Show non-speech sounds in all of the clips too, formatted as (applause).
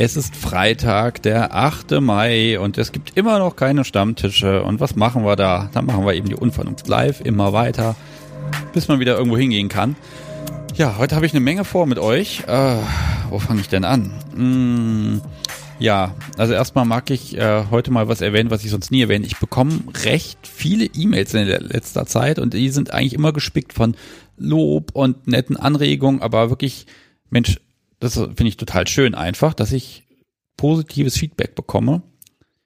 Es ist Freitag, der 8. Mai und es gibt immer noch keine Stammtische. Und was machen wir da? Da machen wir eben die Unvernunft live immer weiter, bis man wieder irgendwo hingehen kann. Ja, heute habe ich eine Menge vor mit euch. Äh, wo fange ich denn an? Hm, ja, also erstmal mag ich äh, heute mal was erwähnen, was ich sonst nie erwähne. Ich bekomme recht viele E-Mails in letzter Zeit und die sind eigentlich immer gespickt von Lob und netten Anregungen, aber wirklich, Mensch, das finde ich total schön einfach, dass ich positives Feedback bekomme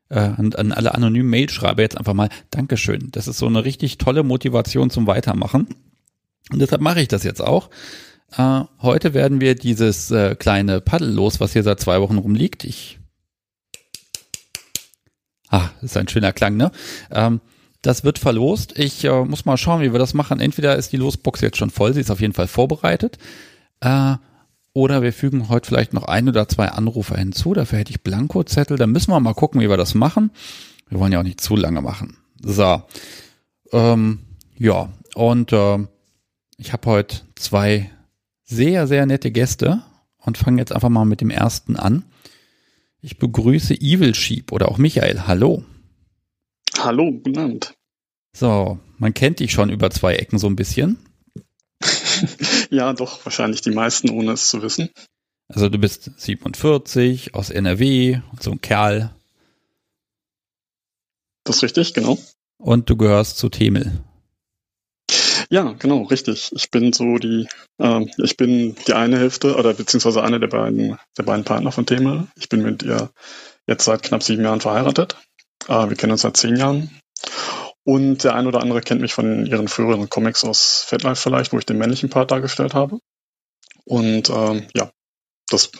äh, und an alle anonymen Mailschreiber jetzt einfach mal Dankeschön. Das ist so eine richtig tolle Motivation zum Weitermachen. Und deshalb mache ich das jetzt auch. Äh, heute werden wir dieses äh, kleine Paddel los, was hier seit zwei Wochen rumliegt. Ich Ah, ist ein schöner Klang, ne? Ähm, das wird verlost. Ich äh, muss mal schauen, wie wir das machen. Entweder ist die Losbox jetzt schon voll, sie ist auf jeden Fall vorbereitet. Äh, oder wir fügen heute vielleicht noch ein oder zwei Anrufer hinzu. Dafür hätte ich Blankozettel. Dann müssen wir mal gucken, wie wir das machen. Wir wollen ja auch nicht zu lange machen. So. Ähm, ja, und äh, ich habe heute zwei sehr, sehr nette Gäste und fange jetzt einfach mal mit dem ersten an. Ich begrüße Evil Sheep oder auch Michael. Hallo. Hallo, guten Abend. So, man kennt dich schon über zwei Ecken so ein bisschen. (laughs) ja, doch, wahrscheinlich die meisten, ohne es zu wissen. Also du bist 47, aus NRW, so ein Kerl. Das ist richtig, genau. Und du gehörst zu Temel. Ja, genau, richtig. Ich bin so die, äh, ich bin die eine Hälfte oder beziehungsweise eine der beiden, der beiden Partner von Temel. Ich bin mit ihr jetzt seit knapp sieben Jahren verheiratet. Äh, wir kennen uns seit zehn Jahren. Und der ein oder andere kennt mich von ihren früheren Comics aus FatLife vielleicht, wo ich den männlichen Part dargestellt habe. Und ähm, ja, das,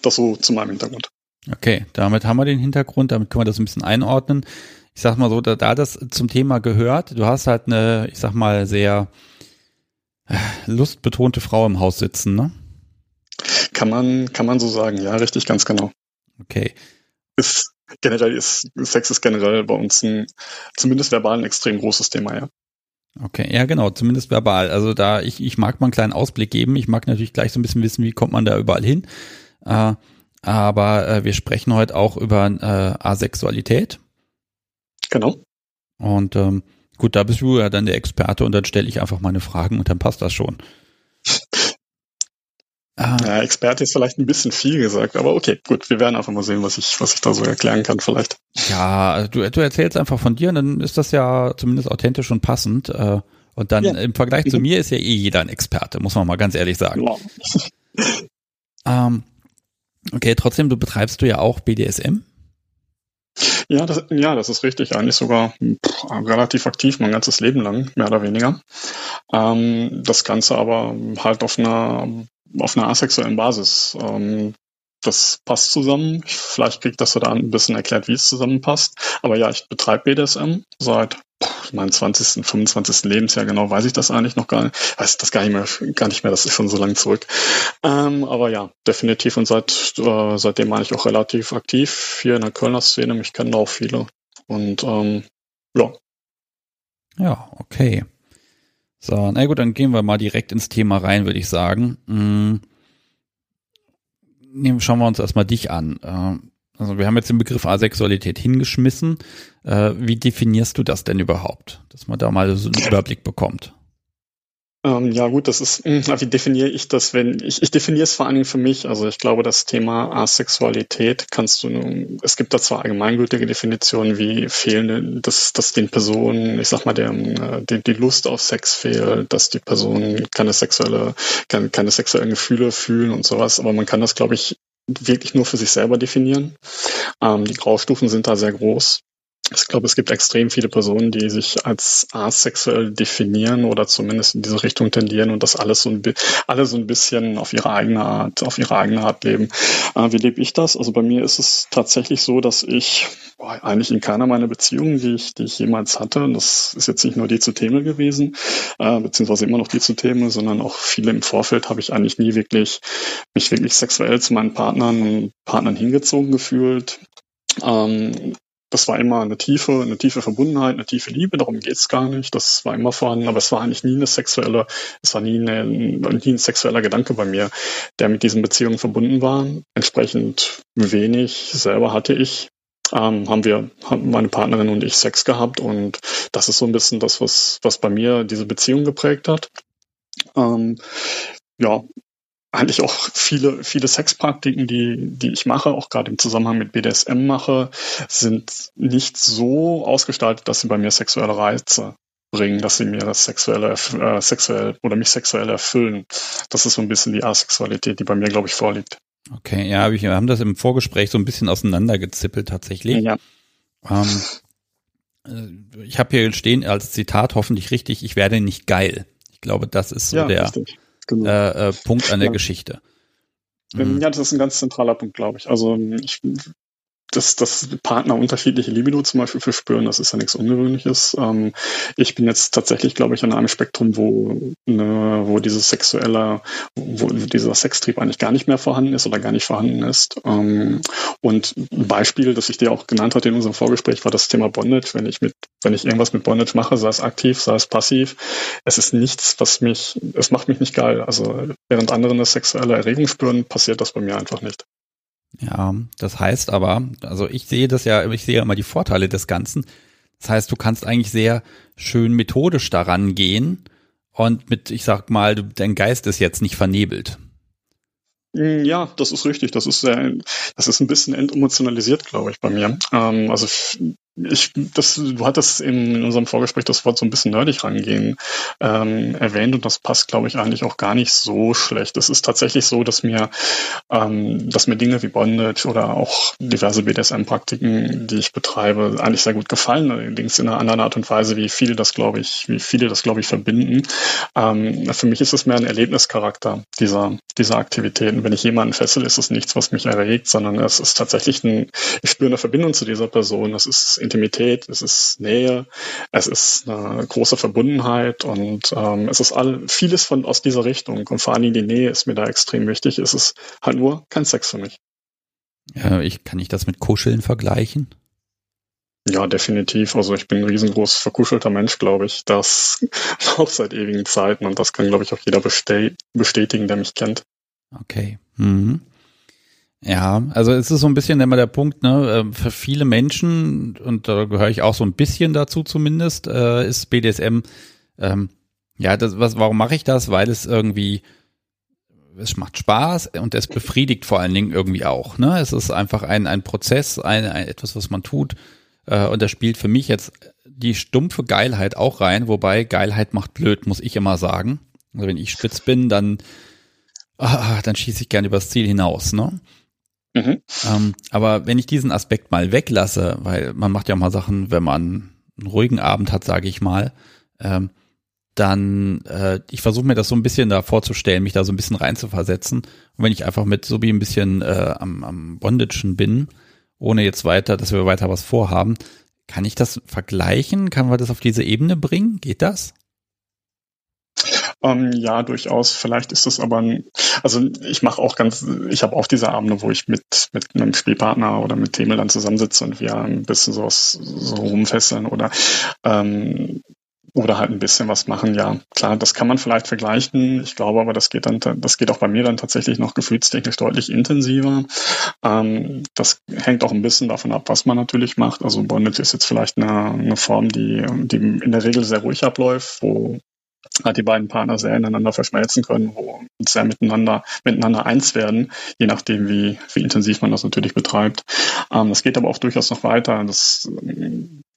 das so zu meinem Hintergrund. Okay, damit haben wir den Hintergrund, damit können wir das ein bisschen einordnen. Ich sag mal so, da, da das zum Thema gehört, du hast halt eine, ich sag mal, sehr äh, lustbetonte Frau im Haus sitzen, ne? Kann man, kann man so sagen, ja, richtig, ganz genau. Okay. Ist, generell ist, Sex ist generell bei uns ein, zumindest verbal ein extrem großes Thema, ja. Okay, ja genau, zumindest verbal. Also da, ich, ich mag mal einen kleinen Ausblick geben. Ich mag natürlich gleich so ein bisschen wissen, wie kommt man da überall hin. Äh, aber äh, wir sprechen heute auch über äh, Asexualität. Genau. Und ähm, gut, da bist du ja dann der Experte und dann stelle ich einfach meine Fragen und dann passt das schon. Ah. Ja, Experte ist vielleicht ein bisschen viel gesagt, aber okay, gut, wir werden einfach mal sehen, was ich, was ich da so erklären kann, vielleicht. Ja, also du, du erzählst einfach von dir, dann ist das ja zumindest authentisch und passend. Äh, und dann ja. im Vergleich zu mir ist ja eh jeder ein Experte, muss man mal ganz ehrlich sagen. Ja. ähm, okay, trotzdem, du betreibst du ja auch BDSM? Ja, das, ja, das ist richtig. Eigentlich sogar pff, relativ aktiv, mein ganzes Leben lang, mehr oder weniger. Ähm, das Ganze aber halt auf einer auf einer asexuellen Basis. Ähm, das passt zusammen. Vielleicht kriegt das da ein bisschen erklärt, wie es zusammenpasst. Aber ja, ich betreibe BDSM seit meinem 20., 25. Lebensjahr genau, weiß ich das eigentlich noch gar nicht. Weiß das gar nicht mehr, gar nicht mehr, das ist schon so lange zurück. Ähm, aber ja, definitiv und seit, äh, seitdem eigentlich auch relativ aktiv hier in der Kölner Szene. Mich kennen auch viele. Und ähm, ja. Ja, okay. So, na gut, dann gehen wir mal direkt ins Thema rein, würde ich sagen. Hm. Nehmen, schauen wir uns erstmal dich an. Äh, also wir haben jetzt den Begriff Asexualität hingeschmissen. Äh, wie definierst du das denn überhaupt? Dass man da mal so einen Überblick bekommt. Ähm, ja gut, das ist, mh, hm, wie definiere ich das, wenn, ich, ich definiere es vor allen Dingen für mich, also ich glaube, das Thema Asexualität kannst du, es gibt da zwar allgemeingültige Definitionen wie fehlende, dass, dass den Personen, ich sag mal, der, äh, die, die Lust auf Sex fehlt, dass die Personen keine sexuelle, keine, keine sexuellen Gefühle fühlen und sowas, aber man kann das, glaube ich, wirklich nur für sich selber definieren. Ähm, die Graustufen sind da sehr groß. Ich glaube, es gibt extrem viele Personen, die sich als asexuell definieren oder zumindest in diese Richtung tendieren und das alles so ein, alle so ein bisschen auf ihre eigene Art, auf ihre eigene Art leben. Äh, wie lebe ich das? Also bei mir ist es tatsächlich so, dass ich boah, eigentlich in keiner meiner Beziehungen, die ich, die ich jemals hatte, und das ist jetzt nicht nur die zu Themel gewesen, äh, beziehungsweise immer noch die zu Themel, sondern auch viele im Vorfeld habe ich eigentlich nie wirklich mich wirklich sexuell zu meinen Partnern Partnern hingezogen gefühlt. Ähm, das war immer eine tiefe, eine tiefe Verbundenheit, eine tiefe Liebe, darum geht's gar nicht. Das war immer vorhanden, aber es war eigentlich nie eine sexuelle, es war nie, eine, nie ein sexueller Gedanke bei mir, der mit diesen Beziehungen verbunden war. Entsprechend wenig selber hatte ich. Ähm, haben wir, haben meine Partnerin und ich Sex gehabt und das ist so ein bisschen das, was, was bei mir diese Beziehung geprägt hat. Ähm, ja, eigentlich auch viele, viele Sexpraktiken, die, die ich mache, auch gerade im Zusammenhang mit BDSM mache, sind nicht so ausgestaltet, dass sie bei mir sexuelle Reize bringen, dass sie mir das sexuelle, äh, sexuell oder mich sexuell erfüllen. Das ist so ein bisschen die Asexualität, die bei mir, glaube ich, vorliegt. Okay, ja, wir haben das im Vorgespräch so ein bisschen auseinandergezippelt tatsächlich. Ja. Ähm, äh, ich habe hier stehen als Zitat hoffentlich richtig, ich werde nicht geil. Ich glaube, das ist so ja, der, richtig genau. äh, äh, Punkt an der ja. Geschichte. Mhm. Ja, das ist ein ganz zentraler Punkt, glaube ich. Also ich dass, dass Partner unterschiedliche Libido zum Beispiel verspüren, das ist ja nichts Ungewöhnliches. Ähm, ich bin jetzt tatsächlich, glaube ich, an einem Spektrum, wo, ne, wo dieses sexuelle, wo dieser Sextrieb eigentlich gar nicht mehr vorhanden ist oder gar nicht vorhanden ist. Ähm, und ein Beispiel, das ich dir auch genannt hatte in unserem Vorgespräch, war das Thema Bondage. Wenn ich mit, wenn ich irgendwas mit Bondage mache, sei es aktiv, sei es passiv, es ist nichts, was mich, es macht mich nicht geil. Also während andere eine sexuelle Erregung spüren, passiert das bei mir einfach nicht. Ja, das heißt aber, also ich sehe das ja, ich sehe ja immer die Vorteile des Ganzen. Das heißt, du kannst eigentlich sehr schön methodisch daran gehen und mit, ich sag mal, dein Geist ist jetzt nicht vernebelt. Mm, ja, das ist richtig. Das ist sehr, das ist ein bisschen entemotionalisiert, glaube ich, bei mir. Ähm, also ich, das, du hattest in unserem Vorgespräch das Wort so ein bisschen nerdig rangehen ähm, erwähnt und das passt, glaube ich, eigentlich auch gar nicht so schlecht. Es ist tatsächlich so, dass mir, ähm, dass mir Dinge wie Bondage oder auch diverse BDSM-Praktiken, die ich betreibe, eigentlich sehr gut gefallen. Allerdings in einer anderen Art und Weise, wie viele das, glaube ich, wie viele das, glaube ich, verbinden. Ähm, für mich ist es mehr ein Erlebnischarakter dieser, dieser Aktivitäten. Wenn ich jemanden fessel, ist es nichts, was mich erregt, sondern es ist tatsächlich ein, ich spüre eine Verbindung zu dieser Person. Das ist Intimität, es ist Nähe, es ist eine große Verbundenheit und ähm, es ist all, vieles von aus dieser Richtung. Und vor allen Dingen die Nähe ist mir da extrem wichtig. Es ist halt nur kein Sex für mich. Ja, ich, kann ich das mit Kuscheln vergleichen? Ja, definitiv. Also ich bin ein riesengroß verkuschelter Mensch, glaube ich. Das (laughs) auch seit ewigen Zeiten und das kann, glaube ich, auch jeder bestätigen, der mich kennt. Okay. Mhm. Ja, also es ist so ein bisschen immer der Punkt, ne, ähm, für viele Menschen, und da gehöre ich auch so ein bisschen dazu zumindest, äh, ist BDSM, ähm, ja, das, was, warum mache ich das? Weil es irgendwie, es macht Spaß und es befriedigt vor allen Dingen irgendwie auch. Ne? Es ist einfach ein, ein Prozess, ein, ein etwas, was man tut. Äh, und da spielt für mich jetzt die stumpfe Geilheit auch rein, wobei Geilheit macht blöd, muss ich immer sagen. Also wenn ich spitz bin, dann, ah, dann schieße ich gern übers Ziel hinaus, ne? Mhm. Ähm, aber wenn ich diesen Aspekt mal weglasse, weil man macht ja mal Sachen, wenn man einen ruhigen Abend hat, sage ich mal, ähm, dann äh, ich versuche mir das so ein bisschen da vorzustellen, mich da so ein bisschen reinzuversetzen. Und wenn ich einfach mit so wie ein bisschen äh, am, am Bondagen bin, ohne jetzt weiter, dass wir weiter was vorhaben, kann ich das vergleichen? Kann man das auf diese Ebene bringen? Geht das? Ähm, ja, durchaus. Vielleicht ist es aber ein, also ich mache auch ganz, ich habe auch diese Abende, wo ich mit, mit einem Spielpartner oder mit Themel dann zusammensitze und wir ein bisschen so, so rumfesseln oder ähm, oder halt ein bisschen was machen. Ja, klar, das kann man vielleicht vergleichen. Ich glaube aber, das geht dann, das geht auch bei mir dann tatsächlich noch gefühlstechnisch deutlich intensiver. Ähm, das hängt auch ein bisschen davon ab, was man natürlich macht. Also Bondage ist jetzt vielleicht eine, eine Form, die, die in der Regel sehr ruhig abläuft, wo die beiden Partner sehr ineinander verschmelzen können, wo sehr miteinander, miteinander eins werden, je nachdem, wie, wie intensiv man das natürlich betreibt. Ähm, das geht aber auch durchaus noch weiter. Das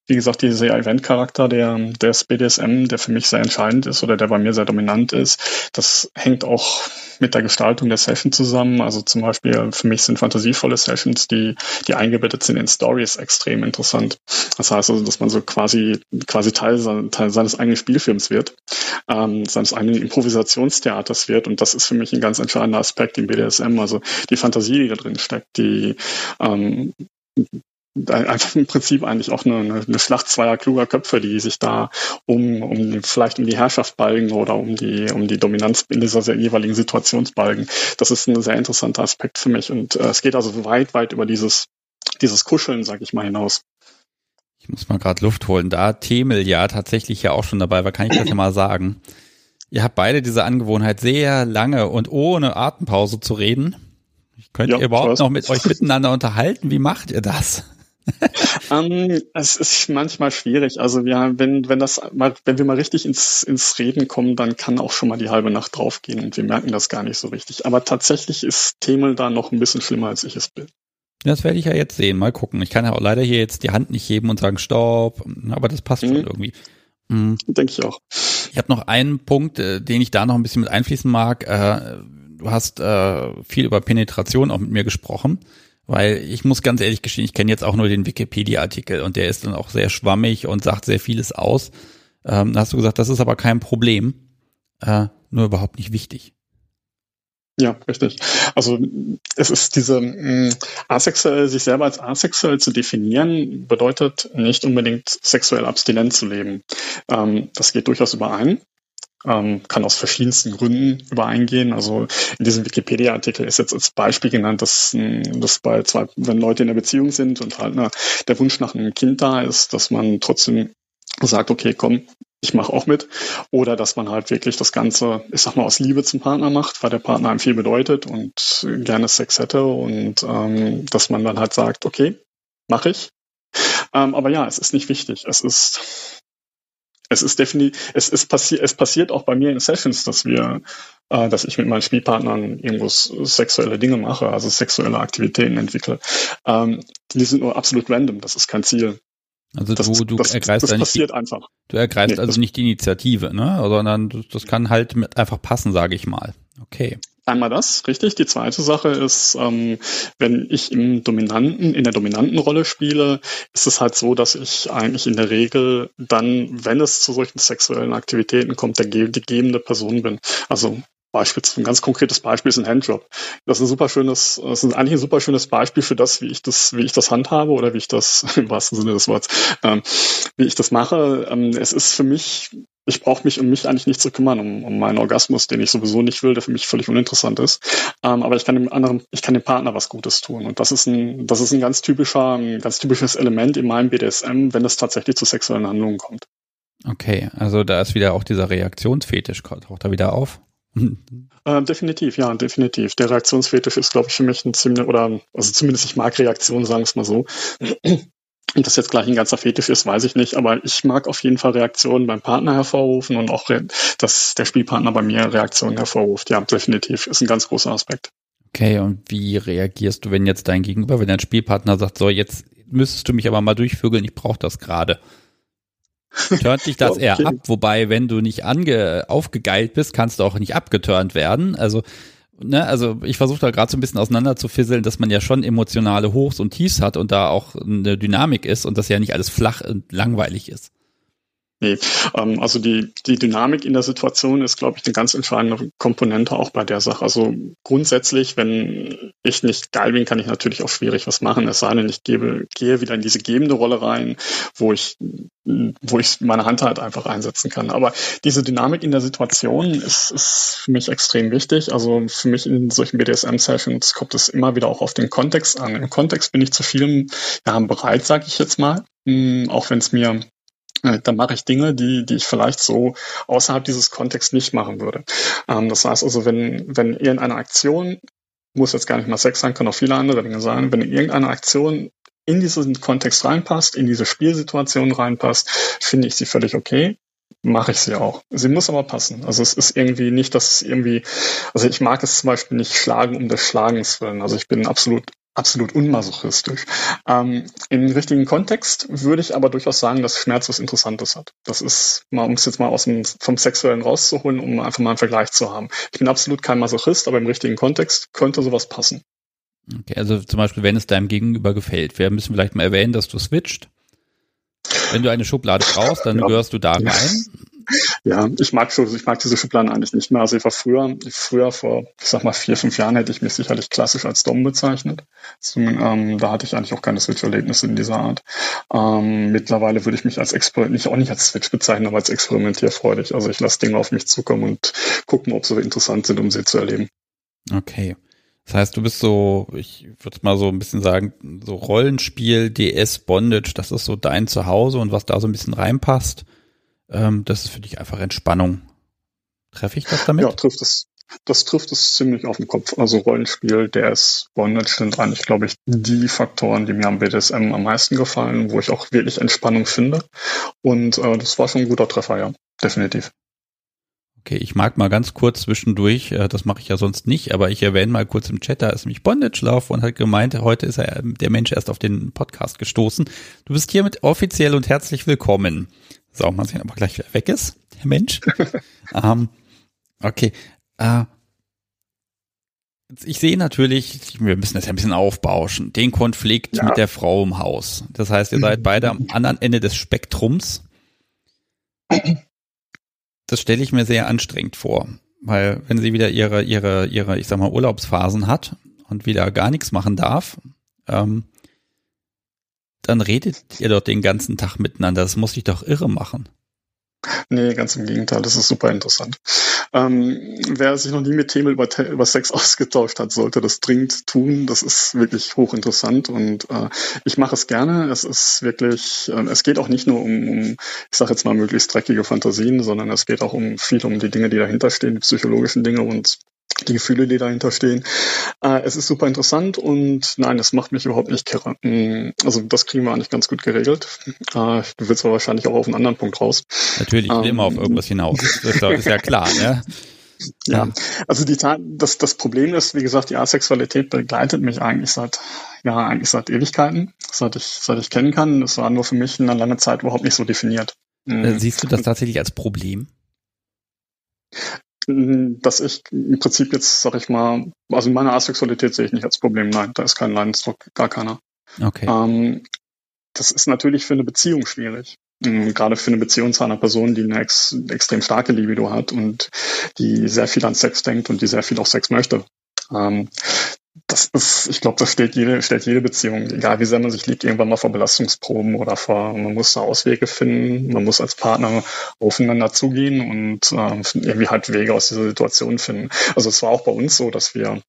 wie gesagt, dieser Event-Charakter der, des BDSM, der für mich sehr entscheidend ist oder der bei mir sehr dominant ist, das hängt auch mit der Gestaltung der Session zusammen. Also zum Beispiel für mich sind fantasievolle Sessions, die, die eingebettet sind in Stories, extrem interessant. Das heißt also, dass man so quasi, quasi Teil, Teil seines eigenen Spielfilms wird, ähm, seines eigenen Improvisationstheaters wird. Und das ist für mich ein ganz entscheidender Aspekt im BDSM. Also die Fantasie, die da drin steckt, die, ähm, einfach im Prinzip eigentlich auch eine, eine Schlacht zweier kluger Köpfe, die sich da um, um vielleicht um die Herrschaft balgen oder um die, um die Dominanz in dieser jeweiligen Situationsbalgen. Das ist ein sehr interessanter Aspekt für mich. Und äh, es geht also weit, weit über dieses, dieses Kuscheln, sag ich mal, hinaus. Ich muss mal gerade Luft holen. Da Themel ja tatsächlich ja auch schon dabei war, kann ich das ja mal sagen. Ihr habt beide diese Angewohnheit, sehr lange und ohne Atempause zu reden. Könnt ja, ihr überhaupt noch mit euch miteinander unterhalten? Wie macht ihr das? Um, ähm, es ist manchmal schwierig. Also ja, wenn, wenn das mal, wenn wir mal richtig ins, ins Reden kommen, dann kann auch schon mal die halbe Nacht draufgehen und wir merken das gar nicht so richtig. Aber tatsächlich ist Themel da noch ein bisschen schlimmer, als ich es bin. Das werde ich ja jetzt sehen. Mal gucken. Ich kann ja auch leider hier jetzt die Hand nicht heben und sagen Stopp, aber das passt mhm. schon irgendwie. Mhm. Denke ich auch. Ich habe noch einen Punkt, äh, den ich da noch ein bisschen mit einfließen mag. Äh, du hast äh, viel über Penetration auch mit mir gesprochen, weil ich muss ganz ehrlich gestehen, ich kenne jetzt auch nur den Wikipedia-Artikel und der ist dann auch sehr schwammig und sagt sehr vieles aus. Ähm, da hast du gesagt, das ist aber kein Problem, nur überhaupt nicht wichtig. Ja, richtig. Also es ist diese mh, asexuell, sich selber als asexuell zu definieren, bedeutet nicht unbedingt sexuell abstinent zu leben. Ähm, das geht durchaus überein. Ähm, kann aus verschiedensten Gründen übereingehen. Also in diesem Wikipedia-Artikel ist jetzt als Beispiel genannt, dass, dass bei zwei, wenn Leute in der Beziehung sind und halt ne, der Wunsch nach einem Kind da ist, dass man trotzdem sagt, okay, komm, ich mache auch mit. Oder dass man halt wirklich das Ganze, ich sag mal, aus Liebe zum Partner macht, weil der Partner einem viel bedeutet und gerne Sex hätte und ähm, dass man dann halt sagt, okay, mache ich. Ähm, aber ja, es ist nicht wichtig. Es ist es ist definitiv, es ist passiert, es passiert auch bei mir in Sessions, dass wir, äh, dass ich mit meinen Spielpartnern irgendwo sexuelle Dinge mache, also sexuelle Aktivitäten entwickle. Ähm, die sind nur absolut random, das ist kein Ziel. Also das, du, du das, ergreifst das passiert die, einfach. Du ergreifst nee, also nicht die Initiative, ne? Sondern das kann halt mit einfach passen, sage ich mal. Okay. Einmal das, richtig. Die zweite Sache ist, ähm, wenn ich im dominanten, in der dominanten Rolle spiele, ist es halt so, dass ich eigentlich in der Regel dann, wenn es zu solchen sexuellen Aktivitäten kommt, der die gebende Person bin. Also Beispiel, ein ganz konkretes Beispiel ist ein Handdrop. Das ist ein super schönes, das ist eigentlich ein super schönes Beispiel für das, wie ich das, wie ich das handhabe oder wie ich das, (laughs) im wahrsten Sinne des Wortes, ähm, wie ich das mache. Ähm, es ist für mich, ich brauche mich um mich eigentlich nicht zu kümmern, um, um meinen Orgasmus, den ich sowieso nicht will, der für mich völlig uninteressant ist. Ähm, aber ich kann dem anderen, ich kann dem Partner was Gutes tun. Und das ist ein, das ist ein ganz typischer, ein ganz typisches Element in meinem BDSM, wenn es tatsächlich zu sexuellen Handlungen kommt. Okay, also da ist wieder auch dieser Reaktionsfetisch, taucht da wieder auf. (laughs) Äh, definitiv, ja, definitiv. Der Reaktionsfetisch ist, glaube ich, für mich ein ziemlich, oder, also zumindest ich mag Reaktionen, sagen wir es mal so. Und das jetzt gleich ein ganzer Fetisch ist, weiß ich nicht, aber ich mag auf jeden Fall Reaktionen beim Partner hervorrufen und auch, dass der Spielpartner bei mir Reaktionen hervorruft. Ja, definitiv, ist ein ganz großer Aspekt. Okay, und wie reagierst du, wenn jetzt dein Gegenüber, wenn dein Spielpartner sagt, so, jetzt müsstest du mich aber mal durchvögeln, ich brauche das gerade? Turnt dich (laughs) das okay. eher ab, wobei, wenn du nicht ange aufgegeilt bist, kannst du auch nicht abgeturnt werden. Also, ne, also ich versuche da gerade so ein bisschen auseinander zu fisseln, dass man ja schon emotionale Hochs und Tiefs hat und da auch eine Dynamik ist und das ja nicht alles flach und langweilig ist. Nee, ähm, also die, die Dynamik in der Situation ist, glaube ich, eine ganz entscheidende Komponente auch bei der Sache. Also grundsätzlich, wenn ich nicht geil bin, kann ich natürlich auch schwierig was machen. Es sei denn, ich gebe, gehe wieder in diese gebende Rolle rein, wo ich, wo ich meine Hand halt einfach einsetzen kann. Aber diese Dynamik in der Situation ist, ist für mich extrem wichtig. Also für mich in solchen BDSM-Sessions kommt es immer wieder auch auf den Kontext an. Im Kontext bin ich zu vielem ja, bereit, sage ich jetzt mal. Hm, auch wenn es mir dann mache ich Dinge, die, die ich vielleicht so außerhalb dieses Kontexts nicht machen würde. Ähm, das heißt also, wenn, wenn irgendeine Aktion, muss jetzt gar nicht mal Sex sein, kann auch viele andere Dinge sein, wenn irgendeine Aktion in diesen Kontext reinpasst, in diese Spielsituation reinpasst, finde ich sie völlig okay mache ich sie auch. Sie muss aber passen. Also es ist irgendwie nicht, dass es irgendwie, also ich mag es zum Beispiel nicht schlagen um des Schlagens willen. Also ich bin absolut absolut unmasochistisch. Ähm, Im richtigen Kontext würde ich aber durchaus sagen, dass Schmerz was Interessantes hat. Das ist, mal, um es jetzt mal aus dem, vom Sexuellen rauszuholen, um einfach mal einen Vergleich zu haben. Ich bin absolut kein Masochist, aber im richtigen Kontext könnte sowas passen. Okay, also zum Beispiel, wenn es deinem Gegenüber gefällt. Wir müssen vielleicht mal erwähnen, dass du switcht. Wenn du eine Schublade brauchst, dann ja. gehörst du da rein. Ja, ich mag ich mag diese Schubladen eigentlich nicht mehr. Also ich war früher, früher vor, ich sag mal, vier, fünf Jahren hätte ich mich sicherlich klassisch als Dom bezeichnet. Also, ähm, da hatte ich eigentlich auch keine Switch-Erlebnisse in dieser Art. Ähm, mittlerweile würde ich mich als nicht auch nicht als Switch bezeichnen, aber als experimentierfreudig. Also ich lasse Dinge auf mich zukommen und gucken, ob sie interessant sind, um sie zu erleben. Okay. Das heißt, du bist so, ich würde mal so ein bisschen sagen, so Rollenspiel, DS, Bondage, das ist so dein Zuhause und was da so ein bisschen reinpasst, ähm, das ist für dich einfach Entspannung. Treffe ich das damit? Ja, trifft es. Das trifft es ziemlich auf den Kopf. Also Rollenspiel, DS, Bondage sind eigentlich, glaube ich, die Faktoren, die mir am BDSM am meisten gefallen, wo ich auch wirklich Entspannung finde. Und äh, das war schon ein guter Treffer, ja, definitiv. Okay, ich mag mal ganz kurz zwischendurch, äh, das mache ich ja sonst nicht, aber ich erwähne mal kurz im Chat, da ist nämlich Bondage Love und hat gemeint, heute ist er der Mensch erst auf den Podcast gestoßen. Du bist hiermit offiziell und herzlich willkommen. So, mal sehen, ob er gleich wieder weg ist, der Mensch. (laughs) ähm, okay. Äh, ich sehe natürlich, wir müssen das ja ein bisschen aufbauschen, den Konflikt ja. mit der Frau im Haus. Das heißt, ihr seid beide am anderen Ende des Spektrums (laughs) das stelle ich mir sehr anstrengend vor, weil wenn sie wieder ihre, ihre, ihre, ich sag mal, Urlaubsphasen hat und wieder gar nichts machen darf, ähm, dann redet ihr doch den ganzen Tag miteinander. Das muss dich doch irre machen. Nee, ganz im Gegenteil, das ist super interessant. Ähm, wer sich noch nie mit Themen über, über Sex (laughs) ausgetauscht hat, sollte das dringend tun. Das ist wirklich hochinteressant und äh, ich mache es gerne. Es ist wirklich, äh, es geht auch nicht nur um, um ich sage jetzt mal, möglichst dreckige Fantasien, sondern es geht auch um viel um die Dinge, die dahinter stehen, die psychologischen Dinge und die Gefühle, die dahinter stehen. Äh, es ist super interessant und nein, das macht mich überhaupt nicht kirre. Mm, also das kriegen wir eigentlich ganz gut geregelt. Äh, du willst aber wahrscheinlich auch auf einen anderen Punkt raus. Natürlich, ich will ähm, immer auf irgendwas hinaus. Das ist ja klar, ne? (laughs) Ja, also die das, das Problem ist, wie gesagt, die Asexualität begleitet mich eigentlich seit, ja, eigentlich seit Ewigkeiten, seit ich, seit ich kennen kann. Das war nur für mich in einer langen Zeit überhaupt nicht so definiert. Mm. Siehst du das tatsächlich als Problem? Dass ich im Prinzip jetzt, sag ich mal, also meine Asexualität sehe ich nicht als Problem. Nein, da ist kein Leidensdruck, gar keiner. Okay. Ähm, das ist natürlich für eine Beziehung schwierig. Ähm, gerade für eine Beziehung zu einer Person, die eine ex extrem starke Libido hat und die sehr viel an Sex denkt und die sehr viel auch Sex möchte. Ähm, das ist, ich glaube, das stellt jede, stellt jede Beziehung, egal wie sehr man sich liebt, irgendwann mal vor Belastungsproben oder vor, man muss da Auswege finden, man muss als Partner aufeinander zugehen und äh, irgendwie halt Wege aus dieser Situation finden. Also es war auch bei uns so, dass wir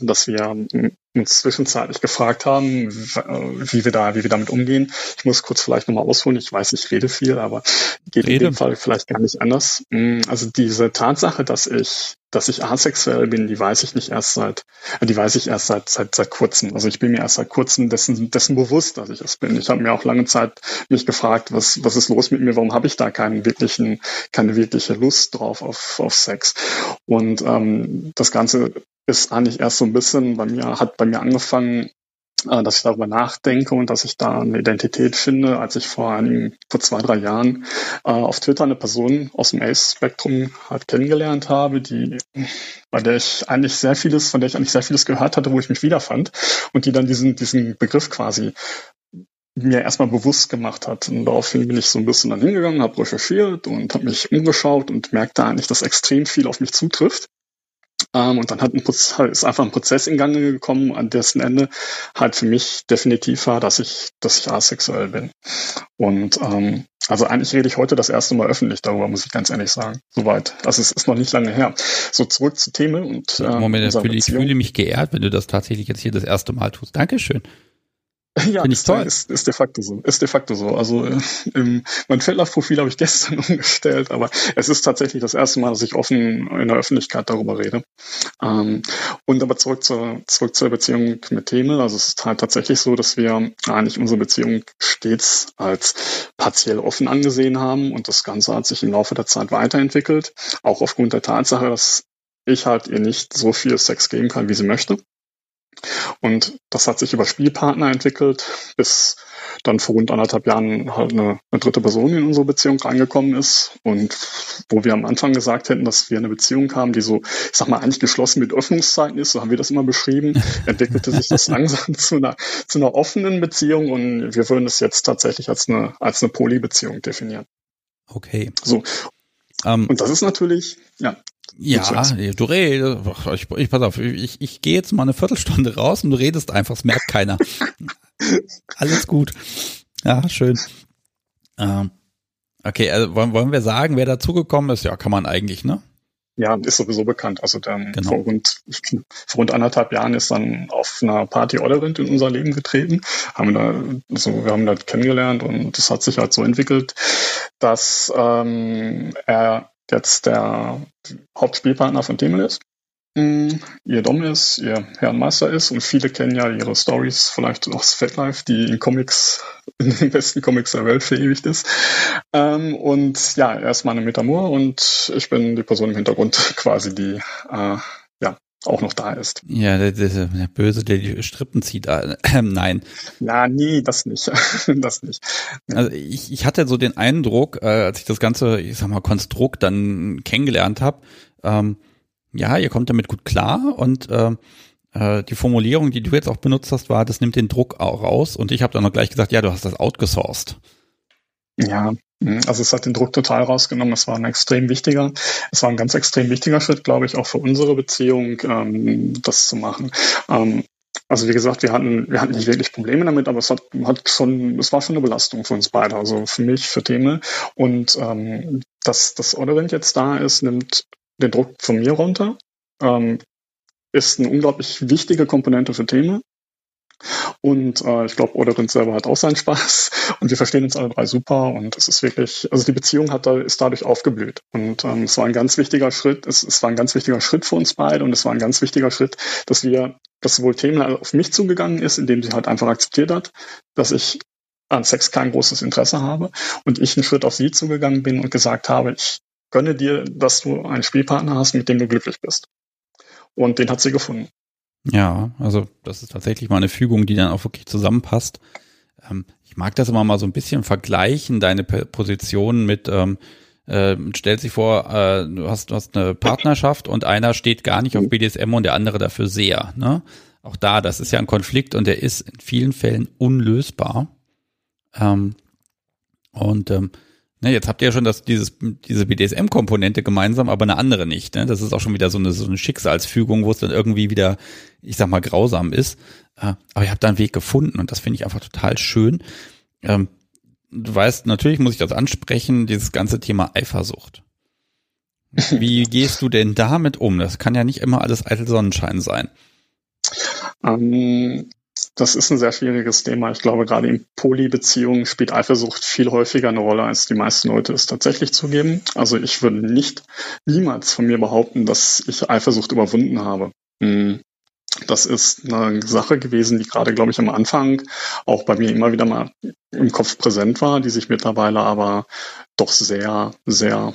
dass wir uns zwischenzeitlich gefragt haben, wie wir da, wie wir damit umgehen. Ich muss kurz vielleicht nochmal ausholen. Ich weiß, ich rede viel, aber geht rede. in dem Fall vielleicht gar nicht anders. Mm, also diese Tatsache, dass ich, dass ich asexuell bin, die weiß ich nicht erst seit, die weiß ich erst seit, seit, seit kurzem. Also ich bin mir erst seit kurzem dessen, dessen bewusst, dass ich es bin. Ich habe mir auch lange Zeit mich gefragt, was, was ist los mit mir? Warum habe ich da keinen wirklichen, keine wirkliche Lust drauf auf, auf Sex? Und ähm, das Ganze ist eigentlich erst so ein bisschen bei mir, hat bei mir angefangen, äh, dass ich darüber nachdenke und dass ich da eine Identität finde, als ich vor einigen, vor zwei, drei Jahren äh, auf Twitter eine Person aus dem Ace-Spektrum halt kennengelernt habe, die, bei der ich eigentlich sehr vieles, von der ich eigentlich sehr vieles gehört hatte, wo ich mich wiederfand und die dann diesen, diesen Begriff quasi mir erstmal bewusst gemacht hat. Und daraufhin bin ich so ein bisschen dann hingegangen, habe recherchiert und habe mich umgeschaut und merkte eigentlich, dass extrem viel auf mich zutrifft. Ähm, und dann hat ein Prozess, ist einfach ein Prozess in Gang gekommen, an dessen Ende halt für mich definitiv war, dass ich, dass ich asexuell bin. Und ähm, also eigentlich rede ich heute das erste Mal öffentlich darüber, muss ich ganz ehrlich sagen. Soweit. Also es ist noch nicht lange her. So zurück zu Themen und äh, Moment, ich fühle mich geehrt, wenn du das tatsächlich jetzt hier das erste Mal tust. Dankeschön. Ja, Finde ich toll. Ist, ist de facto so. Ist de facto so. Also äh, im, mein Feldlauf-Profil habe ich (laughs) gestern umgestellt, aber es ist tatsächlich das erste Mal, dass ich offen in der Öffentlichkeit darüber rede. Ähm, und aber zurück zur, zurück zur Beziehung mit Themel. Also es ist halt tatsächlich so, dass wir eigentlich unsere Beziehung stets als partiell offen angesehen haben und das Ganze hat sich im Laufe der Zeit weiterentwickelt. Auch aufgrund der Tatsache, dass ich halt ihr nicht so viel Sex geben kann, wie sie möchte. Und das hat sich über Spielpartner entwickelt, bis dann vor rund anderthalb Jahren halt eine, eine, dritte Person in unsere Beziehung reingekommen ist. Und wo wir am Anfang gesagt hätten, dass wir eine Beziehung haben, die so, ich sag mal, eigentlich geschlossen mit Öffnungszeiten ist, so haben wir das immer beschrieben, (laughs) entwickelte sich das langsam (laughs) zu einer, zu einer offenen Beziehung und wir würden es jetzt tatsächlich als eine, als eine Polybeziehung definieren. Okay. So. Um, ähm, und das ist natürlich, ja, ja, du redest. Ich, ich, pass auf, ich, ich gehe jetzt mal eine Viertelstunde raus und du redest einfach, es merkt keiner. (laughs) Alles gut. Ja, schön. Ähm, okay, also wollen, wollen wir sagen, wer dazugekommen ist? Ja, kann man eigentlich, ne? Ja, ist sowieso bekannt. Also dann genau. vor, rund, vor rund anderthalb Jahren ist dann auf einer Party Odderwind in unser Leben getreten. Haben da, also wir haben da kennengelernt und das hat sich halt so entwickelt, dass ähm, er jetzt der Hauptspielpartner von Demel ist. Mm, ihr Dom ist, ihr Herrn Meister ist. Und viele kennen ja ihre Stories vielleicht aus Fatlife, die in Comics, (laughs) in den besten Comics der Welt verewigt ist. Ähm, und ja, er ist meine Metamor und ich bin die Person im Hintergrund (laughs) quasi, die äh, auch noch da ist. Ja, der, der, der Böse, der die Strippen zieht. Äh, (clears throat) nein. Na, nee, das nicht. (laughs) das nicht. Also ich, ich hatte so den Eindruck, äh, als ich das ganze, ich sag mal, Konstrukt dann kennengelernt habe, ähm, ja, ihr kommt damit gut klar und äh, äh, die Formulierung, die du jetzt auch benutzt hast, war, das nimmt den Druck auch raus und ich habe dann noch gleich gesagt, ja, du hast das outgesourced. Ja, hm, also es hat den Druck total rausgenommen. Es war ein extrem wichtiger, es war ein ganz extrem wichtiger Schritt, glaube ich, auch für unsere Beziehung, ähm, das zu machen. Ähm, also wie gesagt, wir hatten, wir hatten nicht wirklich Probleme damit, aber es hat, hat schon, es war schon eine Belastung für uns beide, also für mich, für Themen. Und ähm, dass das Odorent jetzt da ist, nimmt den Druck von mir runter. Ähm, ist eine unglaublich wichtige Komponente für Themen. Und äh, ich glaube, Oderin selber hat auch seinen Spaß und wir verstehen uns alle drei super und es ist wirklich, also die Beziehung hat da, ist dadurch aufgeblüht. Und ähm, es war ein ganz wichtiger Schritt, es, es war ein ganz wichtiger Schritt für uns beide und es war ein ganz wichtiger Schritt, dass wir, dass sowohl Themen auf mich zugegangen ist, indem sie halt einfach akzeptiert hat, dass ich an Sex kein großes Interesse habe und ich einen Schritt auf sie zugegangen bin und gesagt habe, ich gönne dir, dass du einen Spielpartner hast, mit dem du glücklich bist. Und den hat sie gefunden. Ja, also das ist tatsächlich mal eine Fügung, die dann auch wirklich zusammenpasst. Ähm, ich mag das immer mal so ein bisschen vergleichen, deine Position mit, ähm, äh, stellt sich vor, äh, du, hast, du hast eine Partnerschaft und einer steht gar nicht auf BDSM und der andere dafür sehr. Ne? Auch da, das ist ja ein Konflikt und der ist in vielen Fällen unlösbar. Ähm, und ähm, Ne, jetzt habt ihr ja schon das, dieses, diese BDSM-Komponente gemeinsam, aber eine andere nicht. Ne? Das ist auch schon wieder so eine, so eine Schicksalsfügung, wo es dann irgendwie wieder, ich sag mal, grausam ist. Äh, aber ihr habt da einen Weg gefunden und das finde ich einfach total schön. Ähm, du weißt, natürlich muss ich das ansprechen, dieses ganze Thema Eifersucht. Wie (laughs) gehst du denn damit um? Das kann ja nicht immer alles eitel Sonnenschein sein. Ähm, das ist ein sehr schwieriges Thema. Ich glaube, gerade in Polybeziehungen spielt Eifersucht viel häufiger eine Rolle, als die meisten Leute es tatsächlich zugeben. Also ich würde nicht niemals von mir behaupten, dass ich Eifersucht überwunden habe. Hm. Das ist eine Sache gewesen, die gerade, glaube ich, am Anfang auch bei mir immer wieder mal im Kopf präsent war, die sich mittlerweile aber doch sehr, sehr,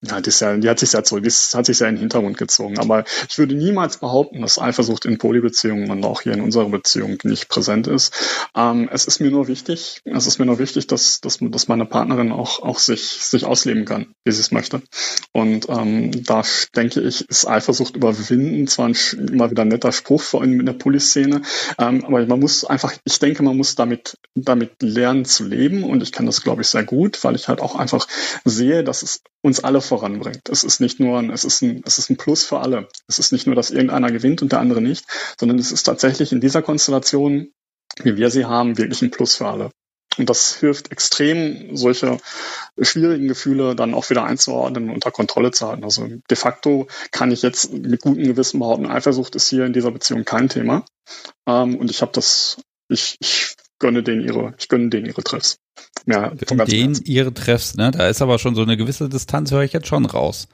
ja, die, ist ja, die hat sich sehr zurück, hat sich sehr in den Hintergrund gezogen. Aber ich würde niemals behaupten, dass Eifersucht in Polybeziehungen und auch hier in unserer Beziehung nicht präsent ist. Ähm, es ist mir nur wichtig, es ist mir nur wichtig, dass, dass, dass meine Partnerin auch, auch sich, sich ausleben kann, wie sie es möchte. Und ähm, da denke ich, ist Eifersucht überwinden zwar ein, immer wieder ein netter Spruch, vor allem in der Polyszene, ähm, aber man muss einfach, ich denke, man muss damit, damit lernen zu leben und ich kann das, glaube ich, sehr gut, weil ich halt auch einfach sehe, dass es uns alle voranbringt. Es ist nicht nur ein, es ist ein, es ist ein Plus für alle. Es ist nicht nur, dass irgendeiner gewinnt und der andere nicht, sondern es ist tatsächlich in dieser Konstellation, wie wir sie haben, wirklich ein Plus für alle. Und das hilft extrem, solche schwierigen Gefühle dann auch wieder einzuordnen und unter Kontrolle zu halten. Also de facto kann ich jetzt mit gutem Gewissen behaupten, Eifersucht ist hier in dieser Beziehung kein Thema. Ähm, und ich habe das, ich, ich gönne denen ihre, ich gönne denen ihre Treffs. Ja, denen ihre Treffs, ne? Da ist aber schon so eine gewisse Distanz, höre ich jetzt schon raus.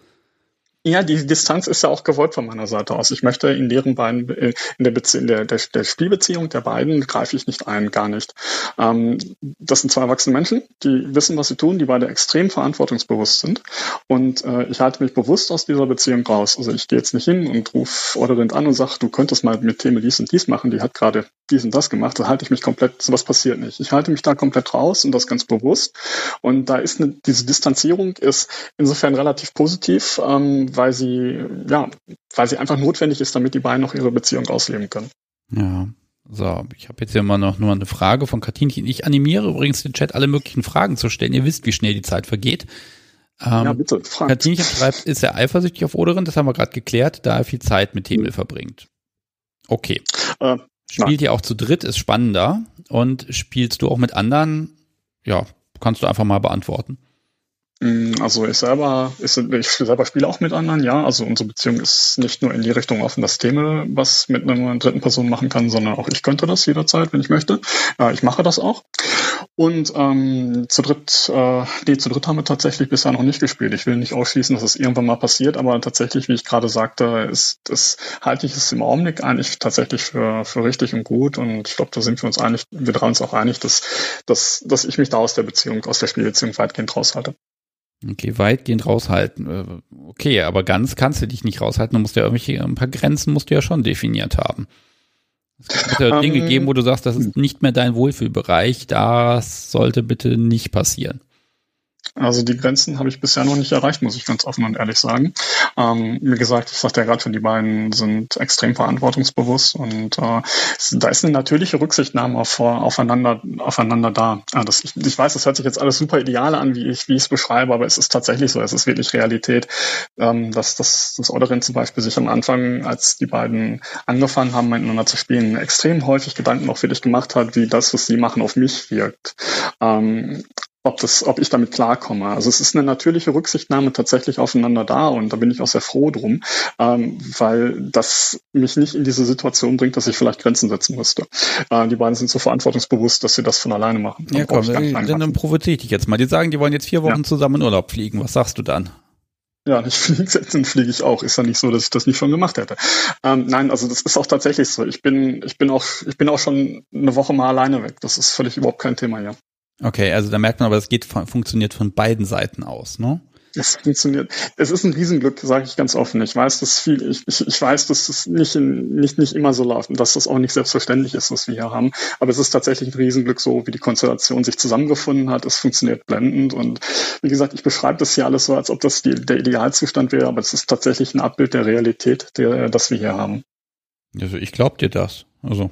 Ja, die Distanz ist ja auch gewollt von meiner Seite aus. Ich möchte in deren beiden, äh, in der, Bezie in der, der, der Spielbeziehung der beiden greife ich nicht ein, gar nicht. Ähm, das sind zwei erwachsene Menschen, die wissen, was sie tun, die beide extrem verantwortungsbewusst sind. Und äh, ich halte mich bewusst aus dieser Beziehung raus. Also ich gehe jetzt nicht hin und rufe Orderint an und sage, du könntest mal mit Themen dies und dies machen, die hat gerade dies und das gemacht. Da halte ich mich komplett, sowas passiert nicht. Ich halte mich da komplett raus und das ganz bewusst. Und da ist eine, diese Distanzierung ist insofern relativ positiv. Ähm, weil sie, ja, weil sie einfach notwendig ist, damit die beiden noch ihre Beziehung ausleben können. Ja. So, ich habe jetzt hier mal noch nur eine Frage von Katinchen. Ich animiere übrigens den Chat, alle möglichen Fragen zu stellen. Ihr wisst, wie schnell die Zeit vergeht. Ähm, ja, bitte, fragt. Katinchen schreibt, ist er eifersüchtig auf Oderin? Das haben wir gerade geklärt, da er viel Zeit mit Himmel verbringt. Okay. Äh, Spielt ihr auch zu dritt, ist spannender. Und spielst du auch mit anderen? Ja, kannst du einfach mal beantworten. Mm, also ich selber, ich, ich selber spiele auch mit anderen, ja. Also unsere Beziehung ist nicht nur in die Richtung offen, dass Thema was mit einer dritten Person machen kann, sondern auch ich könnte das jederzeit, wenn ich möchte. Äh, ich mache das auch. Und ähm, zu dritt, äh, nee, zu dritt haben wir tatsächlich bisher noch nicht gespielt. Ich will nicht ausschließen, dass es irgendwann mal passiert, aber tatsächlich, wie ich gerade sagte, ist das halte ich es im Augenblick eigentlich tatsächlich für, für richtig und gut. Und ich glaube, da sind wir uns einig, wir drei uns auch einig, dass, dass, dass ich mich da aus der Beziehung, aus der Spielbeziehung weitgehend raushalte. Okay, weitgehend raushalten. Äh, okay, aber ganz kannst du dich nicht raushalten. Du musst ja irgendwelche, ein paar Grenzen musst du ja schon definiert haben. Es ja um, Dinge ähm, geben, wo du sagst, das ist nicht mehr dein Wohlfühlbereich. Das sollte bitte nicht passieren. Also die Grenzen habe ich bisher noch nicht erreicht, muss ich ganz offen und ehrlich sagen. Ähm, wie gesagt, ich sagte ja gerade schon, die beiden sind extrem verantwortungsbewusst und äh, da ist eine natürliche Rücksichtnahme auf, aufeinander, aufeinander da. Ah, das, ich, ich weiß, das hört sich jetzt alles super ideal an, wie ich wie es beschreibe, aber es ist tatsächlich so, es ist wirklich Realität, ähm, dass das, das Oderin zum Beispiel sich am Anfang, als die beiden angefangen haben, miteinander zu spielen, extrem häufig Gedanken auch für dich gemacht hat, wie das, was sie machen, auf mich wirkt. Ähm, ob das, ob ich damit klarkomme. Also es ist eine natürliche Rücksichtnahme tatsächlich aufeinander da und da bin ich auch sehr froh drum, ähm, weil das mich nicht in diese Situation bringt, dass ich vielleicht Grenzen setzen müsste. Äh, die beiden sind so verantwortungsbewusst, dass sie das von alleine machen. ja, komm, dann, dann provoziere ich dich jetzt mal. Die sagen, die wollen jetzt vier Wochen ja. zusammen in Urlaub fliegen. Was sagst du dann? Ja, ich (laughs) fliege dann fliege ich auch. Ist ja nicht so, dass ich das nicht schon gemacht hätte. Ähm, nein, also das ist auch tatsächlich so. Ich bin, ich bin auch, ich bin auch schon eine Woche mal alleine weg. Das ist völlig überhaupt kein Thema, ja. Okay, also da merkt man aber, es geht funktioniert von beiden Seiten aus, ne? Es funktioniert. Es ist ein Riesenglück, sage ich ganz offen. Ich weiß, dass viel, ich, ich, ich weiß, dass es nicht, in, nicht, nicht immer so läuft und dass das auch nicht selbstverständlich ist, was wir hier haben. Aber es ist tatsächlich ein Riesenglück, so wie die Konstellation sich zusammengefunden hat. Es funktioniert blendend. Und wie gesagt, ich beschreibe das hier alles so, als ob das die, der Idealzustand wäre, aber es ist tatsächlich ein Abbild der Realität, der, das wir hier haben. Also ich glaube dir das. Also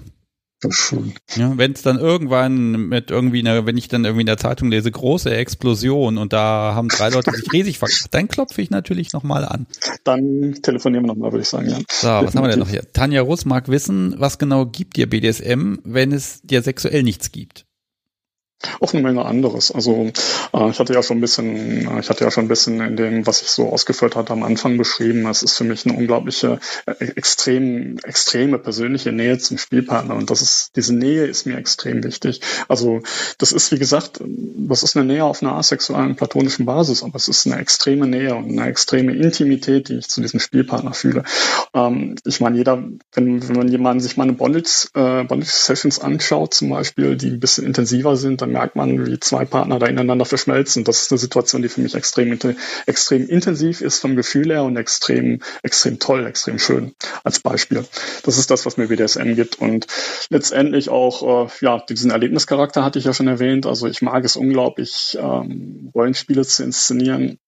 ja, wenn es dann irgendwann mit irgendwie einer, wenn ich dann irgendwie in der Zeitung lese, große Explosion und da haben drei Leute sich (laughs) riesig verkauft, dann klopfe ich natürlich nochmal an. Dann telefonieren wir nochmal, würde ich sagen, ja. So, was haben wir denn noch hier? Tanja Russ mag wissen, was genau gibt dir BDSM, wenn es dir sexuell nichts gibt? Auch eine Menge anderes. Also äh, ich hatte ja schon ein bisschen, äh, ich hatte ja schon ein bisschen in dem, was ich so ausgeführt hatte, am Anfang beschrieben. Es ist für mich eine unglaubliche, äh, extrem, extreme persönliche Nähe zum Spielpartner und das ist, diese Nähe ist mir extrem wichtig. Also das ist, wie gesagt, das ist eine Nähe auf einer asexuellen, platonischen Basis, aber es ist eine extreme Nähe und eine extreme Intimität, die ich zu diesem Spielpartner fühle. Ähm, ich meine, jeder, wenn, wenn man jemanden sich meine Bondage, äh, Bondage Sessions anschaut, zum Beispiel, die ein bisschen intensiver sind, dann merkt man, wie zwei Partner da ineinander verschmelzen. Das ist eine Situation, die für mich extrem, extrem intensiv ist vom Gefühl her und extrem, extrem toll, extrem schön als Beispiel. Das ist das, was mir BDSM gibt und letztendlich auch, äh, ja, diesen Erlebnischarakter hatte ich ja schon erwähnt. Also ich mag es unglaublich, ähm, Rollenspiele zu inszenieren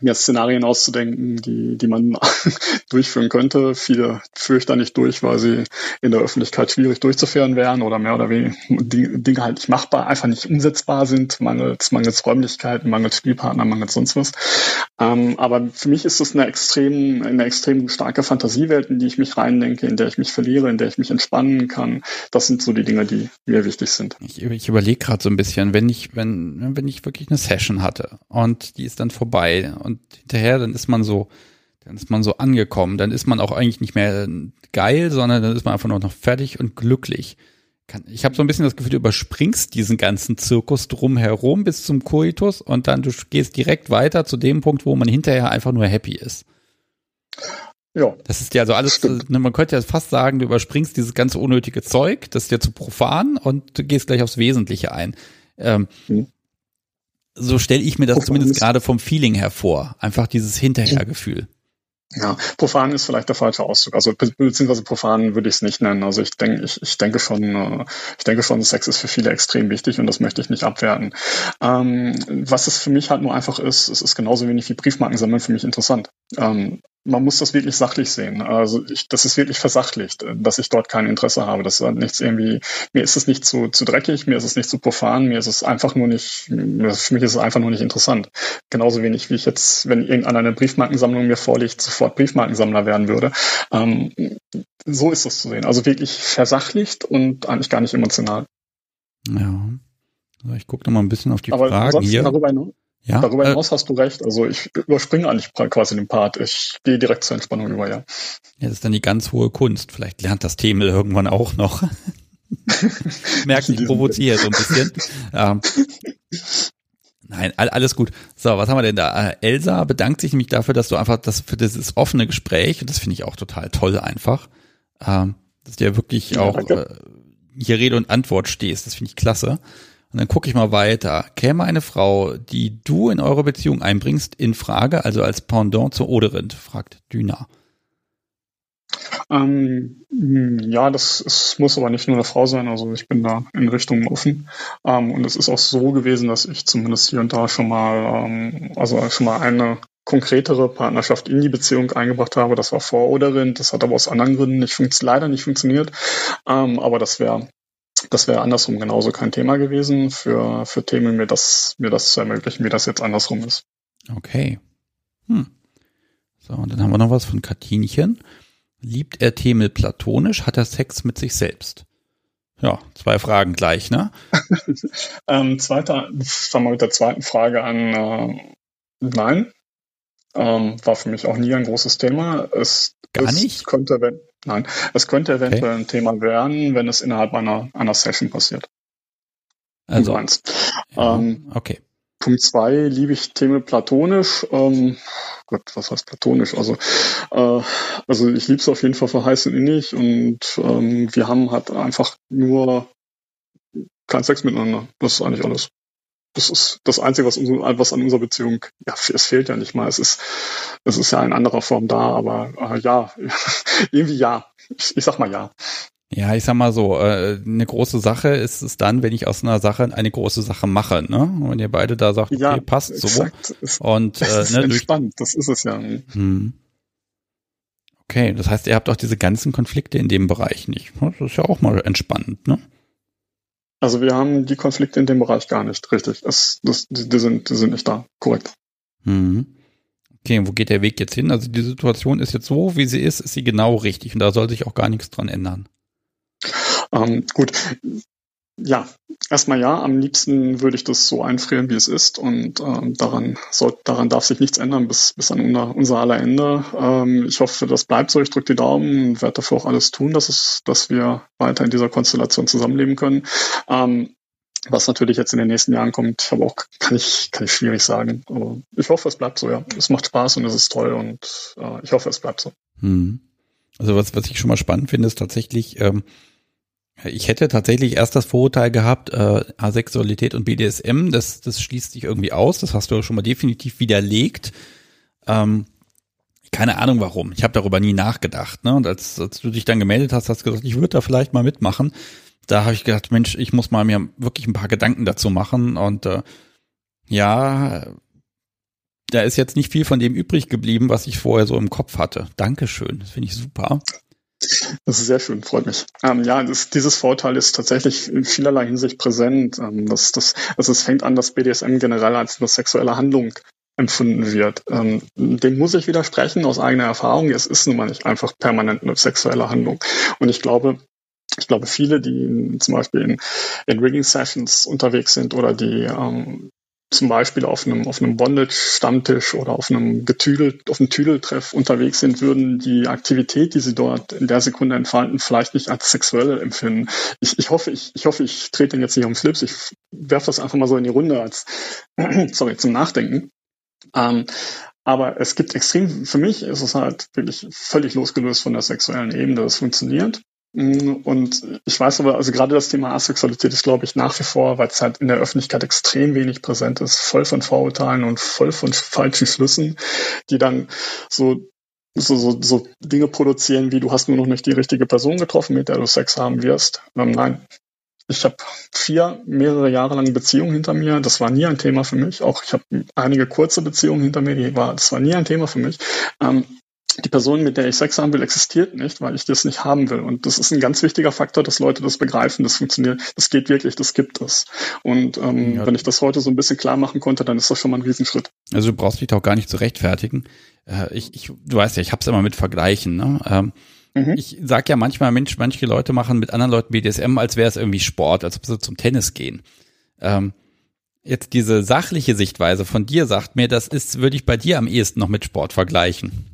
mir Szenarien auszudenken, die, die man (laughs) durchführen könnte. Viele führe ich da nicht durch, weil sie in der Öffentlichkeit schwierig durchzuführen wären oder mehr oder weniger Dinge halt nicht machbar, einfach nicht umsetzbar sind, mangels, mangels Räumlichkeiten, mangels Spielpartner, mangels sonst was. Ähm, aber für mich ist es eine extrem, eine extrem starke Fantasiewelt, in die ich mich reindenke, in der ich mich verliere, in der ich mich entspannen kann. Das sind so die Dinge, die mir wichtig sind. Ich, ich überlege gerade so ein bisschen, wenn ich, wenn, wenn ich wirklich eine Session hatte und die ist dann vorbei und hinterher, dann ist man so, dann ist man so angekommen, dann ist man auch eigentlich nicht mehr geil, sondern dann ist man einfach nur noch fertig und glücklich. Ich habe so ein bisschen das Gefühl, du überspringst diesen ganzen Zirkus drumherum bis zum Koitus und dann du gehst direkt weiter zu dem Punkt, wo man hinterher einfach nur happy ist. Ja. Das ist ja also alles, stimmt. man könnte ja fast sagen, du überspringst dieses ganze unnötige Zeug, das ist dir zu profan und du gehst gleich aufs Wesentliche ein. Ähm, hm so stelle ich mir das Profan zumindest gerade vom Feeling hervor. Einfach dieses Hinterhergefühl. Ja, profan ist vielleicht der falsche Ausdruck. Also beziehungsweise profan würde ich es nicht nennen. Also ich denke, ich, ich denke schon, äh, ich denke schon, Sex ist für viele extrem wichtig und das möchte ich nicht abwerten. Ähm, was es für mich halt nur einfach ist, es ist genauso wenig wie Briefmarken sammeln für mich interessant. Ähm, man muss das wirklich sachlich sehen. Also ich, das ist wirklich versachlicht, dass ich dort kein Interesse habe. Das ist nichts irgendwie, mir ist es nicht zu, zu dreckig, mir ist es nicht zu profan, mir ist es einfach nur nicht, für mich ist es einfach nur nicht interessant. Genauso wenig wie ich jetzt, wenn irgendeiner eine Briefmarkensammlung mir vorliegt, sofort Briefmarkensammler werden würde. Ähm, so ist es zu sehen. Also wirklich versachlicht und eigentlich gar nicht emotional. Ja. Also ich gucke noch mal ein bisschen auf die Aber Fragen hier. Darüber hinaus, Ja, Darüber äh, hinaus äh, hast du recht. Also ich überspringe eigentlich quasi den Part. Ich gehe direkt zur Entspannung über, ja. Ja, das ist dann die ganz hohe Kunst. Vielleicht lernt das Themel irgendwann auch noch. (laughs) Merkt, ich provoziere so ein bisschen. ähm, nein, alles gut. So, was haben wir denn da? Äh, Elsa bedankt sich nämlich dafür, dass du einfach das für dieses offene Gespräch, und das finde ich auch total toll einfach, ähm, dass du ja wirklich ja, auch äh, hier Rede und Antwort stehst. Das finde ich klasse. Und dann gucke ich mal weiter. Käme eine Frau, die du in eure Beziehung einbringst, in Frage, also als Pendant zu Oderind, fragt Düna. Ähm, ja, das es muss aber nicht nur eine Frau sein. Also ich bin da in Richtung offen. Ähm, und es ist auch so gewesen, dass ich zumindest hier und da schon mal, ähm, also schon mal eine konkretere Partnerschaft in die Beziehung eingebracht habe. Das war vor Oderind. Das hat aber aus anderen Gründen nicht leider nicht funktioniert. Ähm, aber das wäre das wäre andersrum genauso kein Thema gewesen, für, für Themen mir das, mir das zu ermöglichen, wie das jetzt andersrum ist. Okay. Hm. So, und dann haben wir noch was von Katinchen. Liebt er Themel platonisch? Hat er Sex mit sich selbst? Ja, zwei Fragen gleich, ne? (laughs) ähm, zweiter, fangen wir mit der zweiten Frage an. Äh, nein. Ähm, war für mich auch nie ein großes Thema. Es, Gar nicht? Es könnte, wenn, Nein, es könnte eventuell okay. ein Thema werden, wenn es innerhalb einer, einer Session passiert. Also, eins. Ja, ähm, okay. Punkt zwei liebe ich Themen platonisch. Ähm, Gott, was heißt platonisch? Also, äh, also ich liebe es auf jeden Fall für heiß und innig und ähm, wir haben halt einfach nur keinen Sex miteinander. Das ist eigentlich alles. Das ist das Einzige, was, was an unserer Beziehung, ja, es fehlt ja nicht mal. Es ist, es ist ja in anderer Form da, aber äh, ja, (laughs) irgendwie ja. Ich, ich sag mal ja. Ja, ich sag mal so, äh, eine große Sache ist es dann, wenn ich aus einer Sache eine große Sache mache, ne? Und wenn ihr beide da sagt, okay, ja, passt exakt. so. Und (laughs) äh, das ist ne, entspannt, das ist es ja. Hm. Okay, das heißt, ihr habt auch diese ganzen Konflikte in dem Bereich nicht. Das ist ja auch mal entspannend, ne? Also wir haben die Konflikte in dem Bereich gar nicht, richtig. Das, das, die, die, sind, die sind nicht da, korrekt. Mhm. Okay, wo geht der Weg jetzt hin? Also die Situation ist jetzt so, wie sie ist, ist sie genau richtig und da soll sich auch gar nichts dran ändern. Ähm, gut, ja, erstmal ja. Am liebsten würde ich das so einfrieren, wie es ist. Und ähm, daran, soll, daran darf sich nichts ändern bis, bis an unser, unser aller Ende. Ähm, ich hoffe, das bleibt so. Ich drücke die Daumen und werde dafür auch alles tun, dass, es, dass wir weiter in dieser Konstellation zusammenleben können. Ähm, was natürlich jetzt in den nächsten Jahren kommt, aber auch kann ich, kann ich schwierig sagen. Aber ich hoffe, es bleibt so, ja. Es macht Spaß und es ist toll und äh, ich hoffe, es bleibt so. Hm. Also was, was ich schon mal spannend finde, ist tatsächlich, ähm, ich hätte tatsächlich erst das Vorurteil gehabt, äh, Asexualität und BDSM, das, das schließt sich irgendwie aus. Das hast du schon mal definitiv widerlegt. Ähm, keine Ahnung warum. Ich habe darüber nie nachgedacht. Ne? Und als, als du dich dann gemeldet hast, hast du gesagt, ich würde da vielleicht mal mitmachen. Da habe ich gedacht, Mensch, ich muss mal mir wirklich ein paar Gedanken dazu machen. Und äh, ja, da ist jetzt nicht viel von dem übrig geblieben, was ich vorher so im Kopf hatte. Dankeschön, das finde ich super. Das ist sehr schön, freut mich. Ähm, ja, das, dieses Vorteil ist tatsächlich in vielerlei Hinsicht präsent. Ähm, das, das, also es fängt an, dass BDSM generell als eine sexuelle Handlung empfunden wird. Ähm, dem muss ich widersprechen aus eigener Erfahrung. Es ist nun mal nicht einfach permanent eine sexuelle Handlung. Und ich glaube, ich glaube, viele, die zum Beispiel in, in Rigging Sessions unterwegs sind oder die ähm, zum Beispiel auf einem, auf einem Bondage-Stammtisch oder auf einem Getüdel, auf einem Tüdeltreff unterwegs sind, würden die Aktivität, die sie dort in der Sekunde entfalten, vielleicht nicht als sexuell empfinden. Ich, ich hoffe, ich, ich hoffe, ich trete jetzt nicht ums Schlips. Ich werfe das einfach mal so in die Runde als, (clears throat) sorry, zum Nachdenken. Ähm, aber es gibt extrem, für mich ist es halt wirklich völlig losgelöst von der sexuellen Ebene. Das funktioniert. Mm, und ich weiß aber, also gerade das Thema Asexualität ist, glaube ich, nach wie vor, weil es halt in der Öffentlichkeit extrem wenig präsent ist, voll von Vorurteilen und voll von falschen Schlüssen, die dann so so, so, so Dinge produzieren, wie du hast nur noch nicht die richtige Person getroffen, mit der du Sex haben wirst. Ähm, nein, ich habe vier mehrere Jahre lange Beziehungen hinter mir. Das war nie ein Thema für mich. Auch ich habe einige kurze Beziehungen hinter mir. Die war, das war nie ein Thema für mich. Ähm, die Person, mit der ich Sex haben will, existiert nicht, weil ich das nicht haben will. Und das ist ein ganz wichtiger Faktor, dass Leute das begreifen. Das funktioniert, das geht wirklich, das gibt es. Und ähm, ja. wenn ich das heute so ein bisschen klar machen konnte, dann ist das schon mal ein Riesenschritt. Also du brauchst dich da auch gar nicht zu rechtfertigen. Äh, ich, ich, du weißt ja, ich habe es immer mit Vergleichen. Ne? Ähm, mhm. Ich sag ja manchmal, Mensch, manche Leute machen mit anderen Leuten BDSM, als wäre es irgendwie Sport, als ob sie zum Tennis gehen. Ähm, Jetzt diese sachliche Sichtweise von dir sagt mir, das ist, würde ich bei dir am ehesten noch mit Sport vergleichen.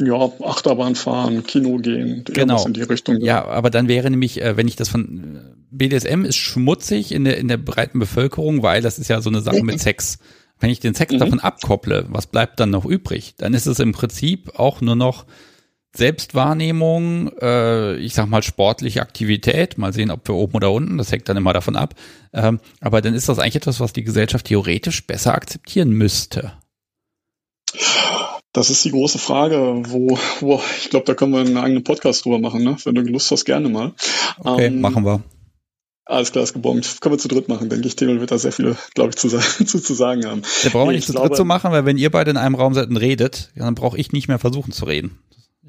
Ja, Achterbahn fahren, Kino gehen, genau. in die Richtung. Ja, aber dann wäre nämlich, äh, wenn ich das von äh, BDSM ist schmutzig in der in der breiten Bevölkerung, weil das ist ja so eine Sache mit Sex. Wenn ich den Sex mhm. davon abkopple, was bleibt dann noch übrig? Dann ist es im Prinzip auch nur noch Selbstwahrnehmung, äh, ich sag mal sportliche Aktivität, mal sehen, ob wir oben oder unten, das hängt dann immer davon ab. Ähm, aber dann ist das eigentlich etwas, was die Gesellschaft theoretisch besser akzeptieren müsste. Das ist die große Frage, wo, wo ich glaube, da können wir einen eigenen Podcast drüber machen, ne? Wenn du Lust hast, gerne mal. Okay, ähm, machen wir. Alles klar, ist gebombt. Können wir zu dritt machen, denke ich. Theo wird da sehr viele, glaube ich, zu, (laughs) zu, zu sagen haben. Da brauchen wir nicht zu dritt zu machen, weil wenn ihr beide in einem Raum seid und redet, dann brauche ich nicht mehr versuchen zu reden.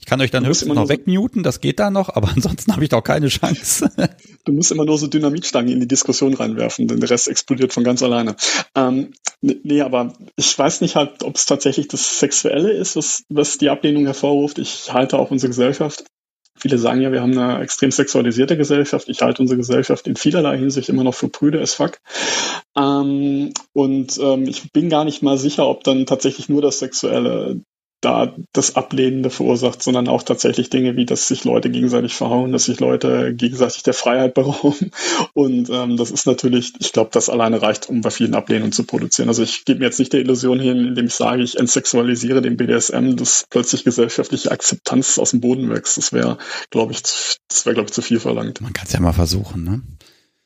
Ich kann euch dann höchstens noch wegmuten, das geht da noch, aber (laughs) ansonsten habe ich doch keine Chance. (laughs) du musst immer nur so Dynamitstangen in die Diskussion reinwerfen, denn der Rest explodiert von ganz alleine. Ähm, nee, aber ich weiß nicht halt, ob es tatsächlich das Sexuelle ist, was, was die Ablehnung hervorruft. Ich halte auch unsere Gesellschaft Viele sagen ja, wir haben eine extrem sexualisierte Gesellschaft. Ich halte unsere Gesellschaft in vielerlei Hinsicht immer noch für prüde as fuck. Ähm, und ähm, ich bin gar nicht mal sicher, ob dann tatsächlich nur das Sexuelle da das Ablehnende verursacht, sondern auch tatsächlich Dinge wie, dass sich Leute gegenseitig verhauen, dass sich Leute gegenseitig der Freiheit (laughs) berauben. Und ähm, das ist natürlich, ich glaube, das alleine reicht, um bei vielen Ablehnungen zu produzieren. Also ich gebe mir jetzt nicht der Illusion hin, indem ich sage, ich entsexualisiere den BDSM, dass plötzlich gesellschaftliche Akzeptanz aus dem Boden wächst. Das wäre, glaube ich, das wäre, glaube ich, zu viel verlangt. Man kann es ja mal versuchen, ne?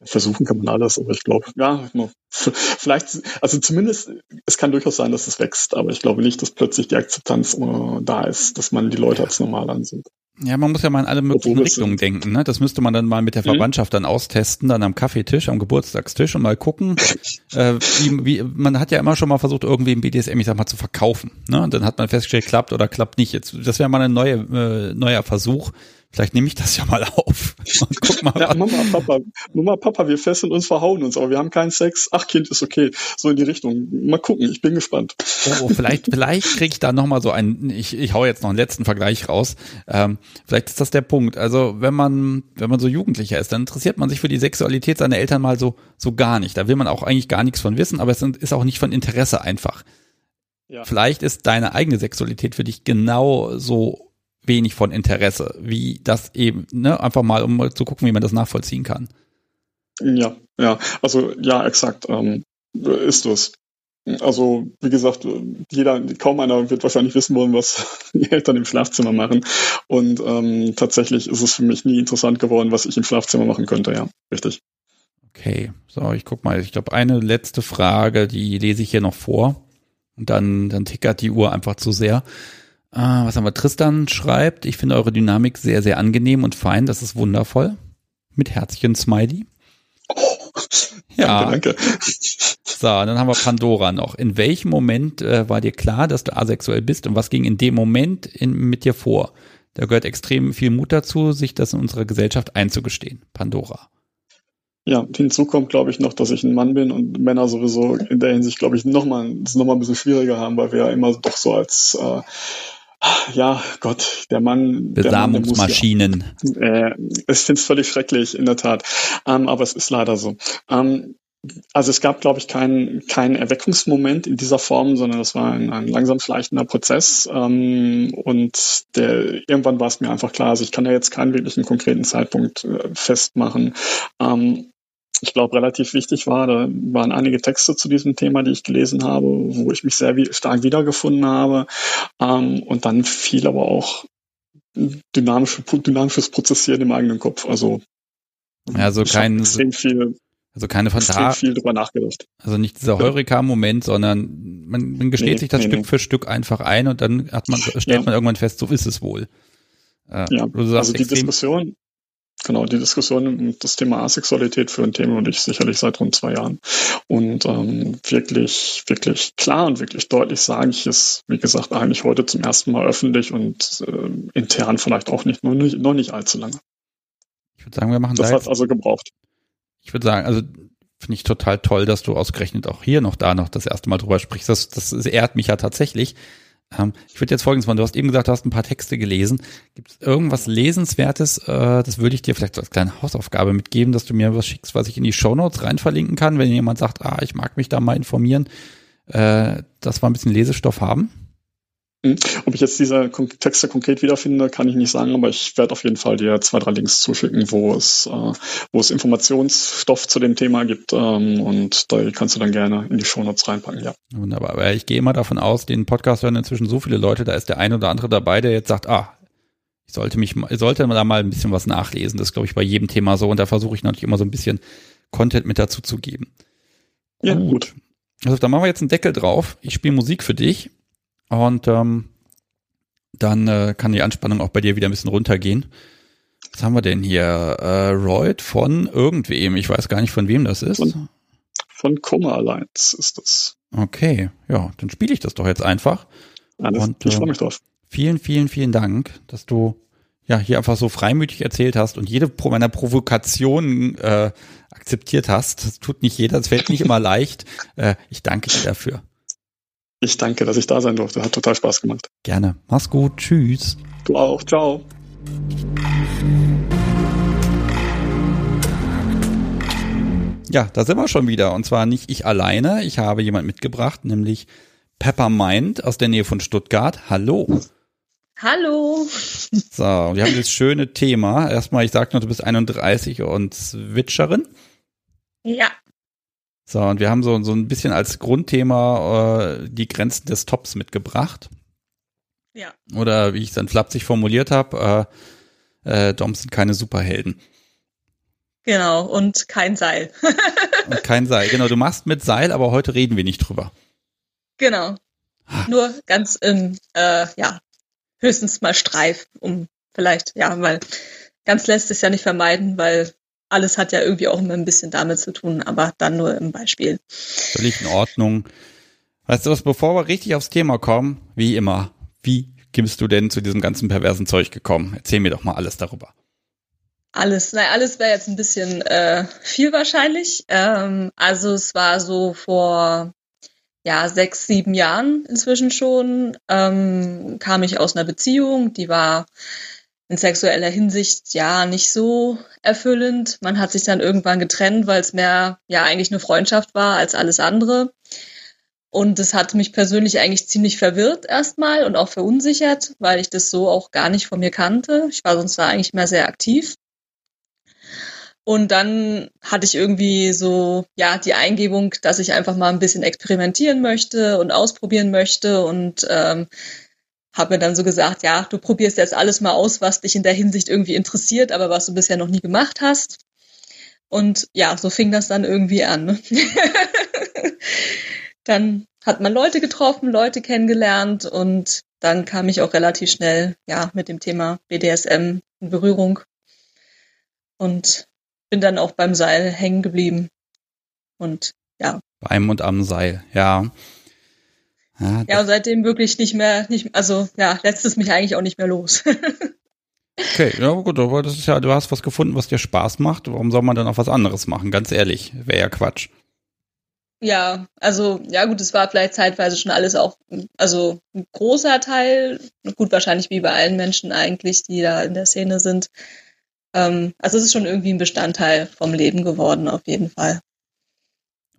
Versuchen kann man alles, aber ich glaube, ja, (laughs) vielleicht, also zumindest, es kann durchaus sein, dass es wächst, aber ich glaube nicht, dass plötzlich die Akzeptanz da ist, dass man die Leute als normal ansieht. Ja, man muss ja mal in alle möglichen Richtungen denken. Ne? Das müsste man dann mal mit der mhm. Verwandtschaft dann austesten, dann am Kaffeetisch, am Geburtstagstisch und mal gucken. (laughs) äh, wie, wie, man hat ja immer schon mal versucht, irgendwie im BDSM, ich sag mal, zu verkaufen. Ne? Und dann hat man festgestellt, klappt oder klappt nicht. Jetzt, das wäre mal ein neue, äh, neuer Versuch, Vielleicht nehme ich das ja mal auf. (laughs) Guck mal. Ja, Mama, Papa, Mama, Papa, wir fesseln uns, verhauen uns, aber wir haben keinen Sex. Ach, Kind ist okay. So in die Richtung. Mal gucken, ich bin gespannt. Oh, vielleicht, (laughs) vielleicht kriege ich da nochmal so einen, ich, ich hau jetzt noch einen letzten Vergleich raus. Ähm, vielleicht ist das der Punkt. Also, wenn man, wenn man so Jugendlicher ist, dann interessiert man sich für die Sexualität seiner Eltern mal so, so gar nicht. Da will man auch eigentlich gar nichts von wissen, aber es ist auch nicht von Interesse einfach. Ja. Vielleicht ist deine eigene Sexualität für dich genau so wenig von Interesse, wie das eben, ne, einfach mal, um mal zu gucken, wie man das nachvollziehen kann. Ja, ja, also ja, exakt, ähm, ist es. Also, wie gesagt, jeder, kaum einer wird wahrscheinlich wissen wollen, was (laughs) die Eltern im Schlafzimmer machen. Und ähm, tatsächlich ist es für mich nie interessant geworden, was ich im Schlafzimmer machen könnte, ja, richtig. Okay, so, ich guck mal, ich glaube, eine letzte Frage, die lese ich hier noch vor. Und dann, dann tickert die Uhr einfach zu sehr. Ah, was haben wir? Tristan schreibt, ich finde eure Dynamik sehr, sehr angenehm und fein. Das ist wundervoll. Mit Herzchen Smiley. Oh, ja. Danke, danke. So, dann haben wir Pandora noch. In welchem Moment äh, war dir klar, dass du asexuell bist und was ging in dem Moment in, mit dir vor? Da gehört extrem viel Mut dazu, sich das in unserer Gesellschaft einzugestehen. Pandora. Ja, hinzu kommt, glaube ich, noch, dass ich ein Mann bin und Männer sowieso in der Hinsicht, glaube ich, nochmal, noch mal ein bisschen schwieriger haben, weil wir ja immer doch so als äh, ja, Gott, der Mann. Besamungsmaschinen. äh, ich finde es völlig schrecklich, in der Tat. Ähm, aber es ist leider so. Ähm, also es gab, glaube ich, keinen keinen Erweckungsmoment in dieser Form, sondern das war ein, ein langsam schleichender Prozess. Ähm, und der, irgendwann war es mir einfach klar, also ich kann ja jetzt keinen wirklichen konkreten Zeitpunkt äh, festmachen. Ähm, ich glaube, relativ wichtig war, da waren einige Texte zu diesem Thema, die ich gelesen habe, wo ich mich sehr stark wiedergefunden habe. Ähm, und dann fiel aber auch dynamische, dynamisches Prozessieren im eigenen Kopf. Also, also kein, viel, also keine Fantasie. viel drüber nachgedacht. Also nicht dieser Heureka-Moment, sondern man, man gesteht nee, sich das nee, Stück nee. für Stück einfach ein und dann hat man, stellt ja. man irgendwann fest, so ist es wohl. Äh, ja, also die Diskussion, genau, die Diskussion um das Thema Asexualität führen Themen und ich sicherlich seit rund zwei Jahren. Und ähm, wirklich, wirklich klar und wirklich deutlich sage ich es, wie gesagt, eigentlich heute zum ersten Mal öffentlich und äh, intern vielleicht auch nicht, noch nicht, noch nicht allzu lange. Ich würde sagen, wir machen das. Das hat also gebraucht. Ich würde sagen, also finde ich total toll, dass du ausgerechnet auch hier noch da noch das erste Mal drüber sprichst. Das, das ehrt mich ja tatsächlich. Ähm, ich würde jetzt folgendes machen. Du hast eben gesagt, du hast ein paar Texte gelesen. Gibt es irgendwas Lesenswertes? Äh, das würde ich dir vielleicht als kleine Hausaufgabe mitgeben, dass du mir was schickst, was ich in die Shownotes rein verlinken kann, wenn jemand sagt, ah, ich mag mich da mal informieren, äh, dass wir ein bisschen Lesestoff haben. Ob ich jetzt diese Texte konkret wiederfinde, kann ich nicht sagen, aber ich werde auf jeden Fall dir zwei, drei Links zuschicken, wo es, äh, wo es Informationsstoff zu dem Thema gibt ähm, und da kannst du dann gerne in die Shownotes reinpacken, ja. Wunderbar, aber ich gehe immer davon aus, den Podcast hören inzwischen so viele Leute, da ist der ein oder andere dabei, der jetzt sagt, ah, ich sollte mich, ich sollte da mal ein bisschen was nachlesen. Das ist, glaube ich, bei jedem Thema so und da versuche ich natürlich immer so ein bisschen Content mit dazu zu geben. Ja, gut. Also, da machen wir jetzt einen Deckel drauf. Ich spiele Musik für dich. Und ähm, dann äh, kann die Anspannung auch bei dir wieder ein bisschen runtergehen. Was haben wir denn hier? Äh, Royd von irgendwem. Ich weiß gar nicht, von wem das ist. Von, von Coma Alliance ist das. Okay, ja, dann spiele ich das doch jetzt einfach. Alles, Und, ich freue mich drauf. Vielen, vielen, vielen Dank, dass du ja hier einfach so freimütig erzählt hast und jede meiner Provokationen äh, akzeptiert hast. Das tut nicht jeder, es fällt nicht immer (laughs) leicht. Äh, ich danke dir dafür. Ich danke, dass ich da sein durfte. Hat total Spaß gemacht. Gerne. Mach's gut. Tschüss. Du auch. Ciao. Ja, da sind wir schon wieder. Und zwar nicht ich alleine. Ich habe jemand mitgebracht, nämlich Peppermind aus der Nähe von Stuttgart. Hallo. Hallo. So, wir haben das schöne Thema. Erstmal, ich sag noch, du bist 31 und Switcherin. Ja. So, und wir haben so, so ein bisschen als Grundthema äh, die Grenzen des Tops mitgebracht. Ja. Oder wie ich es dann flapsig formuliert habe, äh, äh, Doms sind keine Superhelden. Genau, und kein Seil. (laughs) und kein Seil, genau. Du machst mit Seil, aber heute reden wir nicht drüber. Genau. Ah. Nur ganz im, äh, ja, höchstens mal Streif, um vielleicht, ja, weil ganz lässt es ja nicht vermeiden, weil alles hat ja irgendwie auch immer ein bisschen damit zu tun, aber dann nur im Beispiel. Völlig in Ordnung. Weißt du was, bevor wir richtig aufs Thema kommen, wie immer, wie bist du denn zu diesem ganzen perversen Zeug gekommen? Erzähl mir doch mal alles darüber. Alles, naja, alles wäre jetzt ein bisschen äh, viel wahrscheinlich. Ähm, also es war so vor ja sechs, sieben Jahren inzwischen schon ähm, kam ich aus einer Beziehung, die war in sexueller Hinsicht ja nicht so erfüllend. Man hat sich dann irgendwann getrennt, weil es mehr ja eigentlich eine Freundschaft war als alles andere. Und das hat mich persönlich eigentlich ziemlich verwirrt erstmal und auch verunsichert, weil ich das so auch gar nicht von mir kannte. Ich war sonst da eigentlich mehr sehr aktiv. Und dann hatte ich irgendwie so, ja, die Eingebung, dass ich einfach mal ein bisschen experimentieren möchte und ausprobieren möchte und ähm, habe mir dann so gesagt, ja, du probierst jetzt alles mal aus, was dich in der Hinsicht irgendwie interessiert, aber was du bisher noch nie gemacht hast. Und ja, so fing das dann irgendwie an. Ne? (laughs) dann hat man Leute getroffen, Leute kennengelernt und dann kam ich auch relativ schnell ja mit dem Thema BDSM in Berührung und bin dann auch beim Seil hängen geblieben. Und ja. Beim und am Seil, ja. Ja, ja und seitdem wirklich nicht mehr, nicht, also ja, lässt es mich eigentlich auch nicht mehr los. (laughs) okay, ja gut, aber das ist ja, du hast was gefunden, was dir Spaß macht. Warum soll man dann auch was anderes machen? Ganz ehrlich, wäre ja Quatsch. Ja, also ja gut, es war vielleicht zeitweise schon alles auch, also ein großer Teil, gut wahrscheinlich wie bei allen Menschen eigentlich, die da in der Szene sind. Ähm, also es ist schon irgendwie ein Bestandteil vom Leben geworden, auf jeden Fall.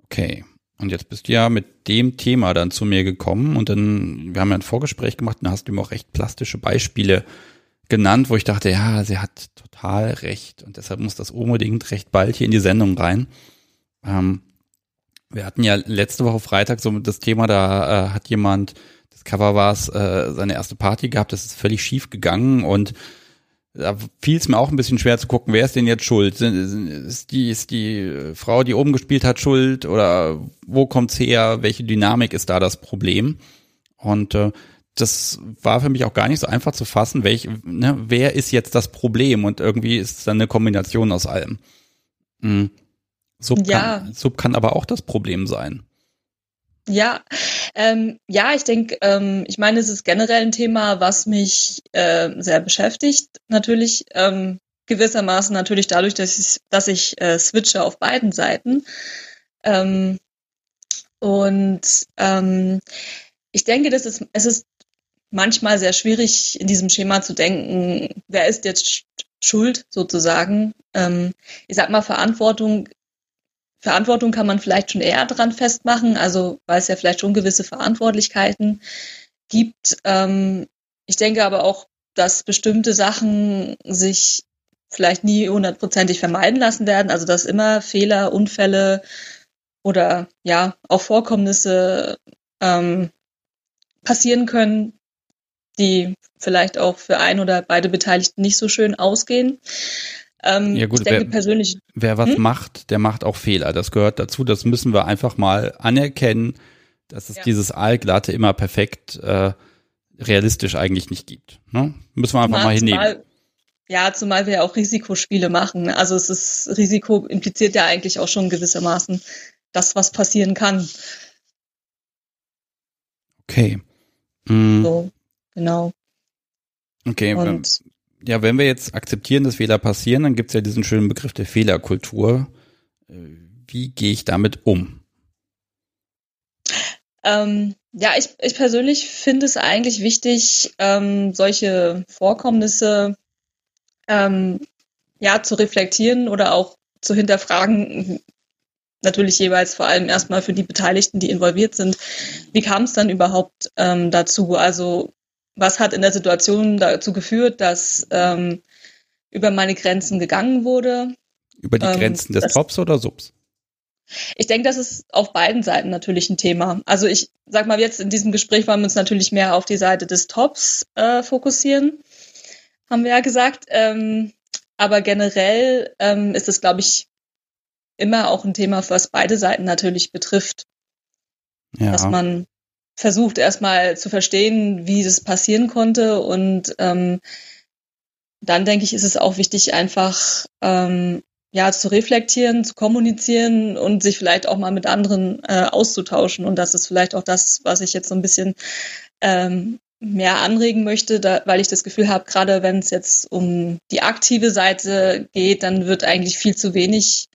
Okay. Und jetzt bist du ja mit dem Thema dann zu mir gekommen und dann, wir haben ja ein Vorgespräch gemacht und da hast du ihm auch recht plastische Beispiele genannt, wo ich dachte, ja, sie hat total recht und deshalb muss das unbedingt recht bald hier in die Sendung rein. Ähm, wir hatten ja letzte Woche Freitag so das Thema, da äh, hat jemand, das Cover war es, äh, seine erste Party gehabt, das ist völlig schief gegangen und da fiel es mir auch ein bisschen schwer zu gucken, wer ist denn jetzt schuld? Ist die, ist die Frau, die oben gespielt hat, schuld? Oder wo kommt's her? Welche Dynamik ist da das Problem? Und äh, das war für mich auch gar nicht so einfach zu fassen, welch, ne, wer ist jetzt das Problem? Und irgendwie ist es dann eine Kombination aus allem. Mhm. Sub, ja. kann, Sub kann aber auch das Problem sein. Ja, ähm, ja, ich denke, ähm, ich meine, es ist generell ein Thema, was mich äh, sehr beschäftigt. Natürlich ähm, gewissermaßen natürlich dadurch, dass ich, dass ich äh, switche auf beiden Seiten. Ähm, und ähm, ich denke, dass es, es ist manchmal sehr schwierig, in diesem Schema zu denken, wer ist jetzt schuld sozusagen. Ähm, ich sag mal, Verantwortung, Verantwortung kann man vielleicht schon eher dran festmachen, also weil es ja vielleicht schon gewisse Verantwortlichkeiten gibt. Ähm, ich denke aber auch, dass bestimmte Sachen sich vielleicht nie hundertprozentig vermeiden lassen werden, also dass immer Fehler, Unfälle oder ja auch Vorkommnisse ähm, passieren können, die vielleicht auch für ein oder beide Beteiligten nicht so schön ausgehen. Ähm, ja gut, ich denke wer, persönlich. Wer was hm? macht, der macht auch Fehler. Das gehört dazu. Das müssen wir einfach mal anerkennen, dass es ja. dieses Allglatte immer perfekt äh, realistisch eigentlich nicht gibt. Ne? Müssen wir einfach mal, mal hinnehmen. Ja, zumal wir ja auch Risikospiele machen. Also es ist Risiko impliziert ja eigentlich auch schon gewissermaßen das, was passieren kann. Okay. Mhm. So, genau. Okay, Und, ja, wenn wir jetzt akzeptieren, dass Fehler passieren, dann gibt es ja diesen schönen Begriff der Fehlerkultur. Äh, wie gehe ich damit um? Ähm, ja, ich, ich persönlich finde es eigentlich wichtig, ähm, solche Vorkommnisse ähm, ja zu reflektieren oder auch zu hinterfragen, natürlich jeweils vor allem erstmal für die Beteiligten, die involviert sind. Wie kam es dann überhaupt ähm, dazu? Also was hat in der Situation dazu geführt, dass ähm, über meine Grenzen gegangen wurde? Über die ähm, Grenzen des Tops oder Subs? Ich denke, das ist auf beiden Seiten natürlich ein Thema. Also ich sag mal, jetzt in diesem Gespräch wollen wir uns natürlich mehr auf die Seite des Tops äh, fokussieren, haben wir ja gesagt. Ähm, aber generell ähm, ist es, glaube ich, immer auch ein Thema, was beide Seiten natürlich betrifft. Ja. Dass man versucht erstmal zu verstehen, wie das passieren konnte und ähm, dann denke ich, ist es auch wichtig, einfach ähm, ja zu reflektieren, zu kommunizieren und sich vielleicht auch mal mit anderen äh, auszutauschen. Und das ist vielleicht auch das, was ich jetzt so ein bisschen ähm, mehr anregen möchte, da, weil ich das Gefühl habe, gerade wenn es jetzt um die aktive Seite geht, dann wird eigentlich viel zu wenig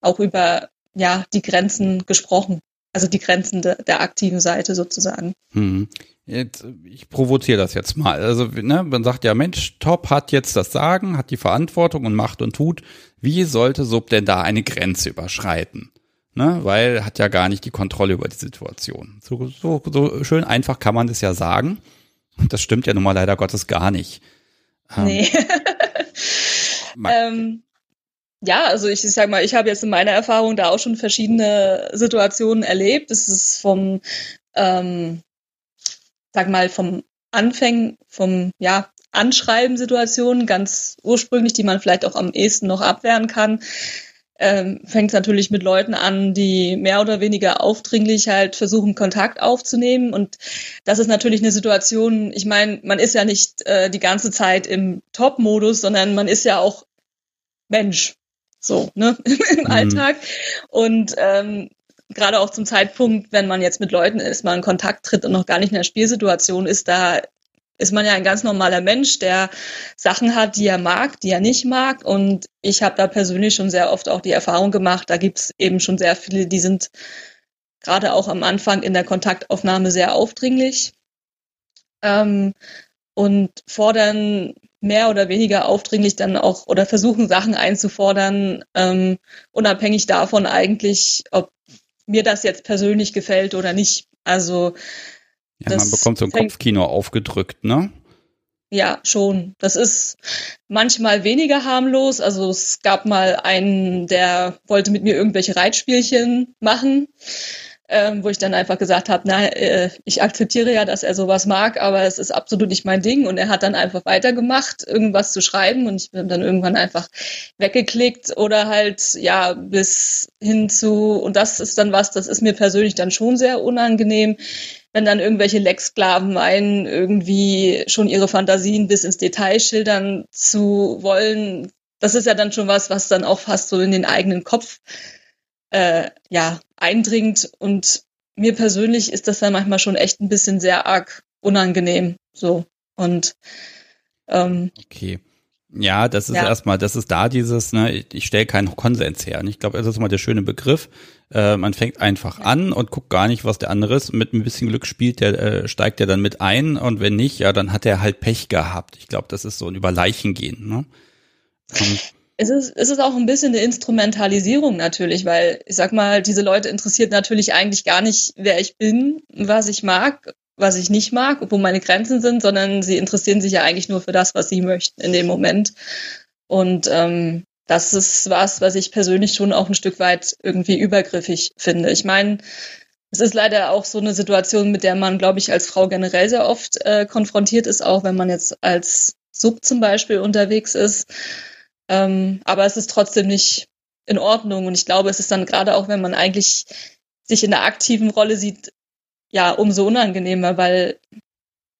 auch über ja, die Grenzen gesprochen. Also die Grenzen de, der aktiven Seite sozusagen. Hm. Jetzt, ich provoziere das jetzt mal. Also, ne, man sagt ja, Mensch, Top hat jetzt das Sagen, hat die Verantwortung und macht und tut. Wie sollte Sub denn da eine Grenze überschreiten? Ne, weil hat ja gar nicht die Kontrolle über die Situation. So, so, so schön einfach kann man das ja sagen. Und das stimmt ja nun mal leider Gottes gar nicht. Ähm, nee. ähm, (laughs) ja, also ich, ich sag mal, ich habe jetzt in meiner Erfahrung da auch schon verschiedene Situationen erlebt. Es ist vom, ähm, sag mal, vom Anfängen, vom, ja, Anschreiben Situationen, ganz ursprünglich, die man vielleicht auch am ehesten noch abwehren kann, ähm, fängt es natürlich mit Leuten an, die mehr oder weniger aufdringlich halt versuchen, Kontakt aufzunehmen. Und das ist natürlich eine Situation, ich meine, man ist ja nicht äh, die ganze Zeit im Top-Modus, sondern man ist ja auch Mensch so, ne, (laughs) im mhm. Alltag. Und ähm, gerade auch zum Zeitpunkt, wenn man jetzt mit Leuten ist, mal in Kontakt tritt und noch gar nicht in der Spielsituation ist, da ist man ja ein ganz normaler Mensch, der Sachen hat, die er mag, die er nicht mag. Und ich habe da persönlich schon sehr oft auch die Erfahrung gemacht, da gibt's eben schon sehr viele, die sind gerade auch am Anfang in der Kontaktaufnahme sehr aufdringlich ähm, und fordern mehr oder weniger aufdringlich dann auch oder versuchen Sachen einzufordern, ähm, unabhängig davon eigentlich, ob mir das jetzt persönlich gefällt oder nicht. Also ja, man bekommt so ein Kopfkino aufgedrückt, ne? Ja, schon. Das ist manchmal weniger harmlos. Also es gab mal einen, der wollte mit mir irgendwelche Reitspielchen machen ähm, wo ich dann einfach gesagt habe, na, äh, ich akzeptiere ja, dass er sowas mag, aber es ist absolut nicht mein Ding. Und er hat dann einfach weitergemacht, irgendwas zu schreiben und ich bin dann irgendwann einfach weggeklickt oder halt ja bis hin zu, und das ist dann was, das ist mir persönlich dann schon sehr unangenehm, wenn dann irgendwelche Lecksklaven meinen, irgendwie schon ihre Fantasien bis ins Detail schildern zu wollen. Das ist ja dann schon was, was dann auch fast so in den eigenen Kopf äh, ja, eindringt. Und mir persönlich ist das dann manchmal schon echt ein bisschen sehr arg unangenehm. So. Und ähm, okay. Ja, das ist ja. erstmal, das ist da dieses, ne, ich, ich stelle keinen Konsens her. Und ich glaube, das ist mal der schöne Begriff. Äh, man fängt einfach an und guckt gar nicht, was der andere ist. Mit ein bisschen Glück spielt der, äh, steigt er dann mit ein und wenn nicht, ja, dann hat er halt Pech gehabt. Ich glaube, das ist so ein über Leichen gehen. Ne? Es ist, es ist auch ein bisschen eine Instrumentalisierung natürlich, weil ich sag mal, diese Leute interessiert natürlich eigentlich gar nicht, wer ich bin, was ich mag, was ich nicht mag, wo meine Grenzen sind, sondern sie interessieren sich ja eigentlich nur für das, was sie möchten in dem Moment. Und ähm, das ist was, was ich persönlich schon auch ein Stück weit irgendwie übergriffig finde. Ich meine, es ist leider auch so eine Situation, mit der man, glaube ich, als Frau generell sehr oft äh, konfrontiert ist, auch wenn man jetzt als Sub zum Beispiel unterwegs ist. Ähm, aber es ist trotzdem nicht in Ordnung. Und ich glaube, es ist dann gerade auch, wenn man eigentlich sich in der aktiven Rolle sieht, ja, umso unangenehmer, weil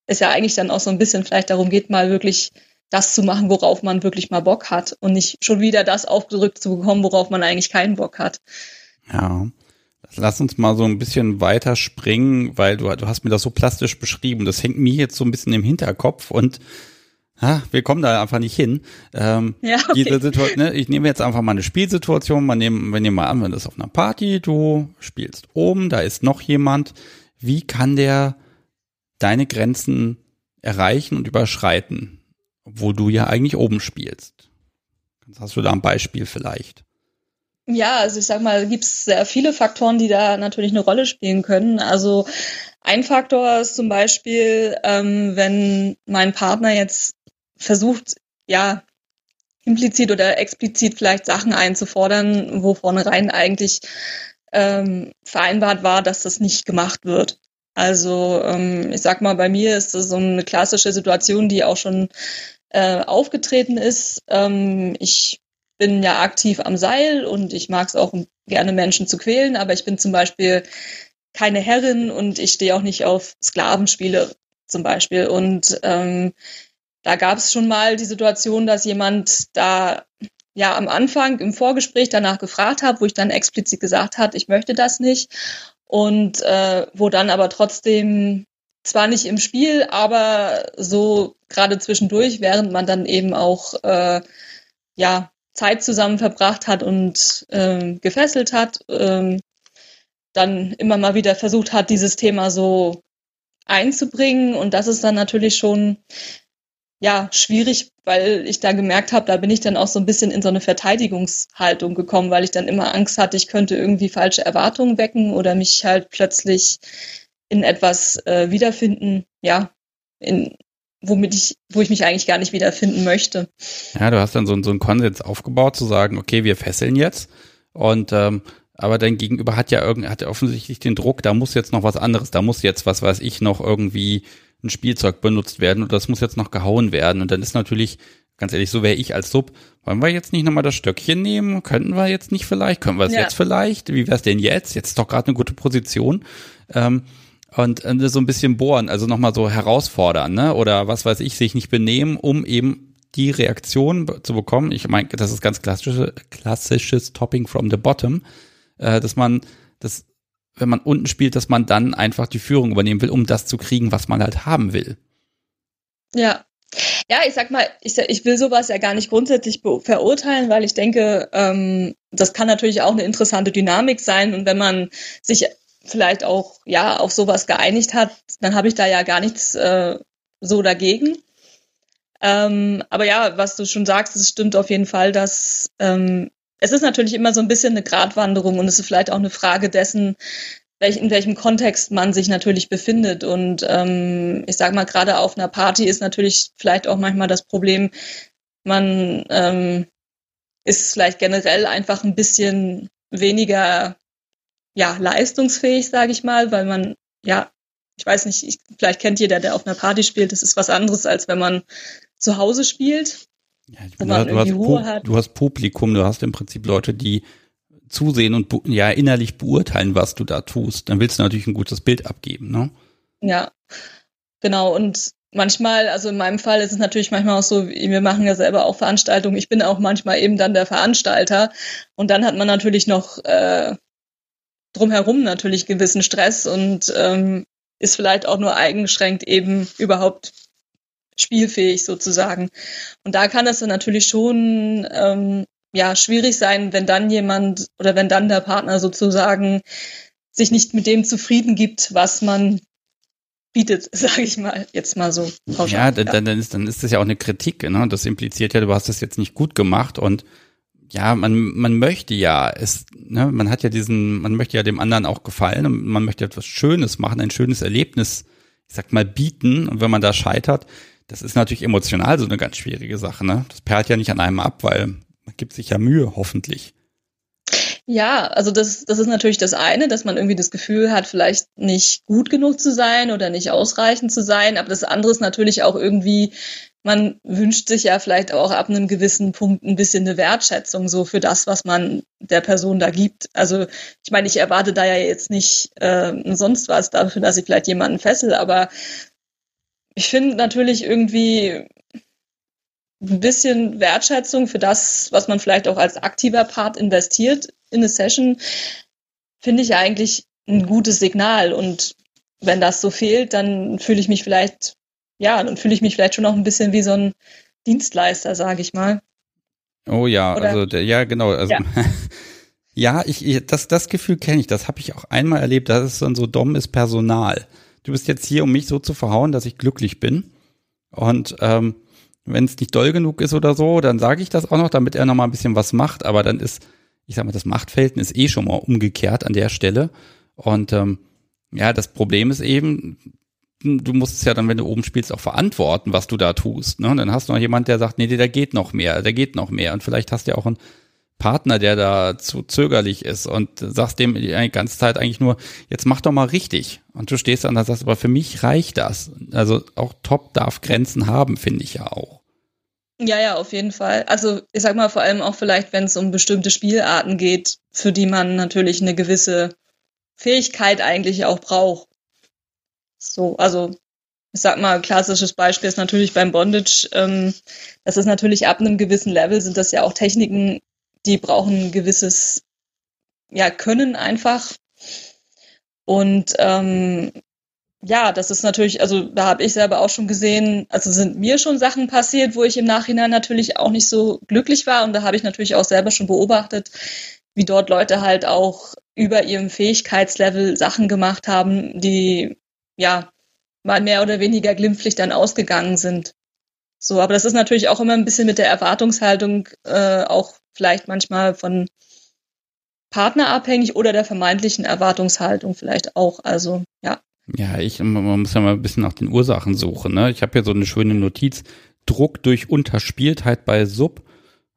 es ja eigentlich dann auch so ein bisschen vielleicht darum geht, mal wirklich das zu machen, worauf man wirklich mal Bock hat und nicht schon wieder das aufgedrückt zu bekommen, worauf man eigentlich keinen Bock hat. Ja. Lass uns mal so ein bisschen weiter springen, weil du, du hast mir das so plastisch beschrieben. Das hängt mir jetzt so ein bisschen im Hinterkopf und ha, wir kommen da einfach nicht hin. Ähm, ja, okay. diese Situation, ne, ich nehme jetzt einfach mal eine Spielsituation. Man nehmen, wir nehmen mal an, wenn das auf einer Party, du spielst oben, da ist noch jemand. Wie kann der deine Grenzen erreichen und überschreiten? obwohl du ja eigentlich oben spielst. Hast du da ein Beispiel vielleicht? Ja, also ich sag mal, gibt es sehr viele Faktoren, die da natürlich eine Rolle spielen können. Also ein Faktor ist zum Beispiel, ähm, wenn mein Partner jetzt versucht, ja, implizit oder explizit vielleicht Sachen einzufordern, wo vornherein eigentlich ähm, vereinbart war, dass das nicht gemacht wird. Also ähm, ich sag mal, bei mir ist das so eine klassische Situation, die auch schon äh, aufgetreten ist. Ähm, ich bin ja aktiv am Seil und ich mag es auch gerne Menschen zu quälen, aber ich bin zum Beispiel keine Herrin und ich stehe auch nicht auf Sklavenspiele zum Beispiel. Und ähm, da gab es schon mal die Situation, dass jemand da ja am Anfang im Vorgespräch danach gefragt hat, wo ich dann explizit gesagt hat, ich möchte das nicht. Und äh, wo dann aber trotzdem zwar nicht im Spiel, aber so gerade zwischendurch, während man dann eben auch äh, ja Zeit zusammen verbracht hat und äh, gefesselt hat, äh, dann immer mal wieder versucht hat, dieses Thema so einzubringen. Und das ist dann natürlich schon ja schwierig, weil ich da gemerkt habe, da bin ich dann auch so ein bisschen in so eine Verteidigungshaltung gekommen, weil ich dann immer Angst hatte, ich könnte irgendwie falsche Erwartungen wecken oder mich halt plötzlich in etwas äh, wiederfinden, ja, in, womit ich, wo ich mich eigentlich gar nicht wiederfinden möchte. Ja, du hast dann so, so einen Konsens aufgebaut, zu sagen, okay, wir fesseln jetzt und ähm, aber dein Gegenüber hat ja irgendwie, hat ja offensichtlich den Druck, da muss jetzt noch was anderes, da muss jetzt, was weiß ich, noch irgendwie ein Spielzeug benutzt werden und das muss jetzt noch gehauen werden. Und dann ist natürlich, ganz ehrlich, so wäre ich als Sub, wollen wir jetzt nicht nochmal das Stöckchen nehmen? Könnten wir jetzt nicht vielleicht? Können wir es ja. jetzt vielleicht? Wie wär's denn jetzt? Jetzt ist doch gerade eine gute Position. Ähm, und äh, so ein bisschen bohren, also nochmal so herausfordern, ne? Oder was weiß ich, sich nicht benehmen, um eben die Reaktion zu bekommen. Ich meine, das ist ganz klassisches, klassisches Topping from the bottom, äh, dass man das, wenn man unten spielt, dass man dann einfach die Führung übernehmen will, um das zu kriegen, was man halt haben will. Ja. Ja, ich sag mal, ich, ich will sowas ja gar nicht grundsätzlich verurteilen, weil ich denke, ähm, das kann natürlich auch eine interessante Dynamik sein. Und wenn man sich vielleicht auch ja auf sowas geeinigt hat, dann habe ich da ja gar nichts äh, so dagegen. Ähm, aber ja, was du schon sagst, es stimmt auf jeden Fall, dass ähm, es ist natürlich immer so ein bisschen eine Gratwanderung und es ist vielleicht auch eine Frage dessen, in welchem Kontext man sich natürlich befindet. Und ähm, ich sage mal, gerade auf einer Party ist natürlich vielleicht auch manchmal das Problem, man ähm, ist vielleicht generell einfach ein bisschen weniger ja, leistungsfähig, sage ich mal, weil man, ja, ich weiß nicht, ich, vielleicht kennt jeder, der auf einer Party spielt, das ist was anderes, als wenn man zu Hause spielt. Ja, man du, hast hat. du hast Publikum, du hast im Prinzip Leute, die zusehen und ja innerlich beurteilen, was du da tust. Dann willst du natürlich ein gutes Bild abgeben, ne? Ja, genau. Und manchmal, also in meinem Fall ist es natürlich manchmal auch so, wir machen ja selber auch Veranstaltungen. Ich bin auch manchmal eben dann der Veranstalter. Und dann hat man natürlich noch äh, drumherum natürlich gewissen Stress und ähm, ist vielleicht auch nur eingeschränkt eben überhaupt spielfähig sozusagen. Und da kann es dann natürlich schon ähm, ja schwierig sein, wenn dann jemand oder wenn dann der Partner sozusagen sich nicht mit dem zufrieden gibt, was man bietet, (laughs) sage ich mal, jetzt mal so pauschal. Ja, dann, dann, ist, dann ist das ja auch eine Kritik. Ne? Das impliziert ja, du hast das jetzt nicht gut gemacht und ja, man, man möchte ja, es, ne, man hat ja diesen, man möchte ja dem anderen auch gefallen und man möchte etwas Schönes machen, ein schönes Erlebnis, ich sag mal, bieten. Und wenn man da scheitert, das ist natürlich emotional so eine ganz schwierige Sache. Ne? Das perlt ja nicht an einem ab, weil man gibt sich ja Mühe, hoffentlich. Ja, also das, das ist natürlich das eine, dass man irgendwie das Gefühl hat, vielleicht nicht gut genug zu sein oder nicht ausreichend zu sein. Aber das andere ist natürlich auch irgendwie, man wünscht sich ja vielleicht auch ab einem gewissen Punkt ein bisschen eine Wertschätzung so für das, was man der Person da gibt. Also ich meine, ich erwarte da ja jetzt nicht äh, sonst was dafür, dass ich vielleicht jemanden fessel, aber ich finde natürlich irgendwie ein bisschen Wertschätzung für das, was man vielleicht auch als aktiver Part investiert in eine Session, finde ich eigentlich ein gutes Signal. Und wenn das so fehlt, dann fühle ich mich vielleicht, ja, dann fühle ich mich vielleicht schon auch ein bisschen wie so ein Dienstleister, sage ich mal. Oh ja, Oder? also ja, genau. Also, ja. (laughs) ja, ich, ich, das, das Gefühl kenne ich. Das habe ich auch einmal erlebt. Das ist dann so dumm ist Personal. Du bist jetzt hier, um mich so zu verhauen, dass ich glücklich bin. Und ähm, wenn es nicht doll genug ist oder so, dann sage ich das auch noch, damit er noch mal ein bisschen was macht. Aber dann ist, ich sag mal, das Machtverhältnis eh schon mal umgekehrt an der Stelle. Und ähm, ja, das Problem ist eben, du musst es ja dann, wenn du oben spielst, auch verantworten, was du da tust. Ne? Und dann hast du noch jemand, der sagt, nee, der geht noch mehr, der geht noch mehr. Und vielleicht hast du ja auch einen Partner, der da zu zögerlich ist und sagst dem die ganze Zeit eigentlich nur, jetzt mach doch mal richtig. Und du stehst dann und sagst, aber für mich reicht das. Also auch Top darf Grenzen haben, finde ich ja auch. Ja, ja, auf jeden Fall. Also ich sag mal vor allem auch vielleicht, wenn es um bestimmte Spielarten geht, für die man natürlich eine gewisse Fähigkeit eigentlich auch braucht. So, also ich sag mal, klassisches Beispiel ist natürlich beim Bondage. Ähm, das ist natürlich ab einem gewissen Level sind das ja auch Techniken, die brauchen ein gewisses ja, Können einfach. Und ähm, ja, das ist natürlich, also da habe ich selber auch schon gesehen, also sind mir schon Sachen passiert, wo ich im Nachhinein natürlich auch nicht so glücklich war. Und da habe ich natürlich auch selber schon beobachtet, wie dort Leute halt auch über ihrem Fähigkeitslevel Sachen gemacht haben, die ja mal mehr oder weniger glimpflich dann ausgegangen sind. So, aber das ist natürlich auch immer ein bisschen mit der Erwartungshaltung äh, auch vielleicht manchmal von Partner abhängig oder der vermeintlichen Erwartungshaltung vielleicht auch. Also ja. Ja, ich man muss ja mal ein bisschen nach den Ursachen suchen. Ne? Ich habe hier so eine schöne Notiz: Druck durch Unterspieltheit bei Sub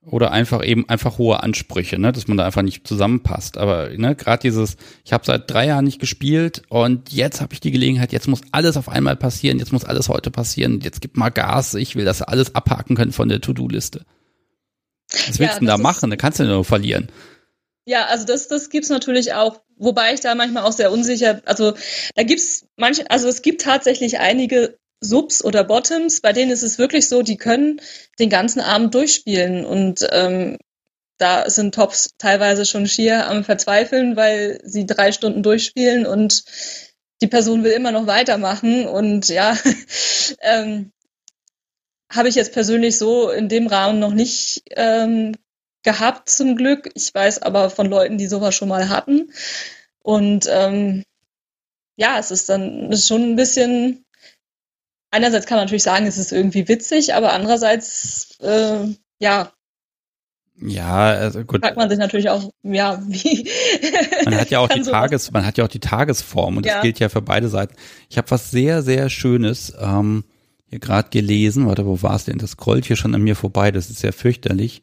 oder einfach eben einfach hohe Ansprüche, ne, dass man da einfach nicht zusammenpasst. Aber ne, gerade dieses, ich habe seit drei Jahren nicht gespielt und jetzt habe ich die Gelegenheit, jetzt muss alles auf einmal passieren, jetzt muss alles heute passieren, jetzt gib mal Gas, ich will das alles abhaken können von der To-Do-Liste. Was willst ja, du denn da machen? Da kannst du nur verlieren. Ja, also das, das gibt's natürlich auch, wobei ich da manchmal auch sehr unsicher, also da gibt's manche, also es gibt tatsächlich einige Subs oder Bottoms, bei denen ist es wirklich so, die können den ganzen Abend durchspielen und ähm, da sind Tops teilweise schon schier am Verzweifeln, weil sie drei Stunden durchspielen und die Person will immer noch weitermachen und ja, (laughs) ähm, habe ich jetzt persönlich so in dem Rahmen noch nicht ähm, gehabt zum Glück. Ich weiß aber von Leuten, die sowas schon mal hatten. Und ähm, ja, es ist dann schon ein bisschen. Einerseits kann man natürlich sagen, es ist irgendwie witzig, aber andererseits, äh, ja. Ja, also gut. Fragt man sich natürlich auch, ja, wie. Man hat ja auch (laughs) die Tages, man hat ja auch die Tagesform und ja. das gilt ja für beide Seiten. Ich habe was sehr, sehr Schönes. Ähm, hier gerade gelesen. Warte, wo war es denn? Das scrollt hier schon an mir vorbei. Das ist ja fürchterlich.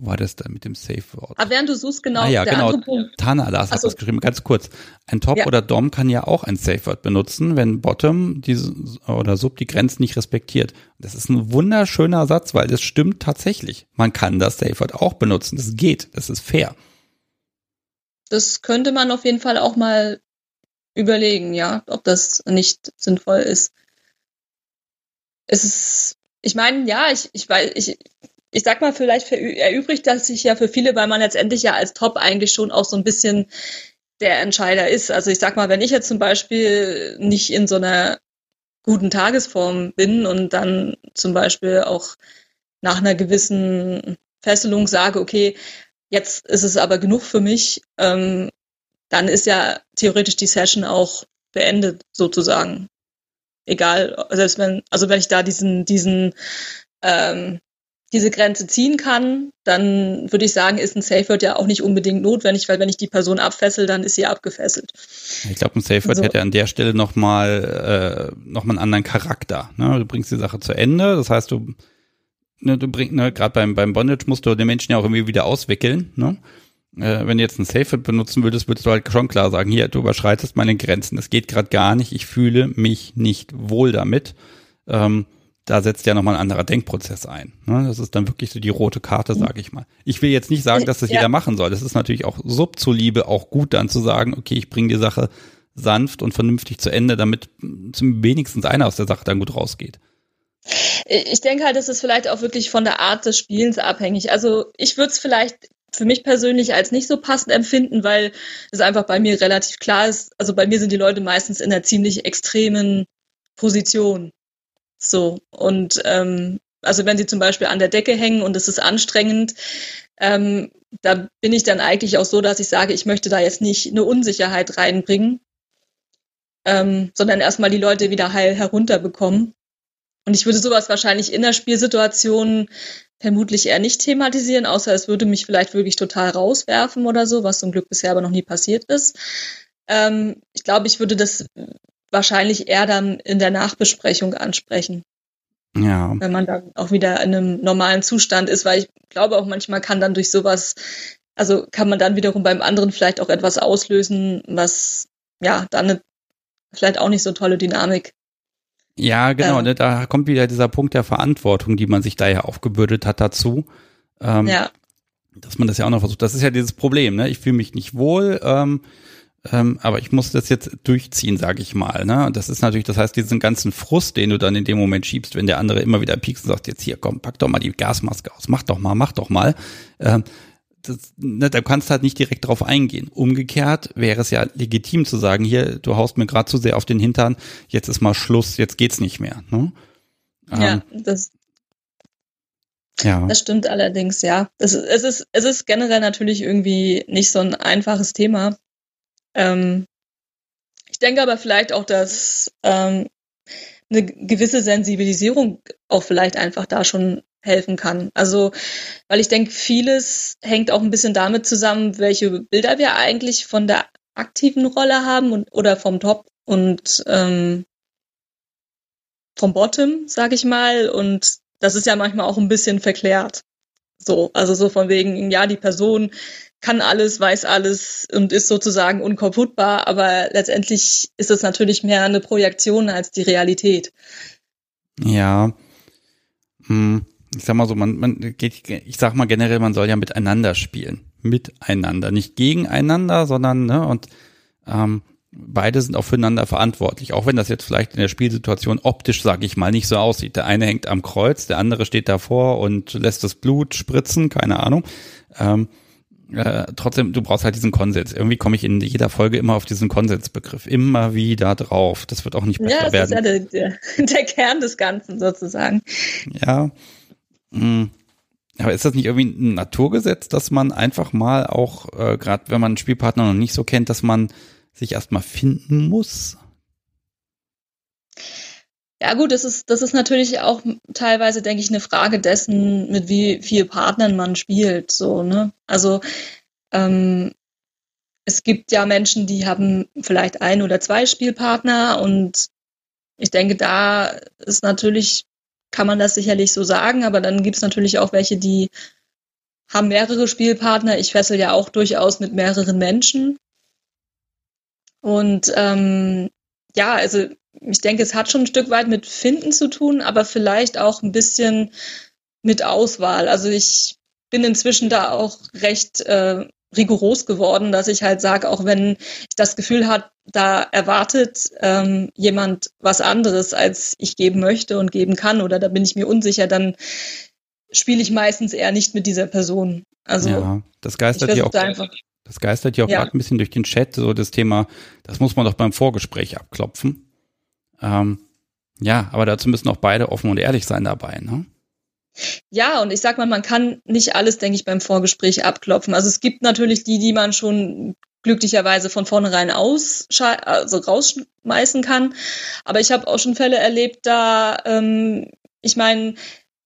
Wo war das da mit dem Safe Word? Aber während du suchst, genau. Ah ja, genau. Tana Lars hat das geschrieben. Ganz kurz. Ein Top ja. oder Dom kann ja auch ein Safe Word benutzen, wenn Bottom diese, oder Sub die Grenzen nicht respektiert. Das ist ein wunderschöner Satz, weil das stimmt tatsächlich. Man kann das Safe Word auch benutzen. Das geht. Das ist fair. Das könnte man auf jeden Fall auch mal überlegen, ja, ob das nicht sinnvoll ist es ist, ich meine, ja, ich, ich weiß, ich, ich sag mal, vielleicht erübrigt das sich ja für viele, weil man letztendlich ja als Top eigentlich schon auch so ein bisschen der Entscheider ist. Also ich sag mal, wenn ich jetzt zum Beispiel nicht in so einer guten Tagesform bin und dann zum Beispiel auch nach einer gewissen Fesselung sage, okay, jetzt ist es aber genug für mich, ähm, dann ist ja theoretisch die Session auch beendet sozusagen. Egal, selbst wenn, also wenn ich da diesen, diesen, ähm, diese Grenze ziehen kann, dann würde ich sagen, ist ein Safe Word ja auch nicht unbedingt notwendig, weil wenn ich die Person abfessel, dann ist sie abgefesselt. Ich glaube, ein Safe Word also, hätte an der Stelle nochmal äh, noch einen anderen Charakter. Ne? Du bringst die Sache zu Ende, das heißt, du, ne, du bringst, ne, gerade beim, beim Bondage musst du den Menschen ja auch irgendwie wieder auswickeln. Ne? Äh, wenn du jetzt ein Safe benutzen würdest, würdest du halt schon klar sagen, hier, du überschreitest meine Grenzen, das geht gerade gar nicht, ich fühle mich nicht wohl damit. Ähm, da setzt ja nochmal ein anderer Denkprozess ein. Ne? Das ist dann wirklich so die rote Karte, sage ich mal. Ich will jetzt nicht sagen, dass das ja. jeder machen soll. Das ist natürlich auch sub zuliebe auch gut dann zu sagen, okay, ich bringe die Sache sanft und vernünftig zu Ende, damit zum wenigstens einer aus der Sache dann gut rausgeht. Ich denke halt, das ist vielleicht auch wirklich von der Art des Spielens abhängig. Also ich würde es vielleicht für mich persönlich als nicht so passend empfinden, weil es einfach bei mir relativ klar ist. Also bei mir sind die Leute meistens in einer ziemlich extremen Position. So. Und ähm, also wenn sie zum Beispiel an der Decke hängen und es ist anstrengend, ähm, da bin ich dann eigentlich auch so, dass ich sage, ich möchte da jetzt nicht eine Unsicherheit reinbringen, ähm, sondern erstmal die Leute wieder heil herunterbekommen. Und ich würde sowas wahrscheinlich in der Spielsituation vermutlich eher nicht thematisieren, außer es würde mich vielleicht wirklich total rauswerfen oder so, was zum Glück bisher aber noch nie passiert ist. Ähm, ich glaube, ich würde das wahrscheinlich eher dann in der Nachbesprechung ansprechen. Ja. Wenn man dann auch wieder in einem normalen Zustand ist, weil ich glaube auch manchmal kann dann durch sowas, also kann man dann wiederum beim anderen vielleicht auch etwas auslösen, was ja dann eine, vielleicht auch nicht so tolle Dynamik ja, genau. Ähm. Ne, da kommt wieder dieser Punkt der Verantwortung, die man sich da ja aufgebürdet hat dazu. Ähm, ja. Dass man das ja auch noch versucht. Das ist ja dieses Problem. Ne? Ich fühle mich nicht wohl, ähm, ähm, aber ich muss das jetzt durchziehen, sage ich mal. Ne? Das ist natürlich, das heißt, diesen ganzen Frust, den du dann in dem Moment schiebst, wenn der andere immer wieder piekst und sagt, jetzt hier, komm, pack doch mal die Gasmaske aus, mach doch mal, mach doch mal. Das, ne, da kannst du halt nicht direkt drauf eingehen. Umgekehrt wäre es ja legitim zu sagen, hier, du haust mir gerade zu sehr auf den Hintern, jetzt ist mal Schluss, jetzt geht's nicht mehr. Ne? Ja, ähm, das, ja. Das stimmt allerdings, ja. Es, es, ist, es ist generell natürlich irgendwie nicht so ein einfaches Thema. Ähm, ich denke aber vielleicht auch, dass ähm, eine gewisse Sensibilisierung auch vielleicht einfach da schon helfen kann. Also, weil ich denke, vieles hängt auch ein bisschen damit zusammen, welche Bilder wir eigentlich von der aktiven Rolle haben und, oder vom Top und ähm, vom Bottom, sag ich mal. Und das ist ja manchmal auch ein bisschen verklärt. So, also so von wegen, ja, die Person kann alles, weiß alles und ist sozusagen unkaputtbar, aber letztendlich ist es natürlich mehr eine Projektion als die Realität. Ja. Hm ich sag mal so, man, man geht, ich sag mal generell, man soll ja miteinander spielen. Miteinander. Nicht gegeneinander, sondern, ne, und ähm, beide sind auch füreinander verantwortlich, auch wenn das jetzt vielleicht in der Spielsituation optisch, sage ich mal, nicht so aussieht. Der eine hängt am Kreuz, der andere steht davor und lässt das Blut spritzen, keine Ahnung. Ähm, äh, trotzdem, du brauchst halt diesen Konsens. Irgendwie komme ich in jeder Folge immer auf diesen Konsensbegriff. Immer wieder drauf. Das wird auch nicht besser ja, das werden. Ja, das ist ja der, der Kern des Ganzen sozusagen. Ja, hm. Aber ist das nicht irgendwie ein Naturgesetz, dass man einfach mal auch, äh, gerade wenn man einen Spielpartner noch nicht so kennt, dass man sich erstmal finden muss? Ja gut, das ist, das ist natürlich auch teilweise, denke ich, eine Frage dessen, mit wie viel Partnern man spielt. So, ne? Also ähm, es gibt ja Menschen, die haben vielleicht ein oder zwei Spielpartner und ich denke, da ist natürlich kann man das sicherlich so sagen, aber dann gibt es natürlich auch welche, die haben mehrere Spielpartner. Ich fessel ja auch durchaus mit mehreren Menschen. Und ähm, ja, also ich denke, es hat schon ein Stück weit mit Finden zu tun, aber vielleicht auch ein bisschen mit Auswahl. Also ich bin inzwischen da auch recht äh, rigoros geworden, dass ich halt sage, auch wenn ich das Gefühl habe, da erwartet ähm, jemand was anderes, als ich geben möchte und geben kann, oder da bin ich mir unsicher, dann spiele ich meistens eher nicht mit dieser Person. Also ja, das geistert hier auch. Einfach, das geistert ja auch ja. gerade ein bisschen durch den Chat, so das Thema, das muss man doch beim Vorgespräch abklopfen. Ähm, Ja, aber dazu müssen auch beide offen und ehrlich sein dabei, ne? Ja, und ich sag mal, man kann nicht alles, denke ich, beim Vorgespräch abklopfen. Also es gibt natürlich die, die man schon glücklicherweise von vornherein also rausschmeißen kann. Aber ich habe auch schon Fälle erlebt, da, ähm, ich meine,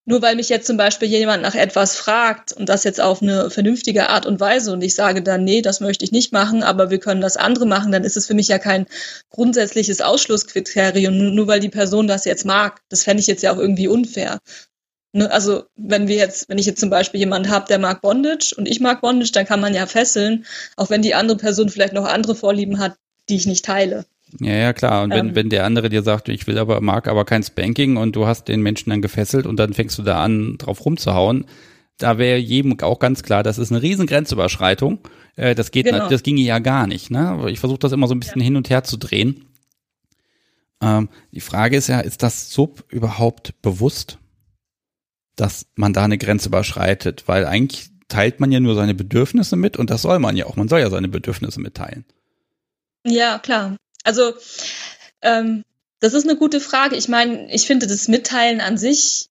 nur weil mich jetzt zum Beispiel jemand nach etwas fragt und das jetzt auf eine vernünftige Art und Weise und ich sage dann, nee, das möchte ich nicht machen, aber wir können das andere machen, dann ist es für mich ja kein grundsätzliches Ausschlusskriterium, nur weil die Person das jetzt mag. Das fände ich jetzt ja auch irgendwie unfair. Also wenn wir jetzt, wenn ich jetzt zum Beispiel jemanden habe, der mag Bondage und ich mag Bondage, dann kann man ja fesseln, auch wenn die andere Person vielleicht noch andere Vorlieben hat, die ich nicht teile. Ja, ja, klar. Und wenn, ähm, wenn der andere dir sagt, ich will aber, mag aber kein Spanking und du hast den Menschen dann gefesselt und dann fängst du da an, drauf rumzuhauen, da wäre jedem auch ganz klar, das ist eine riesen Grenzüberschreitung. Äh, das geht, genau. das ginge ja gar nicht. Ne? Ich versuche das immer so ein bisschen ja. hin und her zu drehen. Ähm, die Frage ist ja, ist das Sub überhaupt bewusst? Dass man da eine Grenze überschreitet, weil eigentlich teilt man ja nur seine Bedürfnisse mit und das soll man ja auch. Man soll ja seine Bedürfnisse mitteilen. Ja, klar. Also ähm, das ist eine gute Frage. Ich meine, ich finde das Mitteilen an sich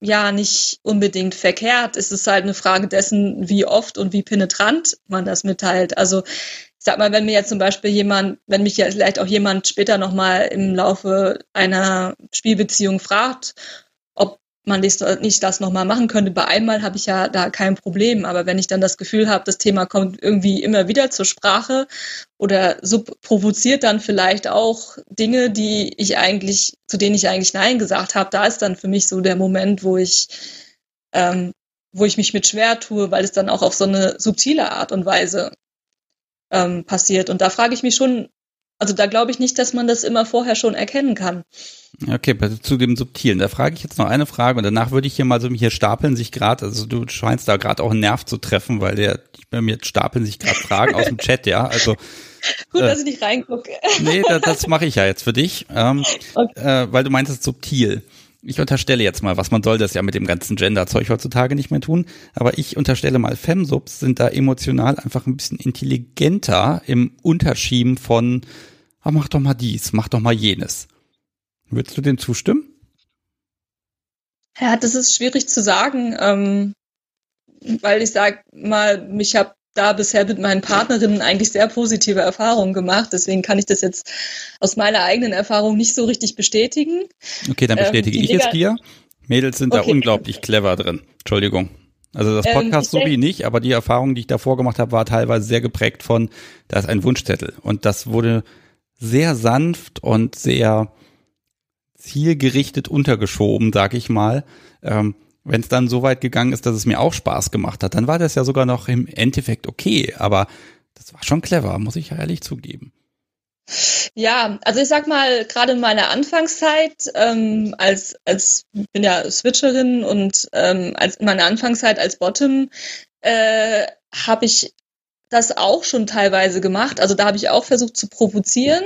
ja nicht unbedingt verkehrt. Es ist halt eine Frage dessen, wie oft und wie penetrant man das mitteilt. Also ich sag mal, wenn mir jetzt zum Beispiel jemand, wenn mich ja vielleicht auch jemand später nochmal im Laufe einer Spielbeziehung fragt, man nicht das nochmal machen könnte. Bei einmal habe ich ja da kein Problem, aber wenn ich dann das Gefühl habe, das Thema kommt irgendwie immer wieder zur Sprache oder so provoziert dann vielleicht auch Dinge, die ich eigentlich, zu denen ich eigentlich Nein gesagt habe, da ist dann für mich so der Moment, wo ich, ähm, wo ich mich mit schwer tue, weil es dann auch auf so eine subtile Art und Weise ähm, passiert. Und da frage ich mich schon, also da glaube ich nicht, dass man das immer vorher schon erkennen kann. Okay, zu dem Subtilen. Da frage ich jetzt noch eine Frage und danach würde ich hier mal so, hier stapeln sich gerade, also du scheinst da gerade auch einen Nerv zu treffen, weil der, bei mir stapeln sich gerade Fragen aus dem Chat, ja, also. (laughs) Gut, äh, dass ich nicht reingucke. nee, das, das mache ich ja jetzt für dich, ähm, okay. äh, weil du meintest subtil. Ich unterstelle jetzt mal, was man soll das ja mit dem ganzen Gender-Zeug heutzutage nicht mehr tun, aber ich unterstelle mal, Femsubs sind da emotional einfach ein bisschen intelligenter im Unterschieben von, ah, mach doch mal dies, mach doch mal jenes. Würdest du dem zustimmen? Ja, das ist schwierig zu sagen, ähm, weil ich sag mal, mich habe da bisher mit meinen Partnerinnen eigentlich sehr positive Erfahrungen gemacht. Deswegen kann ich das jetzt aus meiner eigenen Erfahrung nicht so richtig bestätigen. Okay, dann bestätige ähm, ich es dir. Mädels sind okay. da unglaublich clever drin. Entschuldigung. Also das ähm, Podcast ähm, so wie nicht, aber die Erfahrung, die ich davor gemacht habe, war teilweise sehr geprägt von, da ist ein Wunschzettel. Und das wurde sehr sanft und sehr zielgerichtet untergeschoben, sag ich mal. Ähm, Wenn es dann so weit gegangen ist, dass es mir auch Spaß gemacht hat, dann war das ja sogar noch im Endeffekt okay. Aber das war schon clever, muss ich ehrlich zugeben. Ja, also ich sag mal, gerade in meiner Anfangszeit, ähm, als, als bin ja Switcherin und ähm, als in meiner Anfangszeit als Bottom äh, habe ich das auch schon teilweise gemacht. Also da habe ich auch versucht zu provozieren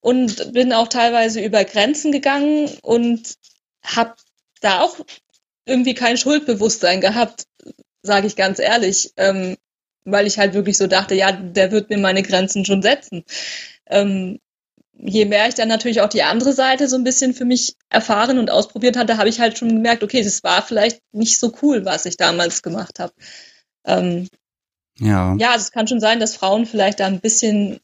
und bin auch teilweise über Grenzen gegangen und habe da auch irgendwie kein Schuldbewusstsein gehabt, sage ich ganz ehrlich, ähm, weil ich halt wirklich so dachte, ja, der wird mir meine Grenzen schon setzen. Ähm, je mehr ich dann natürlich auch die andere Seite so ein bisschen für mich erfahren und ausprobiert hatte, habe ich halt schon gemerkt, okay, das war vielleicht nicht so cool, was ich damals gemacht habe. Ähm, ja. Ja, also es kann schon sein, dass Frauen vielleicht da ein bisschen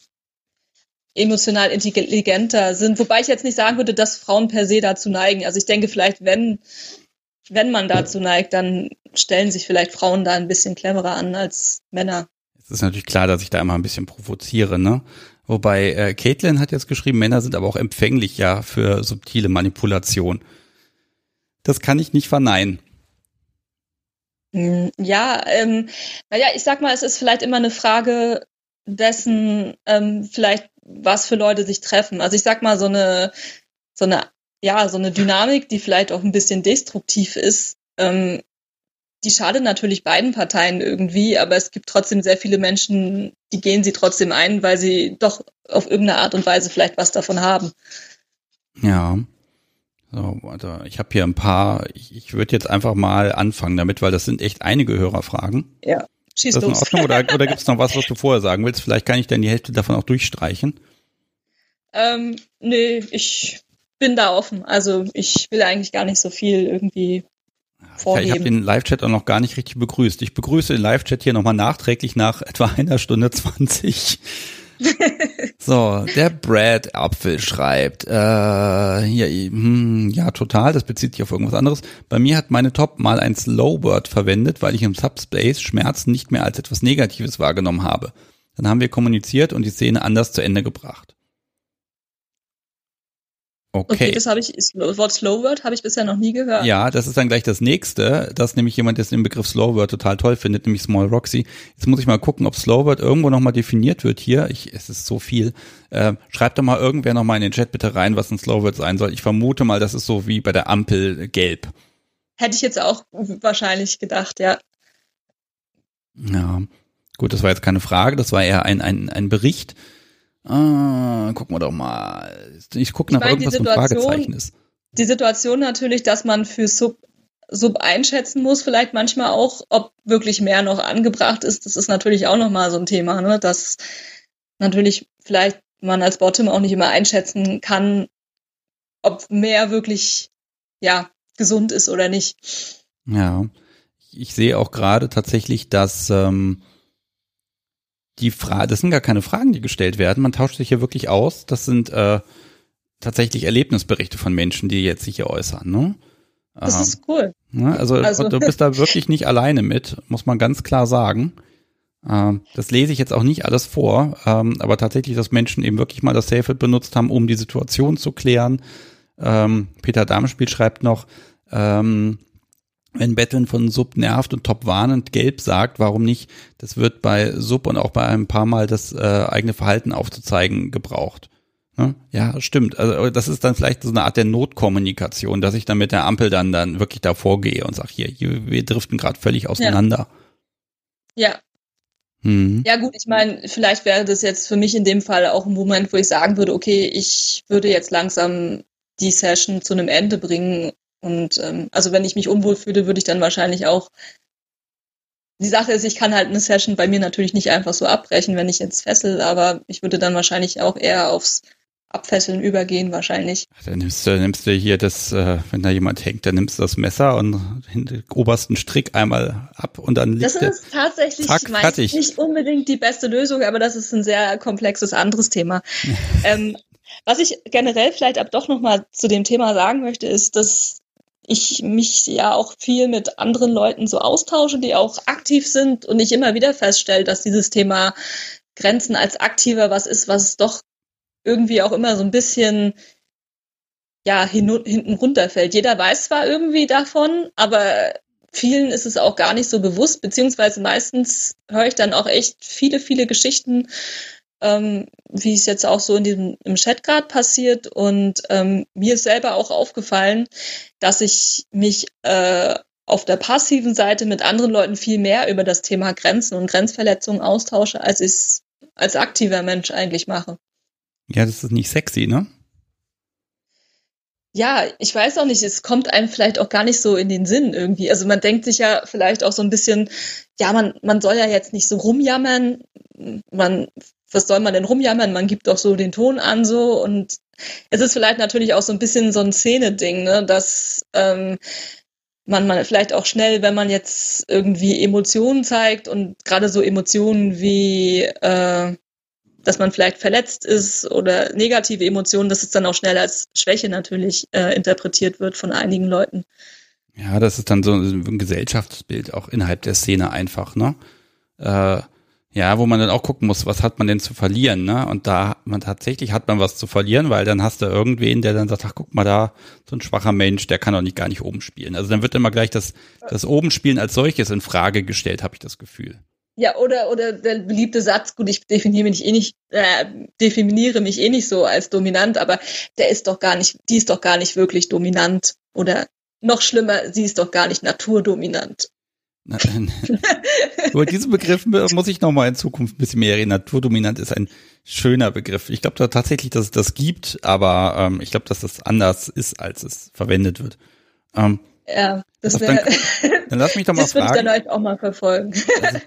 emotional intelligenter sind. Wobei ich jetzt nicht sagen würde, dass Frauen per se dazu neigen. Also ich denke vielleicht, wenn, wenn man dazu neigt, dann stellen sich vielleicht Frauen da ein bisschen cleverer an als Männer. Es ist natürlich klar, dass ich da immer ein bisschen provoziere, ne? Wobei äh, Caitlin hat jetzt geschrieben, Männer sind aber auch empfänglich ja für subtile Manipulation. Das kann ich nicht verneinen. Hm, ja, ähm, naja, ich sag mal, es ist vielleicht immer eine Frage dessen, ähm, vielleicht was für Leute sich treffen. Also ich sag mal, so eine, so eine, ja, so eine Dynamik, die vielleicht auch ein bisschen destruktiv ist, ähm, die schadet natürlich beiden Parteien irgendwie, aber es gibt trotzdem sehr viele Menschen, die gehen sie trotzdem ein, weil sie doch auf irgendeine Art und Weise vielleicht was davon haben. Ja. So, also ich habe hier ein paar, ich, ich würde jetzt einfach mal anfangen damit, weil das sind echt einige Hörerfragen. Ja. Schieß ist das in Ordnung oder, oder gibt es noch was, was du (laughs) vorher sagen willst? Vielleicht kann ich dann die Hälfte davon auch durchstreichen. Ähm, nee, ich bin da offen. Also ich will eigentlich gar nicht so viel irgendwie vorgeben. Ich habe den Live-Chat auch noch gar nicht richtig begrüßt. Ich begrüße den Live-Chat hier nochmal nachträglich nach etwa einer Stunde zwanzig. (laughs) so, der Brad Apfel schreibt, äh, hier, hm, ja, total, das bezieht sich auf irgendwas anderes. Bei mir hat meine Top mal ein Slow Word verwendet, weil ich im Subspace Schmerzen nicht mehr als etwas Negatives wahrgenommen habe. Dann haben wir kommuniziert und die Szene anders zu Ende gebracht. Okay. okay, das habe ich, das Wort Slow Word habe ich bisher noch nie gehört. Ja, das ist dann gleich das nächste, dass nämlich jemand jetzt den Begriff Slow Word total toll findet, nämlich Small Roxy. Jetzt muss ich mal gucken, ob Slow Word irgendwo nochmal definiert wird hier. Ich, es ist so viel. Äh, schreibt doch mal irgendwer nochmal in den Chat bitte rein, was ein Slow Word sein soll. Ich vermute mal, das ist so wie bei der Ampel gelb. Hätte ich jetzt auch wahrscheinlich gedacht, ja. Ja, gut, das war jetzt keine Frage, das war eher ein, ein, ein Bericht. Ah, gucken wir doch mal. Ich gucke nach ich mein, irgendwas, ein Fragezeichen ist. Die Situation natürlich, dass man für Sub, Sub einschätzen muss, vielleicht manchmal auch, ob wirklich mehr noch angebracht ist. Das ist natürlich auch nochmal so ein Thema, ne? dass natürlich vielleicht man als Bottom auch nicht immer einschätzen kann, ob mehr wirklich ja gesund ist oder nicht. Ja, ich sehe auch gerade tatsächlich, dass ähm, die Frage, das sind gar keine Fragen, die gestellt werden. Man tauscht sich hier wirklich aus. Das sind äh, tatsächlich Erlebnisberichte von Menschen, die jetzt sich hier äußern. Ne? Das ähm, ist cool. Ne? Also, also, du bist da (laughs) wirklich nicht alleine mit, muss man ganz klar sagen. Ähm, das lese ich jetzt auch nicht alles vor, ähm, aber tatsächlich, dass Menschen eben wirklich mal das Safehold benutzt haben, um die Situation zu klären. Peter Darmspiel schreibt noch, ähm, wenn Betteln von Sub nervt und Top warnend gelb sagt, warum nicht? Das wird bei Sub und auch bei ein paar Mal das äh, eigene Verhalten aufzuzeigen gebraucht. Ne? Ja, stimmt. Also das ist dann vielleicht so eine Art der Notkommunikation, dass ich dann mit der Ampel dann dann wirklich davor gehe und sage, hier, hier wir driften gerade völlig auseinander. Ja. Ja, mhm. ja gut, ich meine, vielleicht wäre das jetzt für mich in dem Fall auch ein Moment, wo ich sagen würde, okay, ich würde jetzt langsam die Session zu einem Ende bringen und ähm, also wenn ich mich unwohl fühle, würde ich dann wahrscheinlich auch. Die Sache ist, ich kann halt eine Session bei mir natürlich nicht einfach so abbrechen, wenn ich jetzt fessel, aber ich würde dann wahrscheinlich auch eher aufs Abfesseln übergehen wahrscheinlich. Dann nimmst du, nimmst du hier das, äh, wenn da jemand hängt, dann nimmst du das Messer und den obersten Strick einmal ab und dann liegt Das ist tatsächlich zack, meist nicht unbedingt die beste Lösung, aber das ist ein sehr komplexes anderes Thema. (laughs) ähm, was ich generell vielleicht ab doch nochmal zu dem Thema sagen möchte, ist, dass ich mich ja auch viel mit anderen Leuten so austausche, die auch aktiv sind und ich immer wieder feststelle, dass dieses Thema Grenzen als Aktiver was ist, was doch irgendwie auch immer so ein bisschen ja hin, hinten runterfällt. Jeder weiß zwar irgendwie davon, aber vielen ist es auch gar nicht so bewusst, beziehungsweise meistens höre ich dann auch echt viele, viele Geschichten ähm, wie es jetzt auch so in diesem, im Chat gerade passiert. Und ähm, mir ist selber auch aufgefallen, dass ich mich äh, auf der passiven Seite mit anderen Leuten viel mehr über das Thema Grenzen und Grenzverletzungen austausche, als ich es als aktiver Mensch eigentlich mache. Ja, das ist nicht sexy, ne? Ja, ich weiß auch nicht, es kommt einem vielleicht auch gar nicht so in den Sinn irgendwie. Also man denkt sich ja vielleicht auch so ein bisschen, ja, man, man soll ja jetzt nicht so rumjammern, man was soll man denn rumjammern? Man gibt doch so den Ton an so und es ist vielleicht natürlich auch so ein bisschen so ein Szene-Ding, ne, dass ähm, man, man vielleicht auch schnell, wenn man jetzt irgendwie Emotionen zeigt und gerade so Emotionen wie äh, dass man vielleicht verletzt ist oder negative Emotionen, dass es dann auch schnell als Schwäche natürlich äh, interpretiert wird von einigen Leuten. Ja, das ist dann so ein Gesellschaftsbild auch innerhalb der Szene einfach, ne? Äh, ja, wo man dann auch gucken muss, was hat man denn zu verlieren, ne? Und da man tatsächlich hat man was zu verlieren, weil dann hast du irgendwen, der dann sagt, ach guck mal da, so ein schwacher Mensch, der kann doch nicht gar nicht oben spielen. Also dann wird immer gleich das das oben spielen als solches in Frage gestellt, habe ich das Gefühl. Ja, oder oder der beliebte Satz, gut, ich definiere mich eh nicht äh, definiere mich eh nicht so als dominant, aber der ist doch gar nicht, die ist doch gar nicht wirklich dominant oder noch schlimmer, sie ist doch gar nicht naturdominant. Über (laughs) diesen Begriff muss ich nochmal in Zukunft ein bisschen mehr reden. Naturdominant ist ein schöner Begriff. Ich glaube da tatsächlich, dass es das gibt, aber ähm, ich glaube, dass das anders ist, als es verwendet wird. Ähm, ja, das wäre. Dann, (laughs) dann, lass mich doch mal das fragen. Das würde ich dann euch auch mal verfolgen. Also,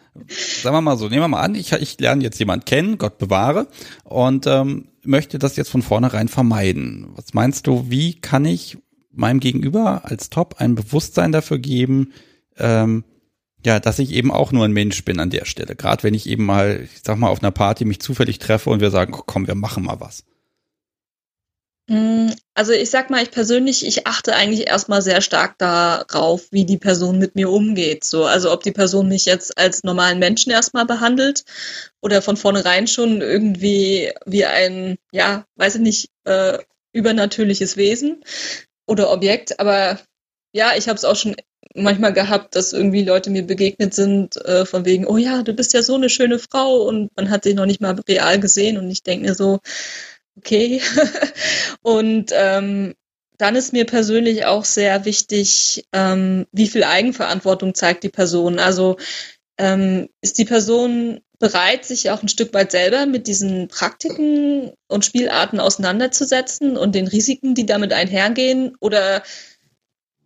sagen wir mal so, nehmen wir mal an, ich, ich lerne jetzt jemand kennen, Gott bewahre, und ähm, möchte das jetzt von vornherein vermeiden. Was meinst du, wie kann ich meinem Gegenüber als Top ein Bewusstsein dafür geben, ähm, ja, dass ich eben auch nur ein Mensch bin an der Stelle. Gerade wenn ich eben mal, ich sag mal, auf einer Party mich zufällig treffe und wir sagen, komm, wir machen mal was. Mm, also ich sag mal, ich persönlich, ich achte eigentlich erstmal sehr stark darauf, wie die Person mit mir umgeht. So, also ob die Person mich jetzt als normalen Menschen erstmal behandelt oder von vornherein schon irgendwie wie ein, ja, weiß ich nicht, äh, übernatürliches Wesen oder Objekt. Aber ja, ich habe es auch schon manchmal gehabt, dass irgendwie Leute mir begegnet sind, äh, von wegen, oh ja, du bist ja so eine schöne Frau und man hat dich noch nicht mal real gesehen und ich denke mir so, okay. (laughs) und ähm, dann ist mir persönlich auch sehr wichtig, ähm, wie viel Eigenverantwortung zeigt die Person. Also ähm, ist die Person bereit, sich auch ein Stück weit selber mit diesen Praktiken und Spielarten auseinanderzusetzen und den Risiken, die damit einhergehen? Oder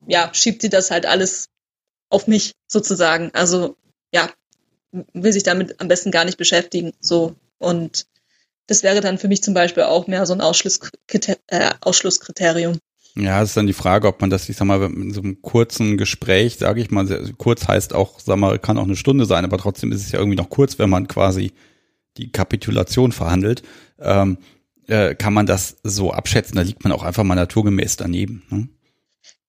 ja, schiebt sie das halt alles auf mich sozusagen. Also ja, will sich damit am besten gar nicht beschäftigen. So. Und das wäre dann für mich zum Beispiel auch mehr so ein Ausschlusskriter äh, Ausschlusskriterium. Ja, es ist dann die Frage, ob man das, ich sag mal, in so einem kurzen Gespräch, sage ich mal, kurz heißt auch, sag mal, kann auch eine Stunde sein, aber trotzdem ist es ja irgendwie noch kurz, wenn man quasi die Kapitulation verhandelt, ähm, äh, kann man das so abschätzen. Da liegt man auch einfach mal naturgemäß daneben. Ne?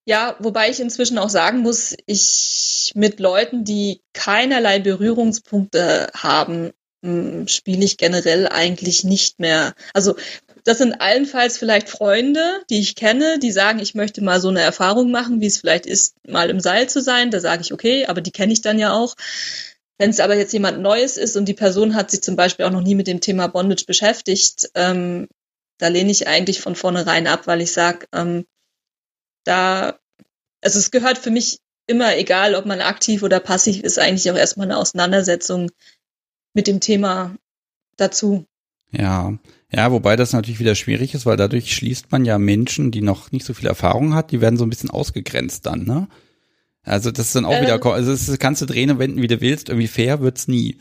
Ja, wobei ich inzwischen auch sagen muss, ich mit Leuten, die keinerlei Berührungspunkte haben, spiele ich generell eigentlich nicht mehr. Also das sind allenfalls vielleicht Freunde, die ich kenne, die sagen, ich möchte mal so eine Erfahrung machen, wie es vielleicht ist, mal im Seil zu sein. Da sage ich, okay, aber die kenne ich dann ja auch. Wenn es aber jetzt jemand Neues ist und die Person hat sich zum Beispiel auch noch nie mit dem Thema Bondage beschäftigt, ähm, da lehne ich eigentlich von vornherein ab, weil ich sage, ähm, da, also es gehört für mich immer, egal ob man aktiv oder passiv ist, eigentlich auch erstmal eine Auseinandersetzung mit dem Thema dazu. Ja, ja, wobei das natürlich wieder schwierig ist, weil dadurch schließt man ja Menschen, die noch nicht so viel Erfahrung hat, die werden so ein bisschen ausgegrenzt dann, ne? Also das ist dann auch äh, wieder, also das kannst du drehen und wenden, wie du willst, irgendwie fair wird's nie.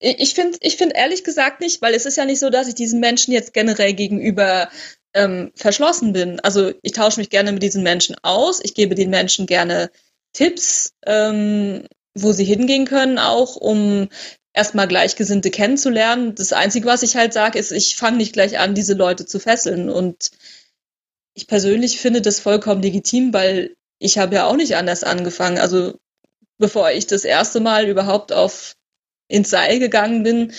Ich finde, ich finde ehrlich gesagt nicht, weil es ist ja nicht so, dass ich diesen Menschen jetzt generell gegenüber ähm, verschlossen bin. Also ich tausche mich gerne mit diesen Menschen aus, ich gebe den Menschen gerne Tipps, ähm, wo sie hingehen können, auch um erstmal Gleichgesinnte kennenzulernen. Das Einzige, was ich halt sage, ist, ich fange nicht gleich an, diese Leute zu fesseln. Und ich persönlich finde das vollkommen legitim, weil ich habe ja auch nicht anders angefangen. Also bevor ich das erste Mal überhaupt auf ins Seil gegangen bin,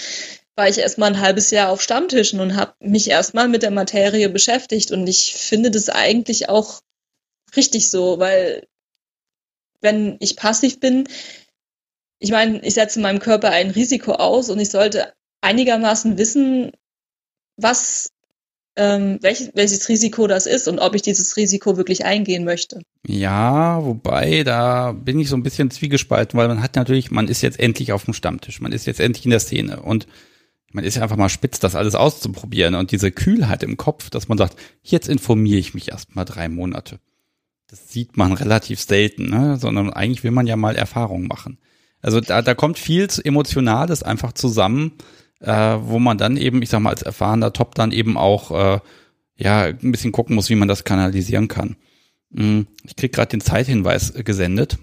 war ich erstmal ein halbes Jahr auf Stammtischen und habe mich erstmal mit der Materie beschäftigt. Und ich finde das eigentlich auch richtig so, weil wenn ich passiv bin, ich meine, ich setze meinem Körper ein Risiko aus und ich sollte einigermaßen wissen, was ähm, welch, welches Risiko das ist und ob ich dieses Risiko wirklich eingehen möchte. Ja, wobei, da bin ich so ein bisschen zwiegespalten, weil man hat natürlich, man ist jetzt endlich auf dem Stammtisch, man ist jetzt endlich in der Szene und man ist ja einfach mal spitz, das alles auszuprobieren und diese Kühlheit im Kopf, dass man sagt, jetzt informiere ich mich erst mal drei Monate. Das sieht man relativ selten, ne? sondern eigentlich will man ja mal Erfahrungen machen. Also da, da kommt viel Emotionales einfach zusammen, äh, wo man dann eben, ich sag mal, als erfahrener Top dann eben auch äh, ja ein bisschen gucken muss, wie man das kanalisieren kann. Hm, ich krieg gerade den Zeithinweis gesendet.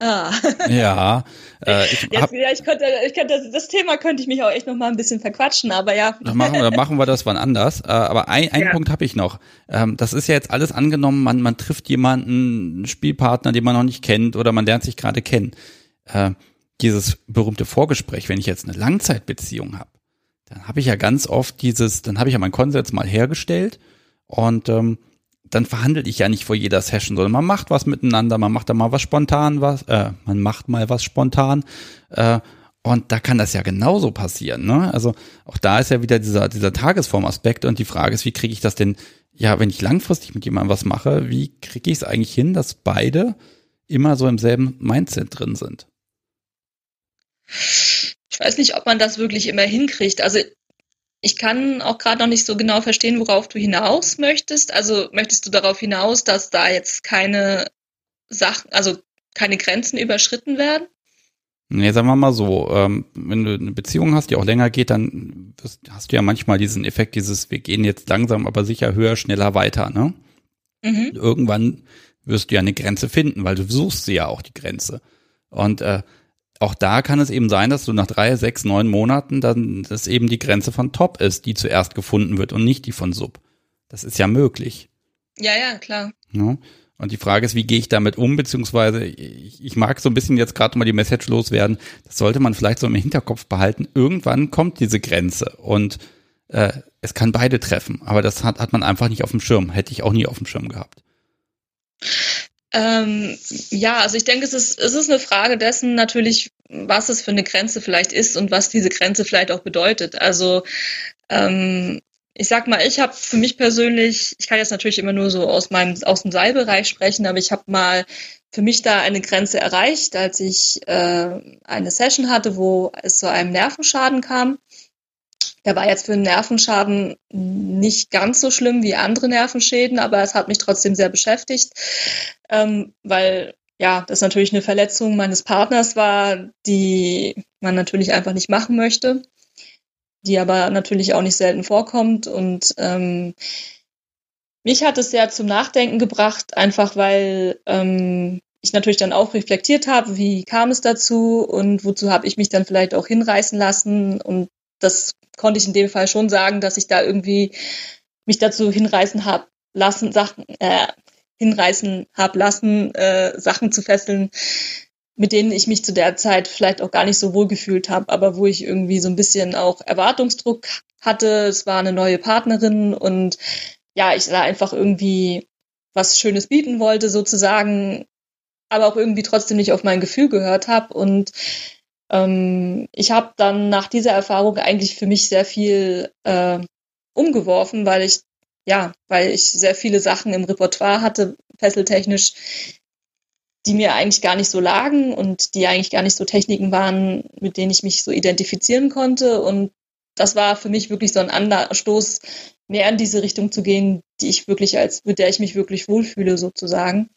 Ah. Ja. (laughs) Äh, ich, hab, ja, ich könnte, ich könnte, das Thema könnte ich mich auch echt noch mal ein bisschen verquatschen, aber ja. Dann machen, dann machen wir das wann anders. Äh, aber ein, ein ja. Punkt habe ich noch. Ähm, das ist ja jetzt alles angenommen, man, man trifft jemanden, einen Spielpartner, den man noch nicht kennt oder man lernt sich gerade kennen. Äh, dieses berühmte Vorgespräch, wenn ich jetzt eine Langzeitbeziehung habe, dann habe ich ja ganz oft dieses, dann habe ich ja meinen Konsens mal hergestellt und ähm, dann verhandelt ich ja nicht vor jeder Session, sondern man macht was miteinander, man macht da mal was spontan, was, äh, man macht mal was spontan. Äh, und da kann das ja genauso passieren. Ne? Also auch da ist ja wieder dieser, dieser Tagesformaspekt und die Frage ist, wie kriege ich das denn, ja, wenn ich langfristig mit jemandem was mache, wie kriege ich es eigentlich hin, dass beide immer so im selben Mindset drin sind? Ich weiß nicht, ob man das wirklich immer hinkriegt. Also ich kann auch gerade noch nicht so genau verstehen, worauf du hinaus möchtest. Also möchtest du darauf hinaus, dass da jetzt keine Sachen, also keine Grenzen überschritten werden? Nee, sagen wir mal so, ähm, wenn du eine Beziehung hast, die auch länger geht, dann hast du ja manchmal diesen Effekt, dieses, wir gehen jetzt langsam, aber sicher höher, schneller weiter, ne? Mhm. Irgendwann wirst du ja eine Grenze finden, weil du suchst sie ja auch, die Grenze. Und äh, auch da kann es eben sein, dass du nach drei, sechs, neun Monaten dann, dass eben die Grenze von Top ist, die zuerst gefunden wird und nicht die von Sub. Das ist ja möglich. Ja, ja, klar. Ja? Und die Frage ist, wie gehe ich damit um, beziehungsweise ich, ich mag so ein bisschen jetzt gerade mal die Message loswerden, das sollte man vielleicht so im Hinterkopf behalten. Irgendwann kommt diese Grenze und äh, es kann beide treffen, aber das hat, hat man einfach nicht auf dem Schirm, hätte ich auch nie auf dem Schirm gehabt. Ähm, ja, also ich denke, es ist, es ist eine Frage dessen natürlich, was es für eine Grenze vielleicht ist und was diese Grenze vielleicht auch bedeutet. Also ähm, ich sag mal, ich habe für mich persönlich, ich kann jetzt natürlich immer nur so aus meinem aus dem Seilbereich sprechen, aber ich habe mal für mich da eine Grenze erreicht, als ich äh, eine Session hatte, wo es zu einem Nervenschaden kam. Der war jetzt für einen Nervenschaden nicht ganz so schlimm wie andere Nervenschäden, aber es hat mich trotzdem sehr beschäftigt, ähm, weil ja, das natürlich eine Verletzung meines Partners war, die man natürlich einfach nicht machen möchte die aber natürlich auch nicht selten vorkommt. Und ähm, mich hat es sehr zum Nachdenken gebracht, einfach weil ähm, ich natürlich dann auch reflektiert habe, wie kam es dazu und wozu habe ich mich dann vielleicht auch hinreißen lassen. Und das konnte ich in dem Fall schon sagen, dass ich da irgendwie mich dazu hinreißen habe lassen, Sachen, äh, hinreißen habe lassen, äh, Sachen zu fesseln, mit denen ich mich zu der Zeit vielleicht auch gar nicht so wohl gefühlt habe, aber wo ich irgendwie so ein bisschen auch Erwartungsdruck hatte. Es war eine neue Partnerin und ja, ich da einfach irgendwie was Schönes bieten wollte sozusagen, aber auch irgendwie trotzdem nicht auf mein Gefühl gehört habe und ähm, ich habe dann nach dieser Erfahrung eigentlich für mich sehr viel äh, umgeworfen, weil ich ja, weil ich sehr viele Sachen im Repertoire hatte, fesseltechnisch, die mir eigentlich gar nicht so lagen und die eigentlich gar nicht so Techniken waren, mit denen ich mich so identifizieren konnte. Und das war für mich wirklich so ein Anstoß, mehr in diese Richtung zu gehen, die ich wirklich als, mit der ich mich wirklich wohlfühle, sozusagen.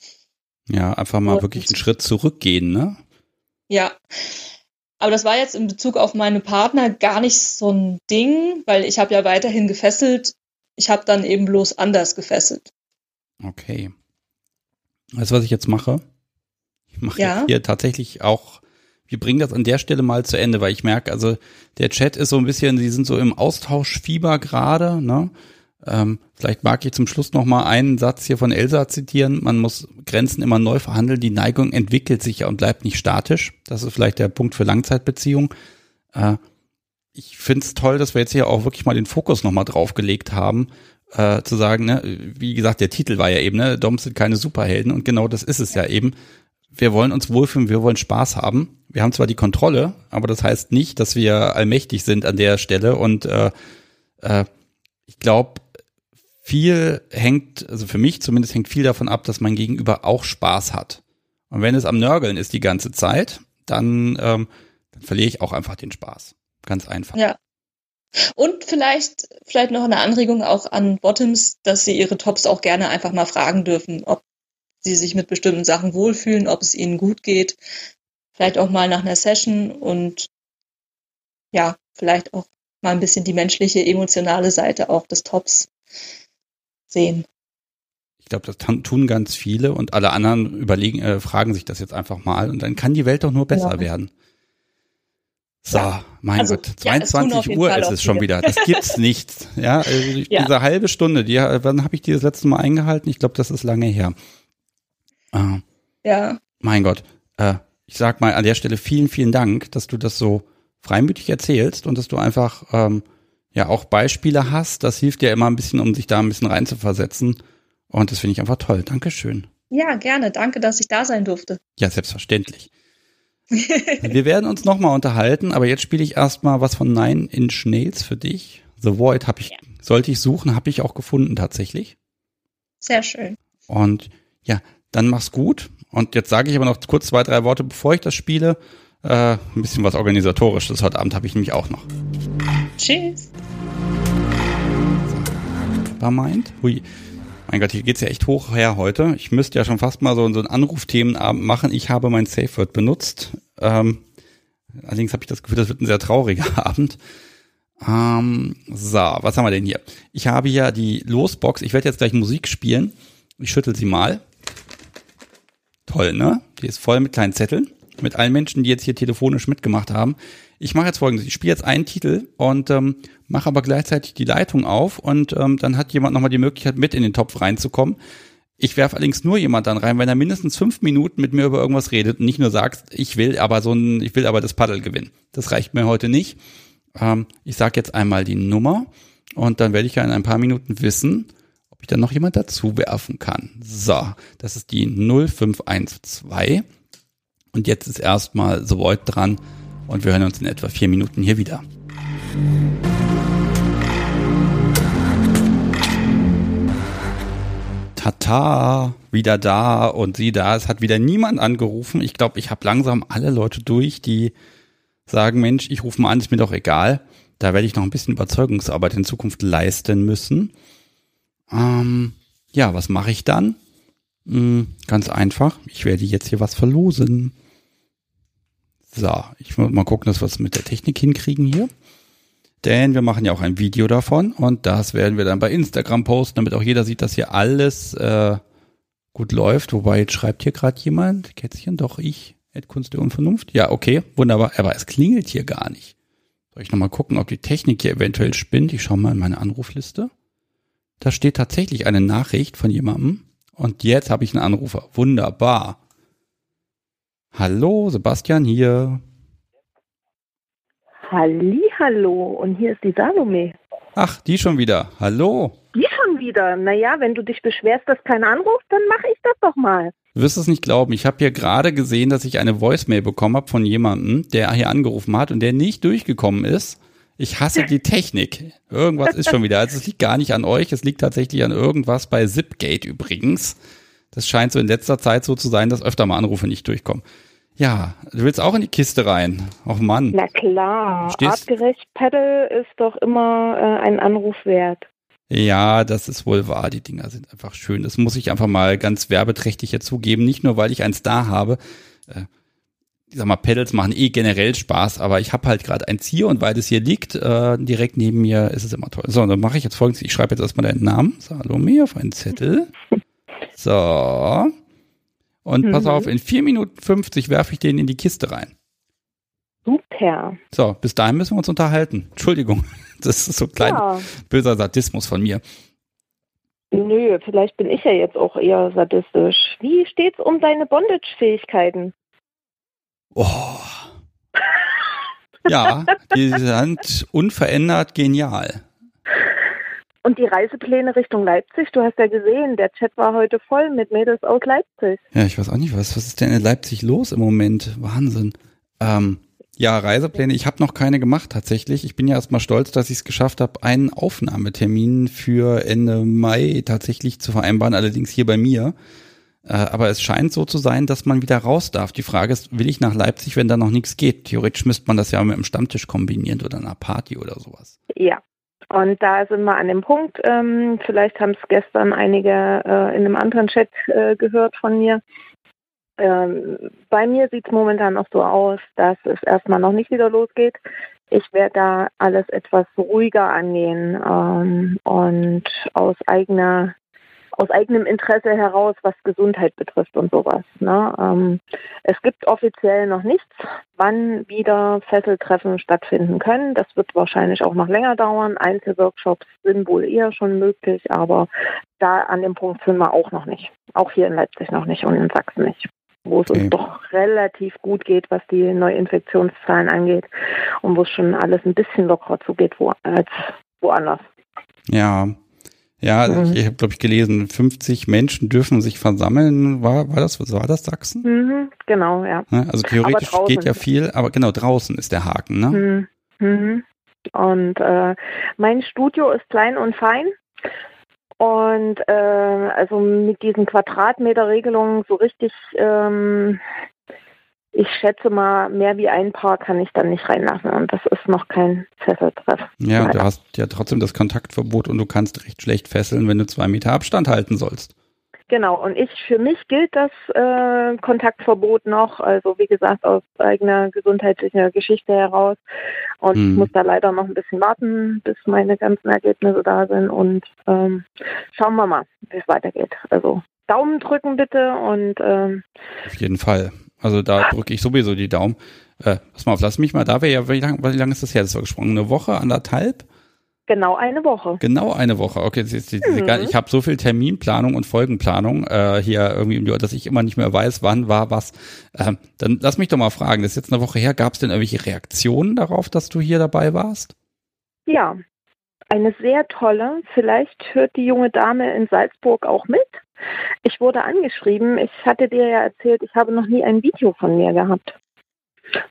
Ja, einfach mal und, wirklich einen Schritt zurückgehen, ne? Ja. Aber das war jetzt in Bezug auf meine Partner gar nicht so ein Ding, weil ich habe ja weiterhin gefesselt. Ich habe dann eben bloß anders gefesselt. Okay. Weißt du, was ich jetzt mache? Ich mache ja. hier tatsächlich auch, wir bringen das an der Stelle mal zu Ende, weil ich merke, also der Chat ist so ein bisschen, die sind so im Austauschfieber gerade, ne? Ähm, vielleicht mag ich zum Schluss noch mal einen Satz hier von Elsa zitieren. Man muss Grenzen immer neu verhandeln. Die Neigung entwickelt sich ja und bleibt nicht statisch. Das ist vielleicht der Punkt für Langzeitbeziehungen. Äh, ich finde es toll, dass wir jetzt hier auch wirklich mal den Fokus noch mal drauf gelegt haben, äh, zu sagen, ne, wie gesagt, der Titel war ja eben, ne, Doms sind keine Superhelden und genau das ist es ja eben wir wollen uns wohlfühlen, wir wollen Spaß haben. Wir haben zwar die Kontrolle, aber das heißt nicht, dass wir allmächtig sind an der Stelle. Und äh, äh, ich glaube, viel hängt, also für mich zumindest hängt viel davon ab, dass mein Gegenüber auch Spaß hat. Und wenn es am Nörgeln ist die ganze Zeit, dann, ähm, dann verliere ich auch einfach den Spaß. Ganz einfach. Ja. Und vielleicht, vielleicht noch eine Anregung auch an Bottoms, dass sie ihre Tops auch gerne einfach mal fragen dürfen, ob sie sich mit bestimmten Sachen wohlfühlen, ob es ihnen gut geht. Vielleicht auch mal nach einer Session und ja, vielleicht auch mal ein bisschen die menschliche, emotionale Seite auch des Tops sehen. Ich glaube, das tun ganz viele und alle anderen überlegen, äh, fragen sich das jetzt einfach mal und dann kann die Welt doch nur besser ja. werden. So, ja. mein also, Gott, 22 ja, Uhr Fall ist es schon wieder. Das gibt's nicht. (laughs) Ja, also diese halbe Stunde, die, wann habe ich die das letzte Mal eingehalten? Ich glaube, das ist lange her. Äh, ja. Mein Gott. Äh, ich sag mal an der Stelle vielen, vielen Dank, dass du das so freimütig erzählst und dass du einfach ähm, ja auch Beispiele hast. Das hilft dir immer ein bisschen, um sich da ein bisschen reinzuversetzen. Und das finde ich einfach toll. Dankeschön. Ja, gerne. Danke, dass ich da sein durfte. Ja, selbstverständlich. (laughs) Wir werden uns nochmal unterhalten, aber jetzt spiele ich erstmal was von Nine Inch Nails für dich. The Void habe ich, ja. sollte ich suchen, habe ich auch gefunden tatsächlich. Sehr schön. Und ja, dann mach's gut. Und jetzt sage ich aber noch kurz zwei, drei Worte, bevor ich das spiele. Äh, ein bisschen was Organisatorisches. Heute Abend habe ich nämlich auch noch. Tschüss. Meint? Hui. Mein Gott, hier geht's ja echt hoch her heute. Ich müsste ja schon fast mal so, so einen Anrufthemenabend machen. Ich habe mein Safe Word benutzt. Ähm, Allerdings habe ich das Gefühl, das wird ein sehr trauriger (laughs) Abend. Ähm, so, was haben wir denn hier? Ich habe ja die Losbox. Ich werde jetzt gleich Musik spielen. Ich schüttel sie mal. Toll, ne? Die ist voll mit kleinen Zetteln. Mit allen Menschen, die jetzt hier telefonisch mitgemacht haben. Ich mache jetzt folgendes. Ich spiele jetzt einen Titel und ähm, mache aber gleichzeitig die Leitung auf und ähm, dann hat jemand nochmal die Möglichkeit, mit in den Topf reinzukommen. Ich werfe allerdings nur jemand dann rein, wenn er mindestens fünf Minuten mit mir über irgendwas redet und nicht nur sagt, ich will aber so ein, ich will aber das Paddel gewinnen. Das reicht mir heute nicht. Ähm, ich sage jetzt einmal die Nummer und dann werde ich ja in ein paar Minuten wissen, ob ich dann noch jemand dazu werfen kann. So, das ist die 0512. Und jetzt ist erstmal The Void dran und wir hören uns in etwa vier Minuten hier wieder. Tata, wieder da und sie da. Es hat wieder niemand angerufen. Ich glaube, ich habe langsam alle Leute durch, die sagen, Mensch, ich rufe mal an, ist mir doch egal. Da werde ich noch ein bisschen Überzeugungsarbeit in Zukunft leisten müssen. Ähm, ja, was mache ich dann? Hm, ganz einfach. Ich werde jetzt hier was verlosen. So, ich muss mal gucken, dass wir es mit der Technik hinkriegen hier. Denn wir machen ja auch ein Video davon und das werden wir dann bei Instagram posten, damit auch jeder sieht, dass hier alles äh, gut läuft. Wobei jetzt schreibt hier gerade jemand, Kätzchen, doch ich, Kunst der Unvernunft. Ja, okay, wunderbar. Aber es klingelt hier gar nicht. Soll ich nochmal gucken, ob die Technik hier eventuell spinnt? Ich schaue mal in meine Anrufliste. Da steht tatsächlich eine Nachricht von jemandem. Und jetzt habe ich einen Anrufer. Wunderbar. Hallo, Sebastian hier. Hallo und hier ist die Salome. Ach, die schon wieder. Hallo. Die schon wieder. Naja, wenn du dich beschwerst, dass keiner anruft, dann mache ich das doch mal. Du wirst es nicht glauben. Ich habe hier gerade gesehen, dass ich eine Voicemail bekommen habe von jemandem, der hier angerufen hat und der nicht durchgekommen ist. Ich hasse die Technik. Irgendwas ist schon wieder. Also es liegt gar nicht an euch, es liegt tatsächlich an irgendwas bei Zipgate übrigens. Das scheint so in letzter Zeit so zu sein, dass öfter mal Anrufe nicht durchkommen. Ja, du willst auch in die Kiste rein. Och Mann. Na klar, Stehst artgerecht Pedal ist doch immer äh, ein Anruf wert. Ja, das ist wohl wahr. Die Dinger sind einfach schön. Das muss ich einfach mal ganz werbeträchtig hier zugeben. Nicht nur, weil ich eins da habe. Äh, ich sag mal, Pedals machen eh generell Spaß, aber ich habe halt gerade eins hier und weil es hier liegt, äh, direkt neben mir, ist es immer toll. So, dann mache ich jetzt folgendes. Ich schreibe jetzt erstmal deinen Namen, Salome, auf einen Zettel. (laughs) So. Und mhm. pass auf, in 4 Minuten 50 werfe ich den in die Kiste rein. Super. So, bis dahin müssen wir uns unterhalten. Entschuldigung, (laughs) das ist so klein ja. böser Sadismus von mir. Nö, vielleicht bin ich ja jetzt auch eher sadistisch. Wie steht's um deine Bondage-Fähigkeiten? Oh. ja, die sind unverändert genial. Und die Reisepläne Richtung Leipzig, du hast ja gesehen, der Chat war heute voll mit Mädels aus Leipzig. Ja, ich weiß auch nicht, was, was ist denn in Leipzig los im Moment? Wahnsinn. Ähm, ja, Reisepläne, ich habe noch keine gemacht tatsächlich. Ich bin ja erstmal stolz, dass ich es geschafft habe, einen Aufnahmetermin für Ende Mai tatsächlich zu vereinbaren, allerdings hier bei mir. Äh, aber es scheint so zu sein, dass man wieder raus darf. Die Frage ist, will ich nach Leipzig, wenn da noch nichts geht? Theoretisch müsste man das ja mit einem Stammtisch kombinieren oder einer Party oder sowas. Ja, und da sind wir an dem Punkt, ähm, vielleicht haben es gestern einige äh, in einem anderen Chat äh, gehört von mir. Ähm, bei mir sieht es momentan noch so aus, dass es erstmal noch nicht wieder losgeht. Ich werde da alles etwas ruhiger angehen ähm, und aus eigener aus eigenem Interesse heraus, was Gesundheit betrifft und sowas. Ne? Ähm, es gibt offiziell noch nichts, wann wieder Fesseltreffen stattfinden können. Das wird wahrscheinlich auch noch länger dauern. Einzelworkshops sind wohl eher schon möglich, aber da an dem Punkt sind wir auch noch nicht. Auch hier in Leipzig noch nicht und in Sachsen nicht wo es uns doch relativ gut geht, was die Neuinfektionszahlen angeht und wo es schon alles ein bisschen lockerer zugeht wo, als woanders. Ja, ja, mhm. ich habe, glaube ich, gelesen, 50 Menschen dürfen sich versammeln. War, war das, war das Sachsen? Mhm, genau, ja. Also theoretisch geht ja viel, aber genau, draußen ist der Haken, ne? Mhm. Mhm. Und äh, mein Studio ist klein und fein. Und äh, also mit diesen Quadratmeter-Regelungen so richtig ähm, ich schätze mal, mehr wie ein Paar kann ich dann nicht reinlassen und das ist noch kein Fesseltreff. Ja, und du hast ja trotzdem das Kontaktverbot und du kannst recht schlecht fesseln, wenn du zwei Meter Abstand halten sollst. Genau, und ich, für mich gilt das äh, Kontaktverbot noch, also wie gesagt, aus eigener gesundheitlicher Geschichte heraus. Und mhm. ich muss da leider noch ein bisschen warten, bis meine ganzen Ergebnisse da sind. Und ähm, schauen wir mal, wie es weitergeht. Also Daumen drücken bitte und ähm, auf jeden Fall. Also da drücke ich sowieso die Daumen. Äh, pass mal auf, lass mich mal, da wäre ja, wie lange lang ist das her, das war gesprungen? Eine Woche, anderthalb? Genau eine Woche. Genau eine Woche. Okay, mhm. ich habe so viel Terminplanung und Folgenplanung äh, hier irgendwie, dass ich immer nicht mehr weiß, wann war was. Ähm, dann lass mich doch mal fragen, das ist jetzt eine Woche her, gab es denn irgendwelche Reaktionen darauf, dass du hier dabei warst? Ja, eine sehr tolle. Vielleicht hört die junge Dame in Salzburg auch mit. Ich wurde angeschrieben. Ich hatte dir ja erzählt, ich habe noch nie ein Video von mir gehabt.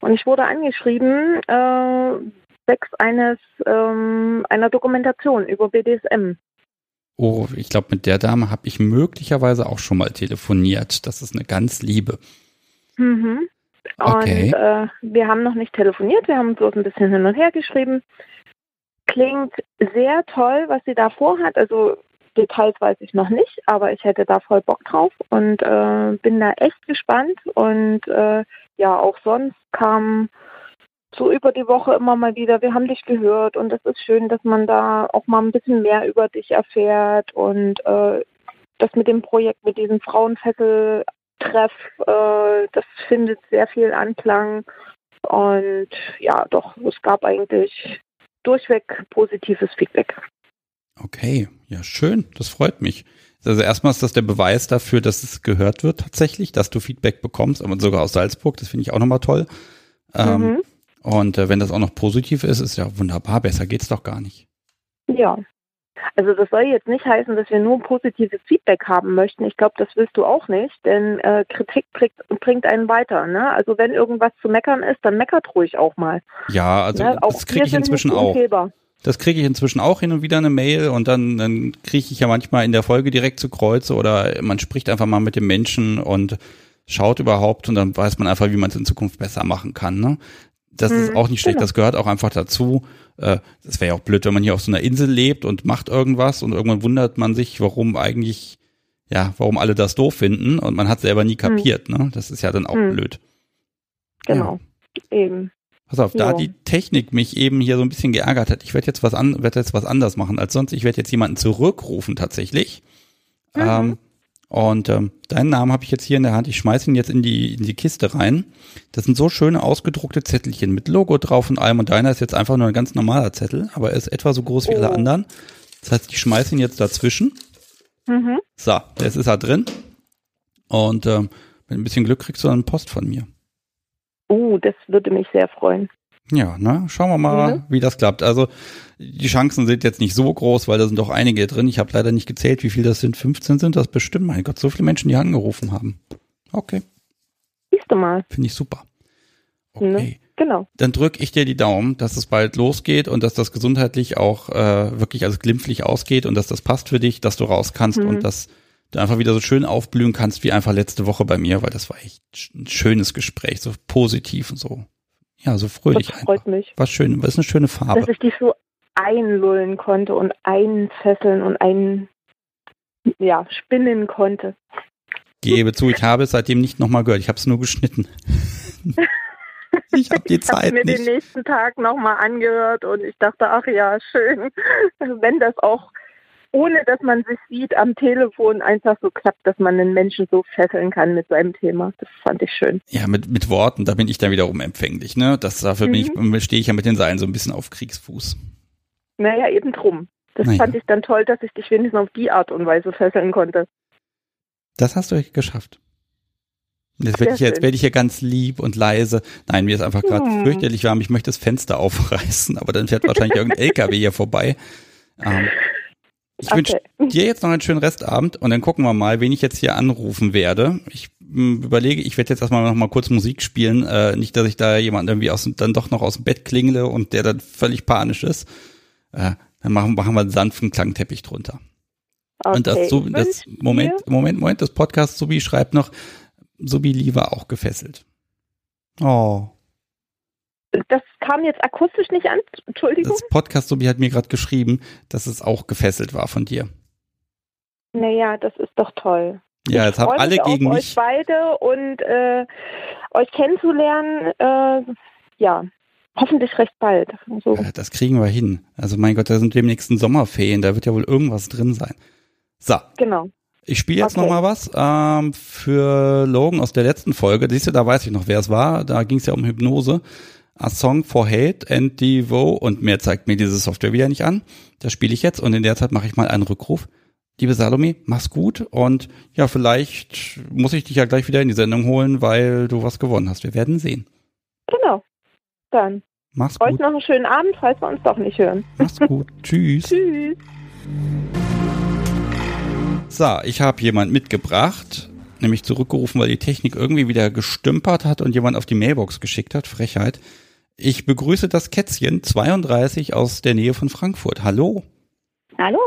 Und ich wurde angeschrieben, äh, Sex eines ähm, einer Dokumentation über BDSM. Oh, ich glaube, mit der Dame habe ich möglicherweise auch schon mal telefoniert. Das ist eine ganz liebe. Mhm. Okay. Und äh, wir haben noch nicht telefoniert, wir haben bloß ein bisschen hin und her geschrieben. Klingt sehr toll, was sie da vorhat. Also Details weiß ich noch nicht, aber ich hätte da voll Bock drauf und äh, bin da echt gespannt. Und äh, ja, auch sonst kam so über die Woche immer mal wieder, wir haben dich gehört und es ist schön, dass man da auch mal ein bisschen mehr über dich erfährt und äh, das mit dem Projekt, mit diesem Frauenfessel-Treff, äh, das findet sehr viel Anklang und ja, doch, es gab eigentlich durchweg positives Feedback. Okay, ja schön, das freut mich. Also erstmal ist das der Beweis dafür, dass es gehört wird tatsächlich, dass du Feedback bekommst, aber sogar aus Salzburg, das finde ich auch nochmal toll. Ähm, mhm. Und äh, wenn das auch noch positiv ist, ist ja wunderbar. Besser geht's doch gar nicht. Ja. Also das soll jetzt nicht heißen, dass wir nur positives Feedback haben möchten. Ich glaube, das willst du auch nicht, denn äh, Kritik bringt, bringt einen weiter. Ne? Also wenn irgendwas zu meckern ist, dann meckert ruhig auch mal. Ja, also ne? das kriege ich inzwischen auch. Das kriege ich inzwischen auch hin und wieder eine Mail und dann, dann kriege ich ja manchmal in der Folge direkt zu Kreuze oder man spricht einfach mal mit dem Menschen und schaut überhaupt und dann weiß man einfach, wie man es in Zukunft besser machen kann. Ne? Das ist mhm. auch nicht schlecht, genau. das gehört auch einfach dazu. Äh, das wäre ja auch blöd, wenn man hier auf so einer Insel lebt und macht irgendwas und irgendwann wundert man sich, warum eigentlich, ja, warum alle das doof finden und man hat selber nie mhm. kapiert, mhm. ne? Das ist ja dann auch mhm. blöd. Genau, ja. eben. Pass auf, ja. da die Technik mich eben hier so ein bisschen geärgert hat, ich werde jetzt was an, werde jetzt was anders machen als sonst. Ich werde jetzt jemanden zurückrufen tatsächlich. Mhm. Ähm, und ähm, deinen Namen habe ich jetzt hier in der Hand. Ich schmeiße ihn jetzt in die, in die Kiste rein. Das sind so schöne ausgedruckte Zettelchen mit Logo drauf und allem. Und deiner ist jetzt einfach nur ein ganz normaler Zettel, aber er ist etwa so groß wie alle oh. anderen. Das heißt, ich schmeiße ihn jetzt dazwischen. Mhm. So, jetzt ist er drin. Und ähm, mit ein bisschen Glück kriegst du dann Post von mir. Oh, das würde mich sehr freuen. Ja, ne? Schauen wir mal, mhm. wie das klappt. Also die Chancen sind jetzt nicht so groß, weil da sind doch einige drin. Ich habe leider nicht gezählt, wie viel das sind. 15 sind das bestimmt. Mein Gott, so viele Menschen, die angerufen haben. Okay. Siehst du mal. Finde ich super. Ne? Okay. Ne? Genau. Dann drücke ich dir die Daumen, dass es bald losgeht und dass das gesundheitlich auch äh, wirklich also glimpflich ausgeht und dass das passt für dich, dass du raus kannst mhm. und dass du einfach wieder so schön aufblühen kannst wie einfach letzte Woche bei mir, weil das war echt ein schönes Gespräch, so positiv und so ja, so fröhlich. Das freut einfach. mich. Was schön, was ist eine schöne Farbe. Dass ich dich so einlullen konnte und einfesseln und ein, ja, spinnen konnte. Gebe zu, ich habe es seitdem nicht nochmal gehört. Ich habe es nur geschnitten. (laughs) ich habe die Zeit ich mir nicht. den nächsten Tag nochmal angehört und ich dachte, ach ja, schön, wenn das auch ohne dass man sich sieht, am Telefon einfach so klappt, dass man einen Menschen so fesseln kann mit seinem Thema. Das fand ich schön. Ja, mit, mit Worten, da bin ich dann wiederum empfänglich. Ne? Das, dafür mhm. bin ich, stehe ich ja mit den Seilen so ein bisschen auf Kriegsfuß. Naja, eben drum. Das naja. fand ich dann toll, dass ich dich wenigstens auf die Art und Weise fesseln konnte. Das hast du geschafft. Jetzt werde ich, jetzt werde ich hier ganz lieb und leise. Nein, mir ist einfach gerade hm. fürchterlich warm. Ich möchte das Fenster (laughs) aufreißen, aber dann fährt wahrscheinlich irgendein LKW hier vorbei. Ähm, ich okay. wünsche (laughs) dir jetzt noch einen schönen Restabend und dann gucken wir mal, wen ich jetzt hier anrufen werde. Ich m, überlege, ich werde jetzt erstmal noch mal kurz Musik spielen. Äh, nicht, dass ich da jemanden irgendwie aus, dann doch noch aus dem Bett klingle und der dann völlig panisch ist. Äh, dann machen, machen wir einen sanften Klangteppich drunter. Okay. Und das, so, das Moment, Moment, Moment, das Podcast Subi schreibt noch, Subi lieber auch gefesselt. Oh. Das kam jetzt akustisch nicht an. Entschuldigung. Das Podcast Sobi hat mir gerade geschrieben, dass es auch gefesselt war von dir. Naja, das ist doch toll. Ja, jetzt haben alle gegen auf mich. euch beide und äh, euch kennenzulernen. Äh, ja, hoffentlich recht bald. So. Ja, das kriegen wir hin. Also mein Gott, da sind demnächst Sommerferien, da wird ja wohl irgendwas drin sein. So, Genau. ich spiele jetzt Okay. noch mal was ähm, für Logan aus der letzten Folge. Siehst du, da weiß ich noch, wer es war. Da ging es ja um Hypnose. A Song for Hate and Devo und mehr zeigt mir diese Software wieder nicht an. Das spiele ich jetzt und in der Zeit mache ich mal einen Rückruf. Liebe Salome, mach's gut und ja, vielleicht muss ich dich ja gleich wieder in die Sendung holen, weil du was gewonnen hast. Wir werden sehen. Genau. Dann Mach's euch gut. noch einen schönen Abend, falls wir uns doch nicht hören. Mach's gut. (laughs) Tschüss. Tschüss. So, ich habe jemand mitgebracht, nämlich zurückgerufen, weil die Technik irgendwie wieder gestümpert hat und jemand auf die Mailbox geschickt hat. Frechheit. Ich begrüße das Kätzchen 32 aus der Nähe von Frankfurt. Hallo. Hallo,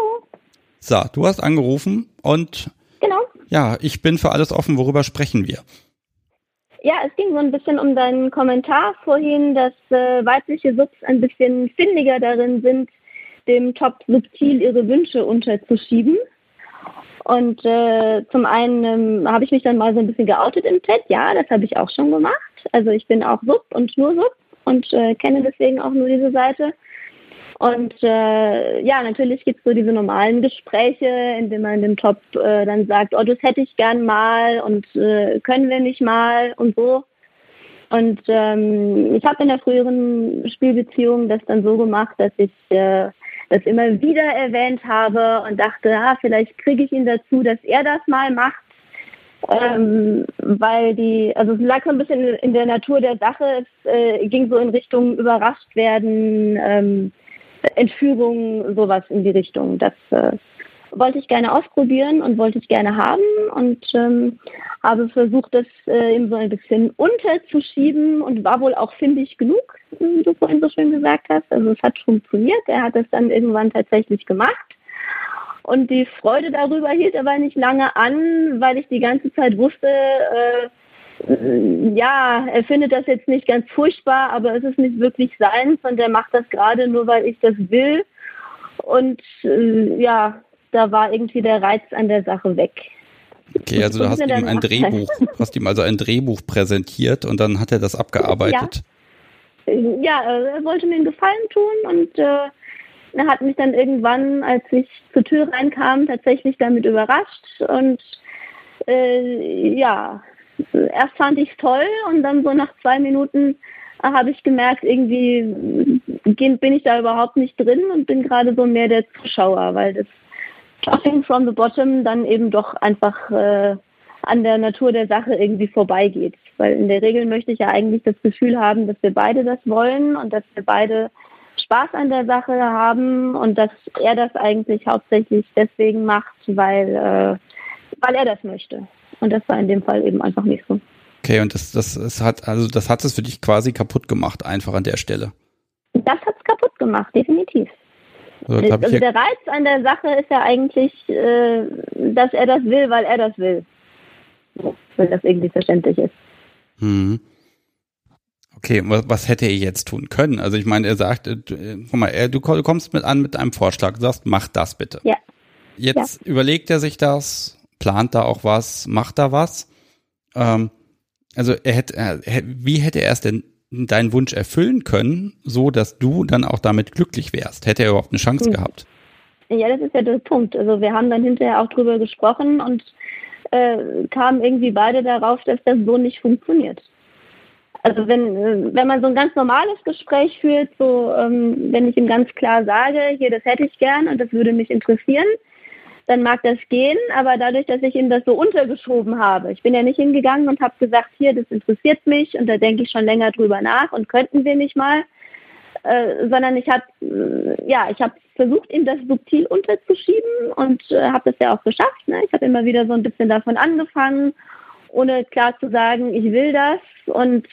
So, du hast angerufen und genau. ja, ich bin für alles offen. Worüber sprechen wir? Ja, es ging so ein bisschen um deinen Kommentar vorhin, dass äh, weibliche Subs ein bisschen findiger darin sind, dem Top subtil ihre Wünsche unterzuschieben. Und äh, zum einen ähm, habe ich mich dann mal so ein bisschen geoutet im Chat. Ja, das habe ich auch schon gemacht. Also ich bin auch Sub und nur Sub und äh, kenne deswegen auch nur diese Seite. Und äh, ja, natürlich gibt es so diese normalen Gespräche, in denen man dem Top äh, dann sagt, oh, das hätte ich gern mal und äh, können wir nicht mal und so. Und ähm, ich habe in der früheren Spielbeziehung das dann so gemacht, dass ich äh, das immer wieder erwähnt habe und dachte, ah, vielleicht kriege ich ihn dazu, dass er das mal macht. Ähm, weil die, also es lag so ein bisschen in der Natur der Sache, es äh, ging so in Richtung überrascht werden, ähm, Entführung, sowas in die Richtung. Das äh, wollte ich gerne ausprobieren und wollte ich gerne haben und ähm, habe versucht, das äh, ihm so ein bisschen unterzuschieben und war wohl auch findig genug, wie du vorhin so schön gesagt hast. Also es hat funktioniert. Er hat das dann irgendwann tatsächlich gemacht. Und die Freude darüber hielt aber nicht lange an, weil ich die ganze Zeit wusste, äh, ja, er findet das jetzt nicht ganz furchtbar, aber es ist nicht wirklich seins und er macht das gerade nur, weil ich das will. Und äh, ja, da war irgendwie der Reiz an der Sache weg. Okay, also du hast ihm ein Drehbuch, (laughs) hast ihm also ein Drehbuch präsentiert und dann hat er das abgearbeitet. Ja, äh, er wollte mir einen Gefallen tun und äh, er hat mich dann irgendwann, als ich zur Tür reinkam, tatsächlich damit überrascht und äh, ja, erst fand ich es toll und dann so nach zwei Minuten äh, habe ich gemerkt, irgendwie bin ich da überhaupt nicht drin und bin gerade so mehr der Zuschauer, weil das Starting from the Bottom dann eben doch einfach äh, an der Natur der Sache irgendwie vorbeigeht. Weil in der Regel möchte ich ja eigentlich das Gefühl haben, dass wir beide das wollen und dass wir beide Spaß an der Sache haben und dass er das eigentlich hauptsächlich deswegen macht, weil, äh, weil er das möchte. Und das war in dem Fall eben einfach nicht so. Okay, und das, das, es hat, also das hat es für dich quasi kaputt gemacht, einfach an der Stelle. Das hat es kaputt gemacht, definitiv. Also, Also der Reiz an der Sache ist ja eigentlich, äh, dass er das will, weil er das will. So, wenn das irgendwie verständlich ist. hm. Okay, was, was hätte er jetzt tun können? Also ich meine, er sagt, äh, du, äh, guck mal, er, du ko- kommst mit an mit einem Vorschlag, du sagst, mach das bitte. Ja. Jetzt überlegt er sich das, plant da auch was, macht da was. Ähm, also er hätte, er, hä- wie hätte er es denn deinen Wunsch erfüllen können, so dass du dann auch damit glücklich wärst? Hätte er überhaupt eine Chance Hm. gehabt? Ja, das ist ja der Punkt. Also wir haben dann hinterher auch drüber gesprochen und äh, kamen irgendwie beide darauf, dass das so nicht funktioniert. Also wenn, äh, wenn man so ein ganz normales Gespräch führt, so ähm, wenn ich ihm ganz klar sage, hier, das hätte ich gern und das würde mich interessieren, dann mag das gehen, aber dadurch, dass ich ihm das so untergeschoben habe, ich bin ja nicht hingegangen und habe gesagt, hier, das interessiert mich und da denke ich schon länger drüber nach und könnten wir nicht mal, äh, sondern ich habe äh, ja, ich versucht, ihm das subtil unterzuschieben und äh, habe das ja auch geschafft. Ne? Ich habe immer wieder so ein bisschen davon angefangen, ohne klar zu sagen, ich will das und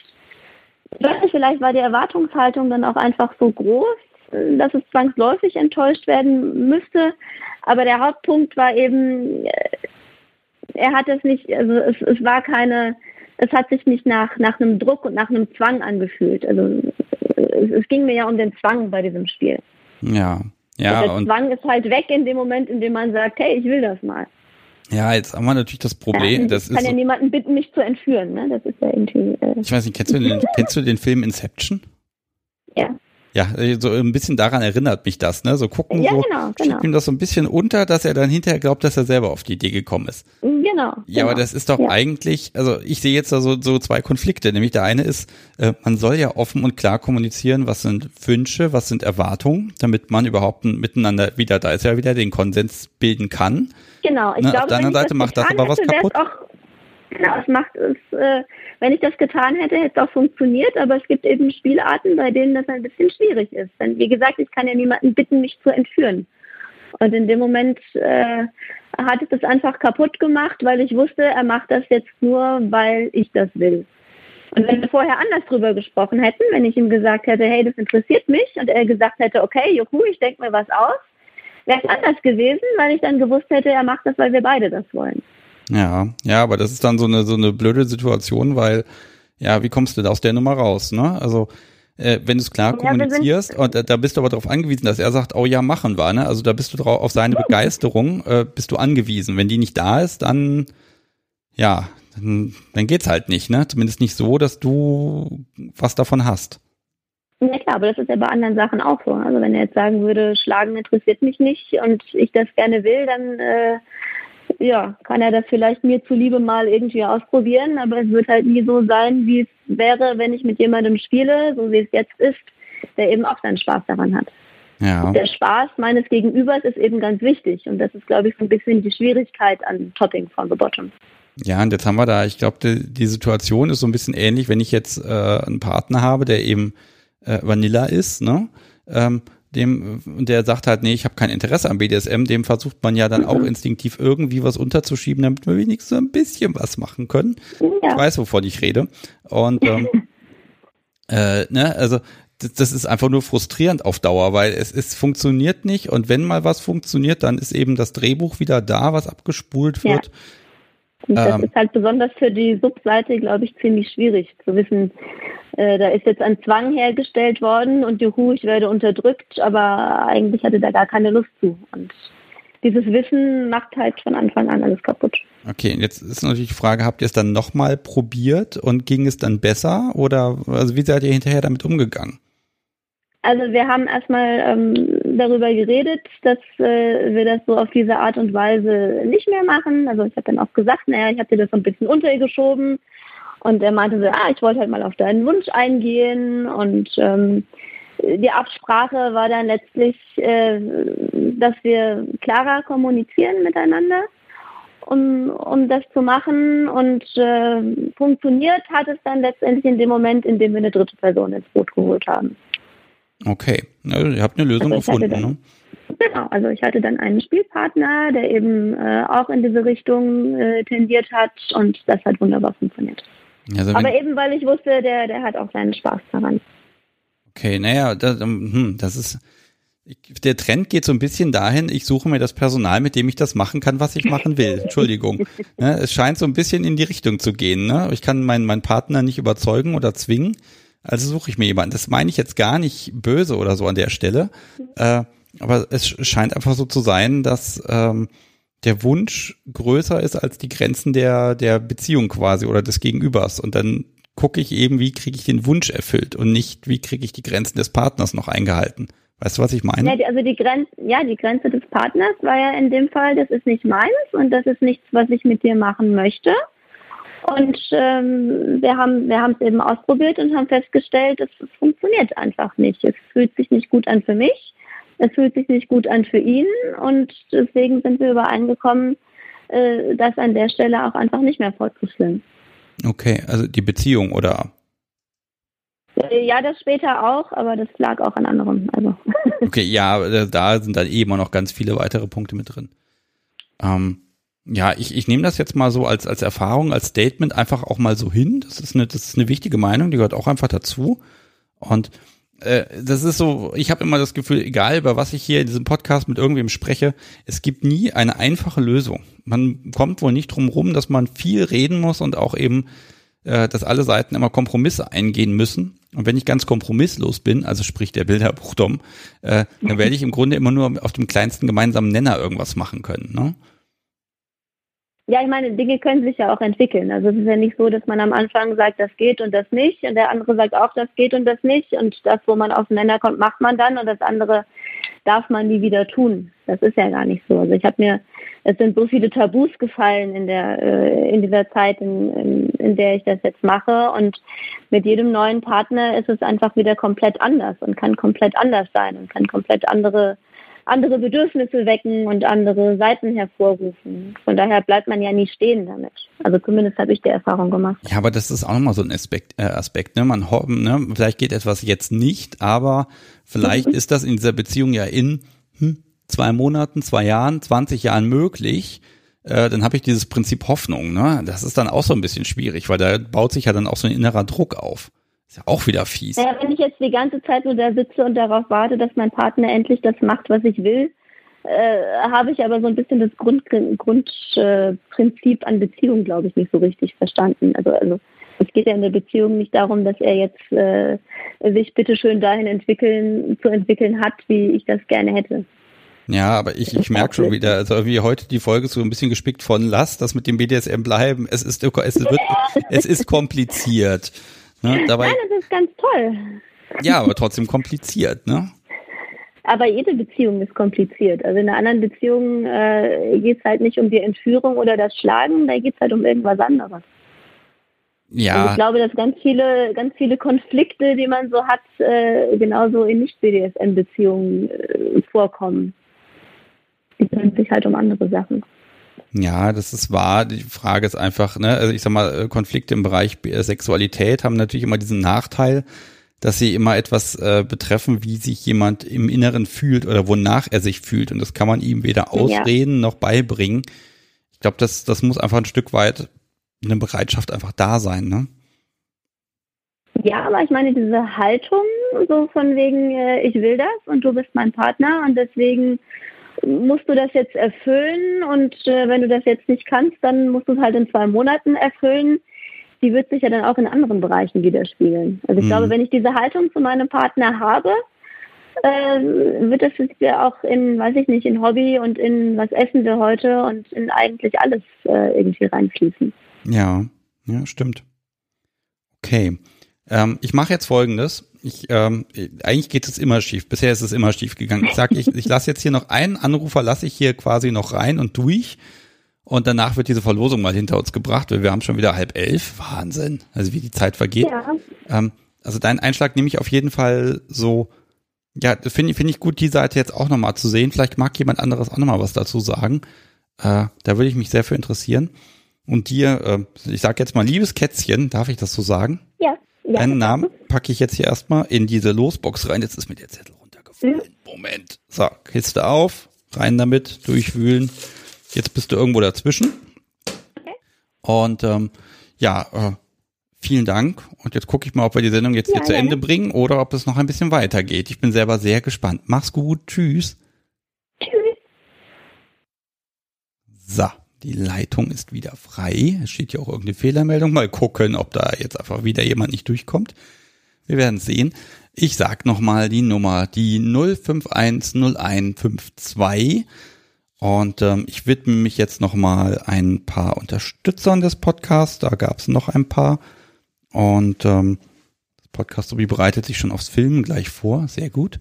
ich weiß nicht, vielleicht war die Erwartungshaltung dann auch einfach so groß, dass es zwangsläufig enttäuscht werden müsste. Aber der Hauptpunkt war eben, äh, er hat es nicht, also es, es war keine, es hat sich nicht nach, nach einem Druck und nach einem Zwang angefühlt. Also es, es ging mir ja um den Zwang bei diesem Spiel. Ja. Ja, der Zwang ist halt weg in dem Moment, in dem man sagt, hey, ich will das mal. Ja, jetzt haben wir natürlich das Problem. Ja, das ich kann ist ja so, niemanden bitten, mich zu entführen. Ne? Das ist ja irgendwie. Äh, ich weiß nicht, kennst du den, (laughs) kennst du den Film Inception? ja. Ja, so ein bisschen daran erinnert mich das, ne? So gucken, ja, so genau, schiebt genau. ihm das so ein bisschen unter, dass er dann hinterher glaubt, dass er selber auf die Idee gekommen ist. Genau. Ja, aber genau. das ist doch Ja. eigentlich, also ich sehe jetzt da so, so zwei Konflikte. Nämlich der eine ist, äh, man soll ja offen und klar kommunizieren, was sind Wünsche, was sind Erwartungen, damit man überhaupt ein miteinander wieder, da ist ja wieder den Konsens bilden kann. Genau, ich Ne, auf glaube, wenn ich Seite macht das aber was hätte, kaputt. Auch, genau, es macht es, äh, wenn ich das getan hätte, hätte es auch funktioniert, aber es gibt eben Spielarten, bei denen das ein bisschen schwierig ist. Denn wie gesagt, ich kann ja niemanden bitten, mich zu entführen. Und in dem Moment äh, hat es das einfach kaputt gemacht, weil ich wusste, er macht das jetzt nur, weil ich das will. Und wenn wir vorher anders drüber gesprochen hätten, wenn ich ihm gesagt hätte, hey, das interessiert mich, und er gesagt hätte, okay, juhu, ich denke mir was aus, wäre es anders gewesen, weil ich dann gewusst hätte, er macht das, weil wir beide das wollen. Ja, ja, aber das ist dann so eine, so eine blöde Situation, weil, ja, wie kommst du da aus der Nummer raus, ne? Also, äh, wenn du es klar Ja, kommunizierst und äh, da bist du aber darauf angewiesen, dass er sagt, oh ja, machen wir, ne? Also da bist du drauf, auf seine Begeisterung, äh, bist du angewiesen. Wenn die nicht da ist, dann, ja, dann, dann geht's halt nicht, ne? Zumindest nicht so, dass du was davon hast. Ja klar, aber das ist ja bei anderen Sachen auch so. Also wenn er jetzt sagen würde, Schlagen interessiert mich nicht und ich das gerne will, dann äh, ja, kann er das vielleicht mir zuliebe mal irgendwie ausprobieren, aber es wird halt nie so sein, wie es wäre, wenn ich mit jemandem spiele, so wie es jetzt ist, der eben auch seinen Spaß daran hat. Ja. Der Spaß meines Gegenübers ist eben ganz wichtig und das ist, glaube ich, so ein bisschen die Schwierigkeit an Topping von The Bottom. Ja, und jetzt haben wir da, ich glaube, die, die Situation ist so ein bisschen ähnlich, wenn ich jetzt äh, einen Partner habe, der eben äh, Vanilla ist, ne? Ähm, dem, der sagt halt, nee, ich habe kein Interesse am BDSM, dem versucht man ja dann auch instinktiv irgendwie was unterzuschieben, damit wir wenigstens so ein bisschen was machen können. Ich Ja, weiß, wovon ich rede. Und ähm, (laughs) äh, ne, also das, das ist einfach nur frustrierend auf Dauer, weil es, es funktioniert nicht und wenn mal was funktioniert, dann ist eben das Drehbuch wieder da, was abgespult Ja. Und das ähm, ist halt besonders für die Subseite, glaube ich, ziemlich schwierig zu wissen, äh, da ist jetzt ein Zwang hergestellt worden und juhu, ich werde unterdrückt, aber eigentlich hatte da gar keine Lust zu. Und dieses Wissen macht halt von Anfang an alles kaputt. Okay, jetzt ist natürlich die Frage, habt ihr es dann nochmal probiert und ging es dann besser oder also wie seid ihr hinterher damit umgegangen? Also wir haben erstmal ähm, darüber geredet, dass äh, wir das so auf diese Art und Weise nicht mehr machen. Also ich habe dann auch gesagt, naja, ich habe dir das so ein bisschen untergeschoben. Und er meinte so, ah, ich wollte halt mal auf deinen Wunsch eingehen. Und ähm, die Absprache war dann letztlich, äh, dass wir klarer kommunizieren miteinander, um, um das zu machen. Und äh, funktioniert hat es dann letztendlich in dem Moment, in dem wir eine dritte Person ins Boot geholt haben. Okay, also ihr habt eine Lösung Also gefunden, dann- ne? Genau, also ich hatte dann einen Spielpartner, der eben äh, auch in diese Richtung äh, tendiert hat und das hat wunderbar funktioniert. Also Aber eben weil ich wusste, der, der hat auch seinen Spaß daran. okay, naja, das, hm, das ist der Trend geht so ein bisschen dahin, ich suche mir das Personal, mit dem ich das machen kann, was ich machen will. (laughs) Entschuldigung. Ne, es scheint so ein bisschen in die Richtung zu gehen. Ne? Ich kann meinen, meinen Partner nicht überzeugen oder zwingen, also suche ich mir jemanden. Das meine ich jetzt gar nicht böse oder so an der Stelle. Äh, aber es scheint einfach so zu sein, dass ähm, der Wunsch größer ist als die Grenzen der, der Beziehung quasi oder des Gegenübers. Und dann gucke ich eben, wie kriege ich den Wunsch erfüllt und nicht, wie kriege ich die Grenzen des Partners noch eingehalten. Weißt du, was ich meine? Ja, also die Grenze, ja, die Grenze des Partners war ja in dem Fall, das ist nicht meins und das ist nichts, was ich mit dir machen möchte. Und ähm, wir haben wir haben es eben ausprobiert und haben festgestellt, es, es funktioniert einfach nicht. Es fühlt sich nicht gut an für mich, es fühlt sich nicht gut an für ihn und deswegen sind wir übereingekommen, äh, das an der Stelle auch einfach nicht mehr fortzuführen. Okay, also die Beziehung oder Äh, Ja, das später auch, aber das lag auch an anderem. Also okay, ja, da sind dann eh immer noch ganz viele weitere Punkte mit drin. Ähm, ja, ich, ich nehme das jetzt mal so als, als Erfahrung, als Statement einfach auch mal so hin. Das ist eine, das ist eine wichtige Meinung, die gehört auch einfach dazu. Und äh, das ist so, ich habe immer das Gefühl, egal über was ich hier in diesem Podcast mit irgendwem spreche, es gibt nie eine einfache Lösung. Man kommt wohl nicht drum rum, dass man viel reden muss und auch eben, äh, dass alle Seiten immer Kompromisse eingehen müssen. Und wenn ich ganz kompromisslos bin, also sprich der Bilderbuchdom, äh, dann werde ich im Grunde immer nur auf dem kleinsten gemeinsamen Nenner irgendwas machen können. Ne? Ja, ich meine, Dinge können sich ja auch entwickeln. Also es ist ja nicht so, dass man am Anfang sagt, das geht und das nicht und der andere sagt auch, das geht und das nicht und das, wo man aufeinander kommt, macht man dann und das andere darf man nie wieder tun. Das ist ja gar nicht so. Also ich habe mir, es sind so viele Tabus gefallen in der äh, in dieser Zeit, in, in, in der ich das jetzt mache und mit jedem neuen Partner ist es einfach wieder komplett anders und kann komplett anders sein und kann komplett andere andere Bedürfnisse wecken und andere Seiten hervorrufen. Von daher bleibt man ja nie stehen damit. Also zumindest habe ich die Erfahrung gemacht. Ja, aber das ist auch nochmal so ein Aspekt, äh, Aspekt ne? Man ne? vielleicht geht etwas jetzt nicht, aber vielleicht mhm. (laughs) ist das in dieser Beziehung ja in hm, zwei Monaten, zwei Jahren, 20 Jahren möglich. Äh, dann habe ich dieses Prinzip Hoffnung. Ne? Das ist dann auch so ein bisschen schwierig, weil da baut sich ja dann auch so ein innerer Druck auf. Ist ja auch wieder fies. Ja, wenn ich jetzt die ganze Zeit nur da sitze und darauf warte, dass mein Partner endlich das macht, was ich will, äh, habe ich aber so ein bisschen das Grundprinzip Grund, äh, an Beziehung, glaube ich, nicht so richtig verstanden. Also, also es geht ja in der Beziehung nicht darum, dass er jetzt äh, sich bitteschön dahin entwickeln, zu entwickeln hat, wie ich das gerne hätte. Ja, aber ich, ich merke schon wieder, also wie heute die Folge so ein bisschen gespickt von Lass das mit dem BDSM bleiben. Es ist, es wird, es ist kompliziert. Ne? Dabei, Nein, das ist ganz toll. Ja, aber trotzdem kompliziert, ne? Aber jede Beziehung ist kompliziert. Also in einer anderen Beziehung äh, geht es halt nicht um die Entführung oder das Schlagen, da geht es halt um irgendwas anderes. Ja. Also ich glaube, dass ganz viele, ganz viele Konflikte, die man so hat, äh, genauso in Nicht-BDSM-Beziehungen äh, vorkommen. Die kümmern sich halt um andere Sachen. Ja, das ist wahr. Die Frage ist einfach, ne, also ich sag mal, äh, Konflikte im Bereich äh, Sexualität haben natürlich immer diesen Nachteil, dass sie immer etwas äh, betreffen, wie sich jemand im Inneren fühlt oder wonach er sich fühlt. Und das kann man ihm weder ausreden ja. noch beibringen. Ich glaube, das, das muss einfach ein Stück weit eine Bereitschaft einfach da sein, ne? Ja, aber ich meine, diese Haltung, so von wegen, äh, ich will das und du bist mein Partner und deswegen musst du das jetzt erfüllen und äh, wenn du das jetzt nicht kannst, dann musst du es halt in zwei Monaten erfüllen. Die wird sich ja dann auch in anderen Bereichen widerspiegeln. Also ich mhm. glaube, wenn ich diese Haltung zu meinem Partner habe, äh, wird das ja auch in, weiß ich nicht, in Hobby und in was essen wir heute und in eigentlich alles äh, irgendwie reinfließen. Ja, ja, stimmt. Okay. Ähm, ich mache jetzt folgendes ich, ähm, eigentlich geht es immer schief. Bisher ist es immer schief gegangen. Ich sag, ich, ich lasse jetzt hier noch einen Anrufer, lasse ich hier quasi noch rein und durch. Und danach wird diese Verlosung mal hinter uns gebracht, weil wir haben schon wieder halb elf. Wahnsinn. Also wie die Zeit vergeht. Ja. Ähm, also deinen Einschlag nehme ich auf jeden Fall so, ja, finde finde ich gut, die Seite jetzt auch nochmal zu sehen. Vielleicht mag jemand anderes auch nochmal was dazu sagen. Äh, da würde ich mich sehr für interessieren. Und dir, äh, ich sag jetzt mal, liebes Kätzchen, darf ich das so sagen? Ja. Ja. Deinen Namen packe ich jetzt hier erstmal in diese Losbox rein. Jetzt ist mir der Zettel runtergefallen. Mhm. Moment. So, Kiste auf, rein damit, durchwühlen. Jetzt bist du irgendwo dazwischen. Okay. Und ähm, ja, äh, vielen Dank. Und jetzt gucke ich mal, ob wir die Sendung jetzt ja, hier zu Ende bringen oder ob es noch ein bisschen weitergeht. Ich bin selber sehr gespannt. Mach's gut. Tschüss. Tschüss. So. Die Leitung ist wieder frei. Es steht hier auch irgendeine Fehlermeldung. Mal gucken, ob da jetzt einfach wieder jemand nicht durchkommt. Wir werden sehen. Ich sag nochmal die Nummer, die 0510152. Und ähm, ich widme mich jetzt nochmal ein paar Unterstützern des Podcasts. Da gab es noch ein paar. Und ähm, das Podcast wie bereitet sich schon aufs Filmen gleich vor. Sehr gut.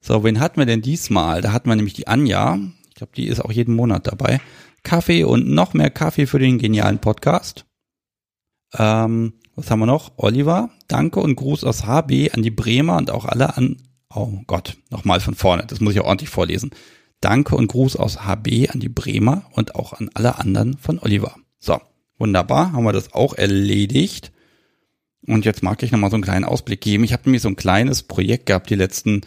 So, wen hatten wir denn diesmal? Da hatten wir nämlich die Anja. Ich glaube, die ist auch jeden Monat dabei. Kaffee und noch mehr Kaffee für den genialen Podcast. Ähm, was haben wir noch? Oliver, danke und Gruß aus HB an die Bremer und auch alle an, oh Gott, nochmal von vorne, das muss ich auch ordentlich vorlesen. Danke und Gruß aus HB an die Bremer und auch an alle anderen von Oliver. So, wunderbar, haben wir das auch erledigt. Und jetzt mag ich nochmal so einen kleinen Ausblick geben. Ich habe nämlich so ein kleines Projekt gehabt die letzten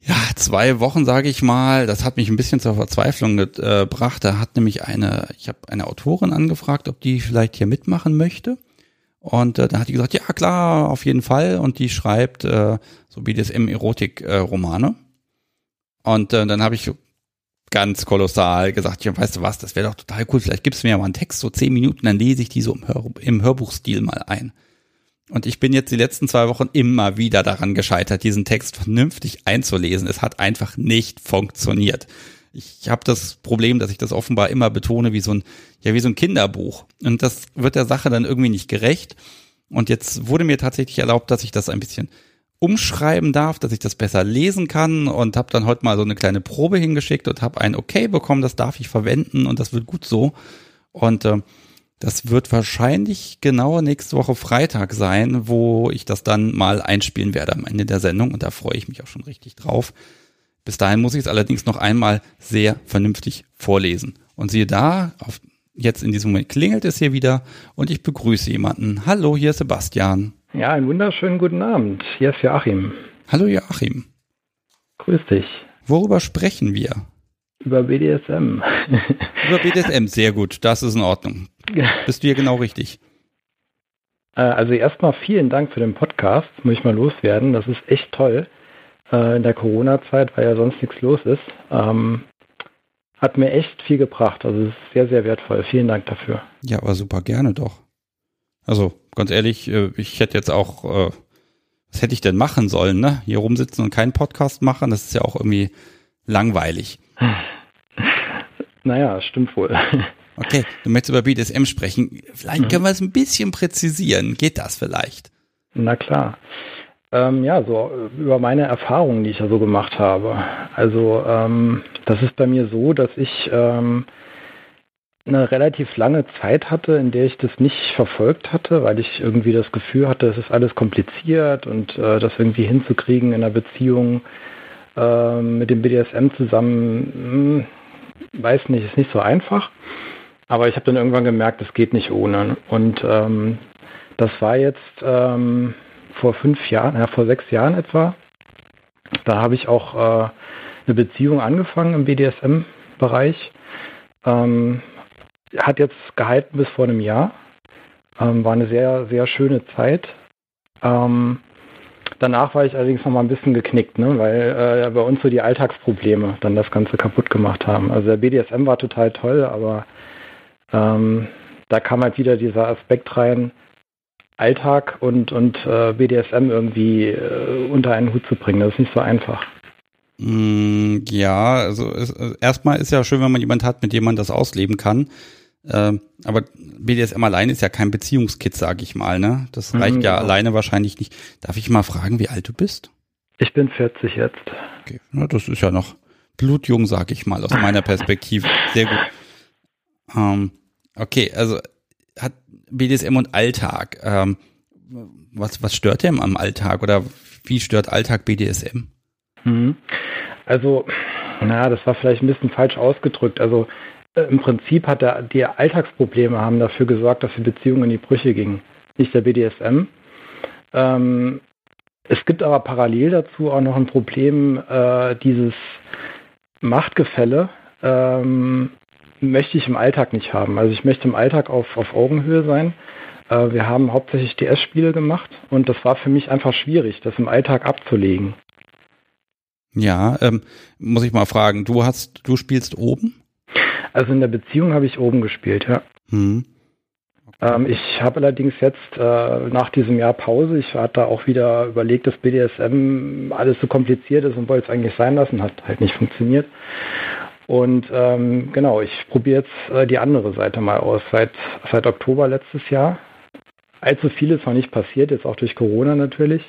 ja, zwei Wochen, sage ich mal, das hat mich ein bisschen zur Verzweiflung gebracht. Da hat nämlich eine, ich habe eine Autorin angefragt, ob die vielleicht hier mitmachen möchte. Und äh, da hat die gesagt, ja klar, auf jeden Fall. Und die schreibt äh, so BDSM-Erotik-Romane. Äh, und äh, dann habe ich ganz kolossal gesagt, ja, weißt du was, das wäre doch total cool. Vielleicht gibst du mir ja mal einen Text, so zehn Minuten, dann lese ich die so im, Hör im Hörbuchstil mal ein. Und ich bin jetzt die letzten zwei Wochen immer wieder daran gescheitert, diesen Text vernünftig einzulesen. Es hat einfach nicht funktioniert. ich habe das Problem, dass ich das offenbar immer betone wie so ein, ja, wie so ein Kinderbuch. Und das wird der Sache dann irgendwie nicht gerecht. Und jetzt wurde mir tatsächlich erlaubt, dass ich das ein bisschen umschreiben darf, dass ich das besser lesen kann und habe dann heute mal so eine kleine Probe hingeschickt und habe ein Okay bekommen, das darf ich verwenden und das wird gut so. Und äh, das wird wahrscheinlich genau nächste Woche Freitag sein, wo ich das dann mal einspielen werde am Ende der Sendung und da freue ich mich auch schon richtig drauf. Bis dahin muss ich es allerdings noch einmal sehr vernünftig vorlesen. Und siehe da, auf, jetzt in diesem Moment klingelt es hier wieder und ich begrüße jemanden. Hallo, hier ist Sebastian. Ja, einen wunderschönen guten Abend. Hier ist Joachim. Hallo Joachim. Grüß dich. Worüber sprechen wir? Über BDSM. Über BDSM, sehr gut. Das ist in Ordnung. (laughs) Bist du hier genau richtig? Äh, also erstmal vielen Dank für den Podcast, muss ich mal loswerden. Das ist echt toll. Äh, in der Corona-Zeit, weil ja sonst nichts los ist. Ähm, hat mir echt viel gebracht. Also es ist sehr, sehr wertvoll. Vielen Dank dafür. Ja, aber super gerne doch. Also ganz ehrlich, äh, ich hätte jetzt auch, was hätte ich denn machen sollen, ne? Hier rumsitzen und keinen Podcast machen, das ist ja auch irgendwie langweilig. (laughs) Naja, stimmt wohl. Okay, du möchtest über BDSM sprechen. Vielleicht mhm. können wir es ein bisschen präzisieren. Geht das vielleicht? Na klar. Ähm, ja, so äh, über meine Erfahrungen, die ich ja so gemacht habe. Also ähm, das ist bei mir so, dass ich ähm, eine relativ lange Zeit hatte, in der ich das nicht verfolgt hatte, weil ich irgendwie das Gefühl hatte, es ist alles kompliziert und äh, das irgendwie hinzukriegen in einer Beziehung äh, mit dem BDSM zusammen, mh, hm, weiß nicht, ist nicht so einfach. Aber ich habe dann irgendwann gemerkt, es geht nicht ohne. Und ähm, das war jetzt ähm, vor fünf Jahren, ja, vor sechs Jahren etwa. Da habe ich auch äh, eine Beziehung angefangen im BDSM-Bereich. Ähm, hat jetzt gehalten bis vor einem Jahr. Ähm, war eine sehr, sehr schöne Zeit. Ähm, danach war ich allerdings noch mal ein bisschen geknickt, ne, weil äh, bei uns so die Alltagsprobleme dann das Ganze kaputt gemacht haben. Also der BDSM war total toll, aber ähm, da kam halt wieder dieser Aspekt rein, Alltag und, und äh, BDSM irgendwie äh, unter einen Hut zu bringen. Das ist nicht so einfach. Mm, ja, also es, erstmal ist ja schön, wenn man jemand hat, mit dem man das ausleben kann. Ähm, aber BDSM allein ist ja kein Beziehungskit, sag ich mal, ne? Das mhm, reicht mhm, ja genau. alleine wahrscheinlich nicht. Darf ich mal fragen, wie alt du bist? Ich bin 40 jetzt. Okay, na, das ist ja noch blutjung, sag ich mal, aus meiner Perspektive. Sehr gut. Ähm, okay, also hat BDSM und Alltag. Ähm, was, was stört denn am Alltag oder wie stört Alltag BDSM? Mhm. Also, na, das war vielleicht ein bisschen falsch ausgedrückt. Also äh, im Prinzip hat der, die Alltagsprobleme haben dafür gesorgt, dass die Beziehung in die Brüche ging. Nicht der BDSM. Ähm, es gibt aber parallel dazu auch noch ein Problem, äh, dieses Machtgefälle ähm, möchte ich im Alltag nicht haben. Also ich möchte im Alltag auf, auf Augenhöhe sein. Äh, wir haben hauptsächlich DS-Spiele gemacht und das war für mich einfach schwierig, das im Alltag abzulegen. Ja, ähm, muss ich mal fragen, du hast, du spielst oben? Also in der Beziehung habe ich oben gespielt, ja. Hm. Okay. Ähm, ich habe allerdings jetzt äh, nach diesem Jahr Pause, ich hatte auch wieder überlegt, dass BDSM alles so kompliziert ist und wollte es eigentlich sein lassen, hat halt nicht funktioniert. Und ähm, genau, ich probiere jetzt äh, die andere Seite mal aus. Seit, seit Oktober letztes Jahr. Allzu viel ist noch nicht passiert, jetzt auch durch Corona natürlich.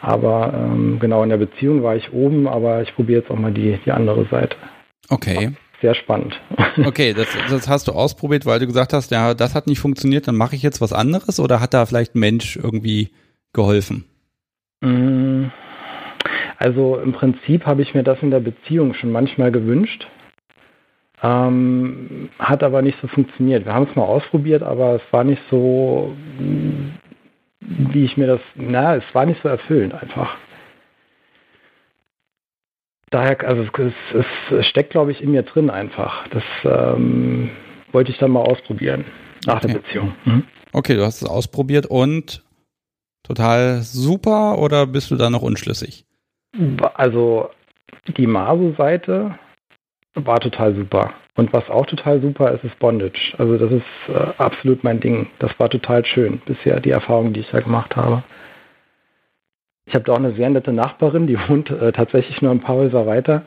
Aber ähm, genau, in der Beziehung war ich oben, aber ich probiere jetzt auch mal die, die andere Seite. Okay sehr spannend. (laughs) Okay, das, das hast du ausprobiert, weil du gesagt hast, ja, das hat nicht funktioniert, dann mache ich jetzt was anderes oder hat da vielleicht ein Mensch irgendwie geholfen? Mm, also im Prinzip habe ich mir das in der Beziehung schon manchmal gewünscht. Ähm, hat aber nicht so funktioniert. Wir haben es mal ausprobiert, aber es war nicht so, wie ich mir das, na, es war nicht so erfüllend einfach daher, also es, es, es steckt, glaube ich, in mir drin einfach. Das ähm, wollte ich dann mal ausprobieren nach okay. der Beziehung. Mhm. Okay, du hast es ausprobiert und total super oder bist du da noch unschlüssig? Also die Maso-Seite war total super. Und was auch total super ist, ist Bondage. Also das ist äh, absolut mein Ding. Das war total schön bisher, die Erfahrung, die ich da gemacht habe. Ich habe da auch eine sehr nette Nachbarin, die (laughs) wohnt äh, tatsächlich nur ein paar Häuser weiter,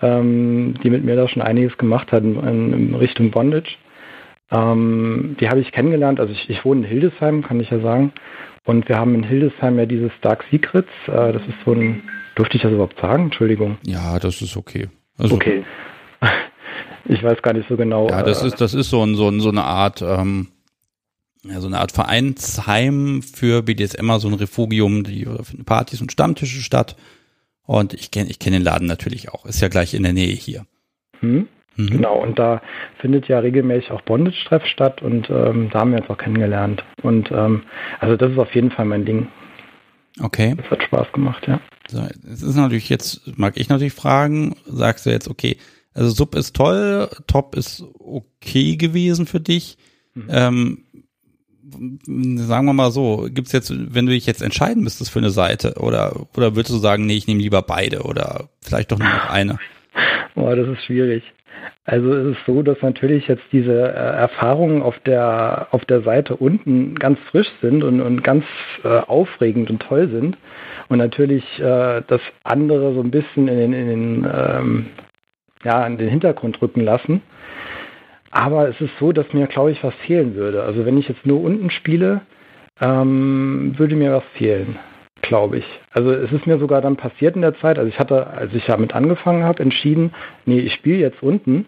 ähm, die mit mir da schon einiges gemacht hat in, in Richtung Bondage. Ähm, die habe ich kennengelernt, also ich, ich, wohne in Hildesheim, kann ich ja sagen. Und wir haben in Hildesheim ja dieses Dark Secrets, äh, das ist so ein, durfte ich das überhaupt sagen? Entschuldigung. Ja, das ist okay. Also, okay. Ich weiß gar nicht so genau. Ja, das äh, ist, das ist so, ein, so, ein, so eine Art, ähm, ja, so eine Art Vereinsheim für BDSMer, so ein Refugium, die finden Partys und Stammtische statt. Und ich kenne ich kenn den Laden natürlich auch. Ist ja gleich in der Nähe hier. Hm? Mhm. Genau, und da findet ja regelmäßig auch Bondage-Treff statt und ähm, da haben wir uns auch kennengelernt. Und ähm, also das ist auf jeden Fall mein Ding. Okay. Das hat Spaß gemacht, ja. So, es ist natürlich jetzt, mag ich natürlich fragen, sagst du jetzt, okay, also Sub ist toll, Top ist okay gewesen für dich. Mhm. Ähm, sagen wir mal so, gibt's jetzt, wenn du dich jetzt entscheiden müsstest für eine Seite, oder, oder würdest du sagen, nee, ich nehme lieber beide oder vielleicht doch nur noch eine? Boah, das ist schwierig. Also es ist so, dass natürlich jetzt diese äh, Erfahrungen auf der auf der Seite unten ganz frisch sind und, und ganz äh, aufregend und toll sind und natürlich äh, das andere so ein bisschen in den, in den ähm, ja in den Hintergrund rücken lassen. Aber es ist so, dass mir glaube ich was fehlen würde. Also wenn ich jetzt nur unten spiele, ähm, würde mir was fehlen glaube ich. Also es ist mir sogar dann passiert in der Zeit, also ich hatte, als ich damit angefangen habe, entschieden, nee, ich spiele jetzt unten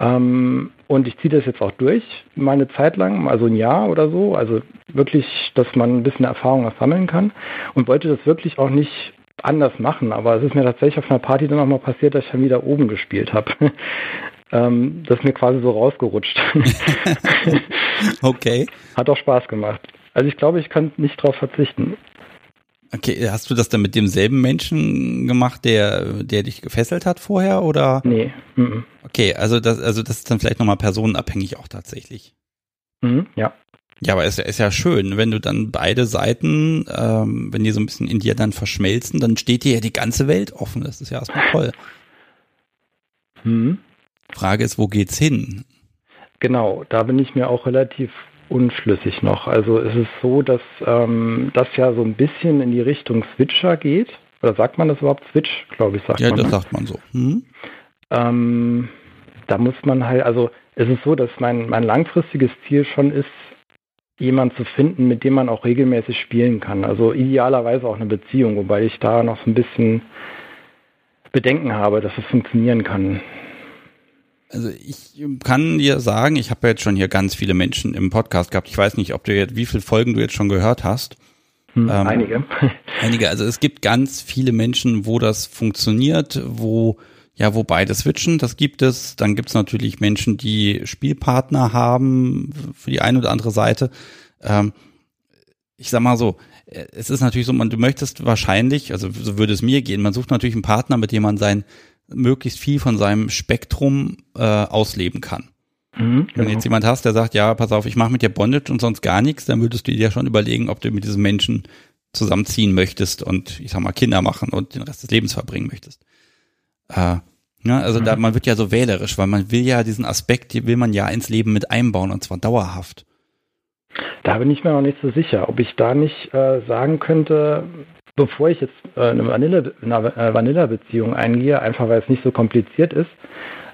ähm, und ich ziehe das jetzt auch durch, meine Zeit lang, also ein Jahr oder so, also wirklich, dass man ein bisschen Erfahrung sammeln kann und wollte das wirklich auch nicht anders machen, aber es ist mir tatsächlich auf einer Party dann auch mal passiert, dass ich dann wieder oben gespielt habe. (laughs) ähm, das ist mir quasi so rausgerutscht. (laughs) okay. Hat auch Spaß gemacht. Also ich glaube, ich kann nicht darauf verzichten. Okay, hast du das dann mit demselben Menschen gemacht, der, der dich gefesselt hat vorher oder? Nee. Mhm. Okay, also das, also das ist dann vielleicht nochmal personenabhängig auch tatsächlich. Mhm, ja. Ja, aber es ist ja schön, wenn du dann beide Seiten, ähm, wenn die so ein bisschen in dir dann verschmelzen, dann steht dir ja die ganze Welt offen. Das ist ja erstmal toll. Mhm. Frage ist, wo geht's hin? Genau, da bin ich mir auch relativ unschlüssig noch. Also es ist so, dass ähm, das ja so ein bisschen in die Richtung Switcher geht. Oder sagt man das überhaupt? Switch, glaube ich, sagt ja, man. Ja, das sagt man so. Hm? Ähm, da muss man halt, also es ist so, dass mein, mein langfristiges Ziel schon ist, jemanden zu finden, mit dem man auch regelmäßig spielen kann. Also idealerweise auch eine Beziehung, wobei ich da noch so ein bisschen Bedenken habe, dass es funktionieren kann. Also ich kann dir sagen, ich habe jetzt schon hier ganz viele Menschen im Podcast gehabt. Ich weiß nicht, ob du jetzt, wie viele Folgen du jetzt schon gehört hast. Hm, ähm, einige. (laughs) Einige. Also es gibt ganz viele Menschen, wo das funktioniert, wo ja, wo beide switchen, das gibt es. Dann gibt es natürlich Menschen, die Spielpartner haben für die eine oder andere Seite. Ähm, ich sag mal so, es ist natürlich so, man, du möchtest wahrscheinlich, also so würde es mir gehen, man sucht natürlich einen Partner, mit dem man sein möglichst viel von seinem Spektrum äh, ausleben kann. Mhm, Wenn genau. jetzt jemand hast, der sagt, ja, pass auf, ich mache mit dir Bondage und sonst gar nichts, dann würdest du dir ja schon überlegen, ob du mit diesem Menschen zusammenziehen möchtest und ich sag mal Kinder machen und den Rest des Lebens verbringen möchtest. Äh, ja, also mhm. da man wird ja so wählerisch, weil man will ja diesen Aspekt, die will man ja ins Leben mit einbauen und zwar dauerhaft. Da bin ich mir noch nicht so sicher, ob ich da nicht äh, sagen könnte, bevor ich jetzt äh, eine äh, Vanilla-Beziehung eingehe, einfach weil es nicht so kompliziert ist,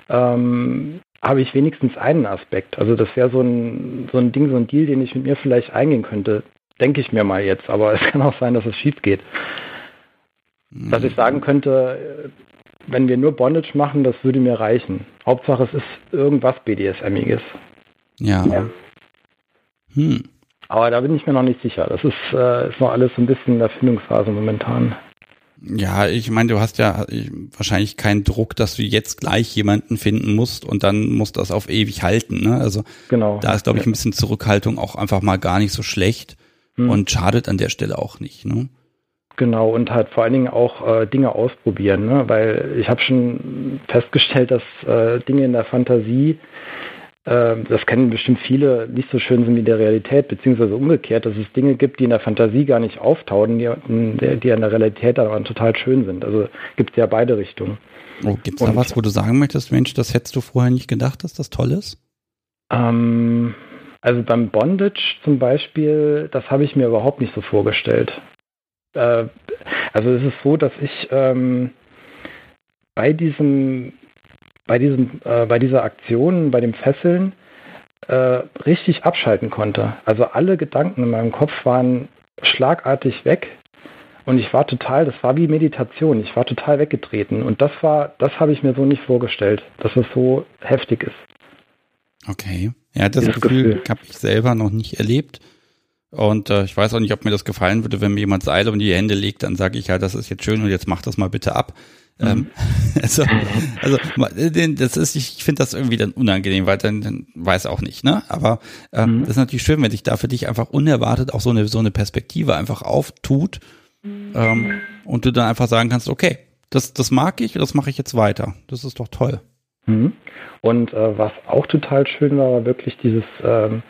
ähm, habe ich wenigstens einen Aspekt. Also das wäre so ein, so ein Ding, so ein Deal, den ich mit mir vielleicht eingehen könnte. Denke ich mir mal jetzt, aber (laughs) es kann auch sein, dass es schief geht. Mhm. Dass ich sagen könnte, wenn wir nur Bondage machen, das würde mir reichen. Hauptsache es ist irgendwas BDSMiges. Ja. ja. Hm. Aber da bin ich mir noch nicht sicher. Das ist, äh, ist noch alles so ein bisschen in der Findungsphase momentan. Ja, ich meine, du hast ja wahrscheinlich keinen Druck, dass du jetzt gleich jemanden finden musst und dann musst du das auf ewig halten. Ne? Also genau. da ist, glaube ich, ein bisschen Zurückhaltung auch einfach mal gar nicht so schlecht hm. und schadet an der Stelle auch nicht. Ne? Genau, und halt vor allen Dingen auch äh, Dinge ausprobieren, ne? weil ich habe schon festgestellt, dass äh, Dinge in der Fantasie ähm, das kennen bestimmt viele, nicht so schön sind wie in der Realität, beziehungsweise umgekehrt, dass es Dinge gibt, die in der Fantasie gar nicht auftauen, die, die in der Realität aber total schön sind. Also gibt es ja beide Richtungen. Oh, gibt es da was, wo du sagen möchtest, Mensch, das hättest du vorher nicht gedacht, dass das toll ist? Ähm, also beim Bondage zum Beispiel, das habe ich mir überhaupt nicht so vorgestellt. Äh, also es ist so, dass ich ähm, bei diesem, bei diesem, äh, bei dieser Aktion, bei dem Fesseln äh, richtig abschalten konnte. Also alle Gedanken in meinem Kopf waren schlagartig weg und ich war total, das war wie Meditation. Ich war total weggetreten und das war, das habe ich mir so nicht vorgestellt, dass es so heftig ist. Okay. Ja, das Gefühl, Gefühl. habe ich selber noch nicht erlebt. Und äh, ich weiß auch nicht, ob mir das gefallen würde, wenn mir jemand Seile um die Hände legt, dann sage ich ja, das ist jetzt schön und jetzt mach das mal bitte ab. Mhm. Ähm, (laughs) also, also das ist, ich finde das irgendwie dann unangenehm, weil dann, dann weiß auch nicht, ne? Aber ähm, mhm. das ist natürlich schön, wenn sich da für dich einfach unerwartet auch so eine so eine Perspektive einfach auftut ähm, und du dann einfach sagen kannst, okay, das das mag ich, das mache ich jetzt weiter. Das ist doch toll. Mhm. Und äh, was auch total schön war, war wirklich dieses ähm,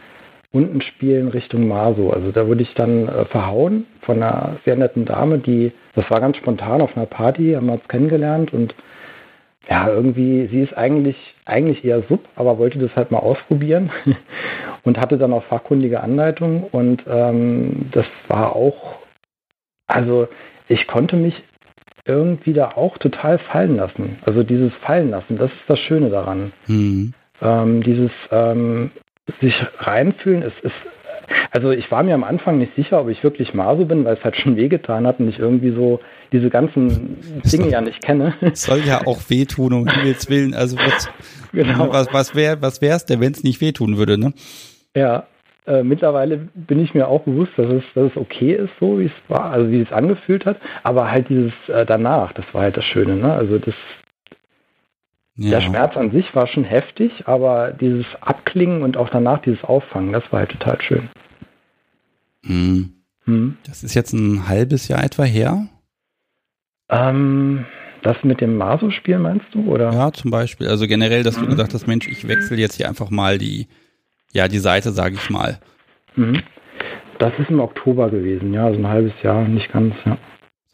unten spielen Richtung Maso. Also da wurde ich dann äh, verhauen von einer sehr netten Dame, die, das war ganz spontan auf einer Party, haben wir uns kennengelernt und ja, irgendwie, sie ist eigentlich, eigentlich eher sub, aber wollte das halt mal ausprobieren (laughs) und hatte dann auch fachkundige Anleitungen und ähm, das war auch, also ich konnte mich irgendwie da auch total fallen lassen. Also dieses Fallen lassen, das ist das Schöne daran. Mhm. Ähm, dieses ähm, sich reinfühlen, es ist, also ich war mir am Anfang nicht sicher, ob ich wirklich Maso bin, weil es halt schon wehgetan hat und ich irgendwie so diese ganzen Dinge ja nicht kenne. Soll ja auch wehtun, um Himmels Willen. Also was, (laughs) genau. was, was wäre was wär's denn, wenn es nicht wehtun würde, ne? Ja, äh, mittlerweile bin ich mir auch bewusst, dass es, dass es okay ist, so wie es war, also wie es angefühlt hat, aber halt dieses äh, danach, das war halt das Schöne, ne? Also das, ja. Der Schmerz an sich war schon heftig, aber dieses Abklingen und auch danach dieses Auffangen, das war halt total schön. Mhm. Mhm. Das ist jetzt ein halbes Jahr etwa her? Ähm, das mit dem Maso-Spiel meinst du, oder? Ja, zum Beispiel. Also generell, dass mhm. du gesagt hast, Mensch, ich wechsle jetzt hier einfach mal die, ja, die Seite, sage ich mal. Mhm. Das ist im Oktober gewesen, ja, also ein halbes Jahr, nicht ganz, ja.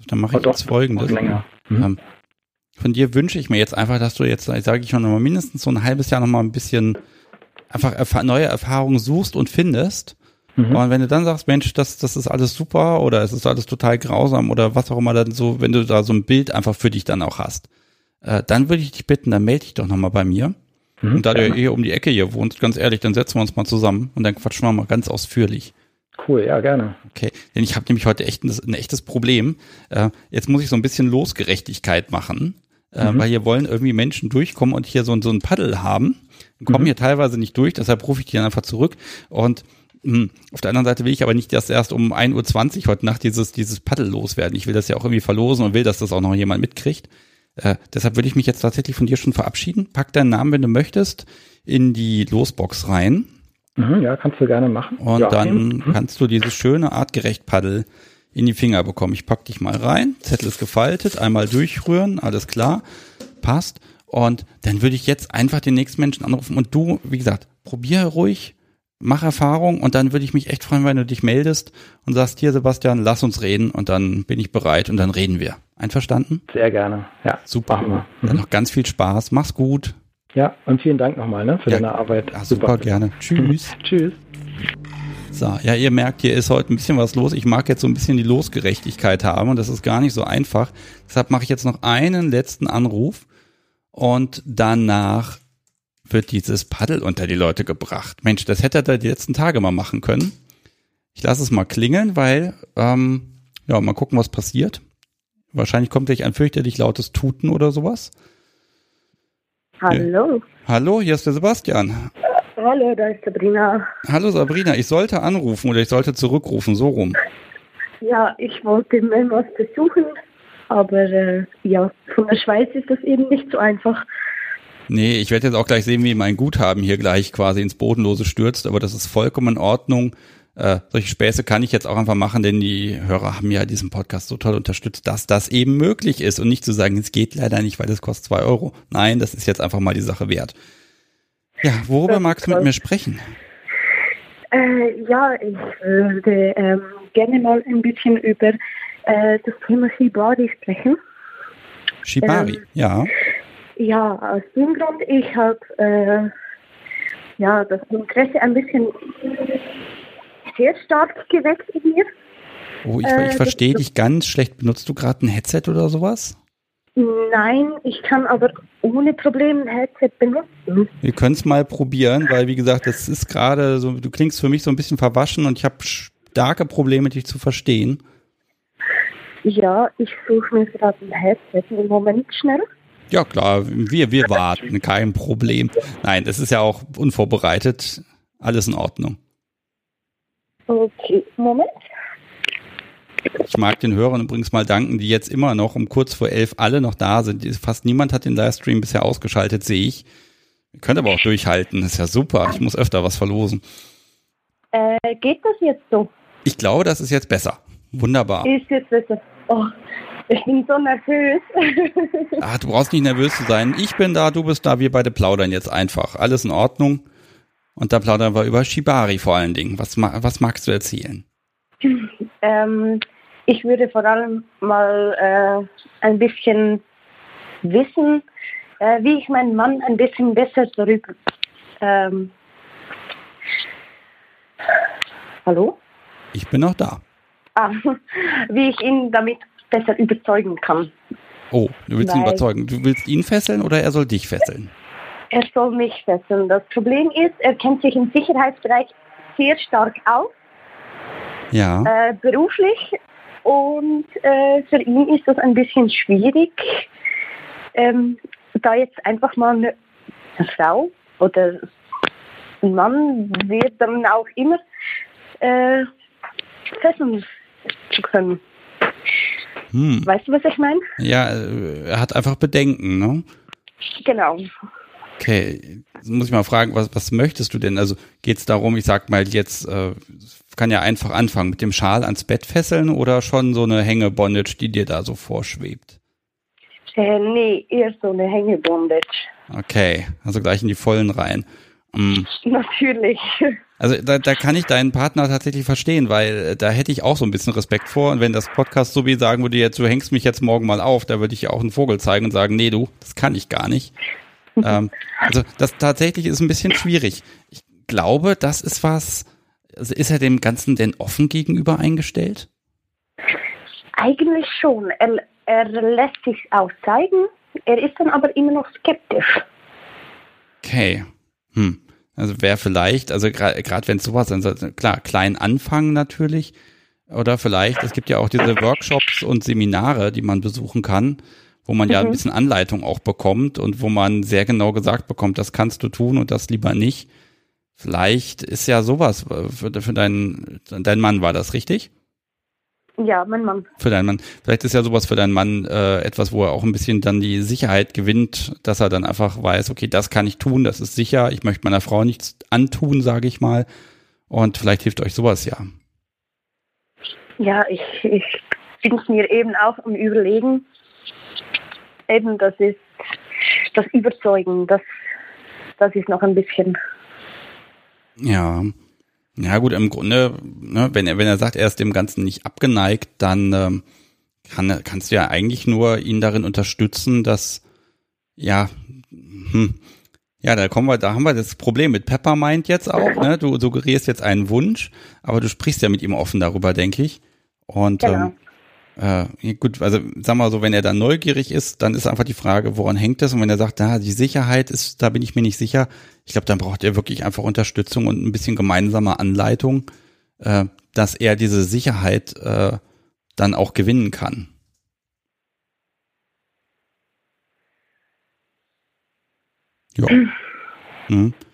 Dann mache ich jetzt folgendes. Länger. Mhm. Von dir wünsche ich mir jetzt einfach, dass du jetzt, sage ich schon noch mal mindestens so ein halbes Jahr noch mal ein bisschen einfach erf neue Erfahrungen suchst und findest. Mhm. Und wenn du dann sagst, Mensch, das, das ist alles super oder es ist alles total grausam oder was auch immer dann so, wenn du da so ein Bild einfach für dich dann auch hast, äh, dann würde ich dich bitten, dann melde dich doch noch mal bei mir. Mhm, und da du ja eh um die Ecke hier wohnst, ganz ehrlich, dann setzen wir uns mal zusammen und dann quatschen wir mal ganz ausführlich. Cool, ja, gerne. Okay, denn ich habe nämlich heute echt ein, ein echtes Problem. Äh, jetzt muss ich so ein bisschen Losgerechtigkeit machen äh, mhm. weil hier wollen irgendwie Menschen durchkommen und hier so, so ein Paddel haben, kommen mhm. hier teilweise nicht durch, deshalb rufe ich die dann einfach zurück und mh, hm, auf der anderen Seite will ich aber nicht, dass erst um 1.20 Uhr heute Nacht dieses, dieses Paddel loswerden. Ich will das ja auch irgendwie verlosen und will, dass das auch noch jemand mitkriegt. Äh, deshalb würde ich mich jetzt tatsächlich von dir schon verabschieden. Pack deinen Namen, wenn du möchtest, in die Losbox rein. Mhm, ja, kannst du gerne machen. Und ja, dann mhm. kannst du dieses schöne artgerecht Paddel in die Finger bekommen. Ich pack dich mal rein, Zettel ist gefaltet, einmal durchrühren, alles klar, passt. Und dann würde ich jetzt einfach den nächsten Menschen anrufen und du, wie gesagt, probier ruhig, mach Erfahrung und dann würde ich mich echt freuen, wenn du dich meldest und sagst, hier Sebastian, lass uns reden und dann bin ich bereit und dann reden wir. Einverstanden? Sehr gerne, ja. Super. Mhm. Dann noch ganz viel Spaß, mach's gut. Ja, und vielen Dank nochmal ne, für ja, deine Arbeit. Ja, super, super gerne. Tschüss. (laughs) Tschüss. So, ja, ihr merkt, hier ist heute ein bisschen was los. Ich mag jetzt so ein bisschen die Losgerechtigkeit haben und das ist gar nicht so einfach. Deshalb mache ich jetzt noch einen letzten Anruf und danach wird dieses Paddel unter die Leute gebracht. Mensch, das hätte er da die letzten Tage mal machen können. Ich lasse es mal klingeln, weil, ähm, ja, mal gucken, was passiert. Wahrscheinlich kommt gleich ein fürchterlich lautes Tuten oder sowas. Hallo. Hallo, hier ist der Sebastian. Hallo, da ist Sabrina. Hallo Sabrina, ich sollte anrufen oder ich sollte zurückrufen, so rum. Ja, ich wollte mehrmals besuchen, aber äh, ja, von der Schweiz ist das eben nicht so einfach. Nee, ich werde jetzt auch gleich sehen, wie mein Guthaben hier gleich quasi ins Bodenlose stürzt, aber das ist vollkommen in Ordnung. Äh, solche Späße kann ich jetzt auch einfach machen, denn die Hörer haben ja diesen Podcast so toll unterstützt, dass das eben möglich ist und nicht zu sagen, es geht leider nicht, weil das kostet zwei Euro. Nein, das ist jetzt einfach mal die Sache wert. Ja, worüber das magst du mit mir sprechen? Äh, ja, ich würde ähm, gerne mal ein bisschen über äh, das Thema Shibari sprechen. Shibari, ähm, ja. Ja, aus dem Grund, ich habe äh, ja, das Interesse ein bisschen sehr stark geweckt in mir. Oh, ich, ich Äh, verstehe dich ganz schlecht. Benutzt du gerade ein Headset oder sowas? Nein, ich kann aber ohne Probleme ein Headset benutzen. Wir können es mal probieren, weil wie gesagt, das ist gerade so, du klingst für mich so ein bisschen verwaschen und ich habe starke Probleme, dich zu verstehen. Ja, ich suche mir gerade ein Headset. Im Moment schnell. Ja klar, wir, wir warten, kein Problem. Nein, das ist ja auch unvorbereitet. Alles in Ordnung. Okay, Moment. Ich mag den Hörern übrigens mal danken, die jetzt immer noch um kurz vor elf alle noch da sind. Fast niemand hat den Livestream bisher ausgeschaltet, sehe ich. Ihr könnt aber auch durchhalten, das ist ja super. Ich muss öfter was verlosen. Äh, geht das jetzt so? Ich glaube, das ist jetzt besser. Wunderbar. Ist jetzt besser. Oh, ich bin so nervös. (laughs) Ah, du brauchst nicht nervös zu sein. Ich bin da, du bist da, wir beide plaudern jetzt einfach. Alles in Ordnung. Und da plaudern wir über Shibari vor allen Dingen. Was, was magst du erzählen? Ähm, ich würde vor allem mal äh, ein bisschen wissen, äh, wie ich meinen Mann ein bisschen besser darüber. Ähm, hallo? Ich bin noch da. Ah, (laughs) wie ich ihn damit besser überzeugen kann. Oh, du willst ihn Nein. überzeugen. Du willst ihn fesseln oder er soll dich fesseln? Er soll mich fesseln. Das Problem ist, er kennt sich im Sicherheitsbereich sehr stark aus, Ja. äh, beruflich. Und äh, für ihn ist das ein bisschen schwierig, ähm, da jetzt einfach mal eine, Frau oder ein Mann wird dann auch immer äh, fesseln zu können. Hm. Weißt du, was ich meine? Ja, äh, er hat einfach Bedenken, ne? Genau. Okay, jetzt muss ich mal fragen, was, was möchtest du denn? Also geht es darum, ich sag mal jetzt, äh, kann ja einfach anfangen, mit dem Schal ans Bett fesseln oder schon so eine Hängebondage, die dir da so vorschwebt? Äh, nee, eher so eine Hängebondage. Okay, also gleich in die Vollen rein. Mm. (laughs) Natürlich. Also da, da kann ich deinen Partner tatsächlich verstehen, weil äh, da hätte ich auch so ein bisschen Respekt vor. Und wenn das Podcast so wie sagen würde, jetzt, du hängst mich jetzt morgen mal auf, da würde ich ja auch einen Vogel zeigen und sagen, nee, du, das kann ich gar nicht. (laughs) ähm, also das tatsächlich ist ein bisschen schwierig. Ich glaube, das ist was, also ist er dem Ganzen denn offen gegenüber eingestellt? Eigentlich schon. Er, er lässt sich auch zeigen. Er ist dann aber immer noch skeptisch. Okay. Hm. Also wäre vielleicht, also gerade wenn es sowas, dann soll- klar, klein anfangen natürlich. Oder vielleicht, es gibt ja auch diese Workshops und Seminare, die man besuchen kann, wo man ja ein Mhm. bisschen Anleitung auch bekommt und wo man sehr genau gesagt bekommt, das kannst du tun und das lieber nicht. Vielleicht ist ja sowas äh, für, für deinen, dein Mann war das richtig? Ja, mein Mann. Für deinen Mann. Vielleicht ist ja sowas für deinen Mann äh, etwas, wo er auch ein bisschen dann die Sicherheit gewinnt, dass er dann einfach weiß, okay, das kann ich tun, das ist sicher, ich möchte meiner Frau nichts antun, sage ich mal. Und vielleicht hilft euch sowas ja. Ja, ich, ich bin es mir eben auch am Überlegen. Eben, das ist das Überzeugen, das, das ist noch ein bisschen. Ja. Ja gut, im Grunde, ne, wenn er, wenn er sagt, er ist dem Ganzen nicht abgeneigt, dann ähm, kann, kannst du ja eigentlich nur ihn darin unterstützen, dass, ja, hm, ja, da kommen wir, da haben wir das Problem mit Peppermind jetzt auch, ne? Du suggerierst jetzt einen Wunsch, aber du sprichst ja mit ihm offen darüber, denke ich. Und Genau. ähm, äh, gut, also sag mal so, wenn er dann neugierig ist, dann ist einfach die Frage, woran hängt es? Und wenn er sagt, da die Sicherheit ist, da bin ich mir nicht sicher, ich glaube, dann braucht er wirklich einfach Unterstützung und ein bisschen gemeinsame Anleitung, äh, dass er diese Sicherheit äh, dann auch gewinnen kann. Ja. Hm. (clears throat)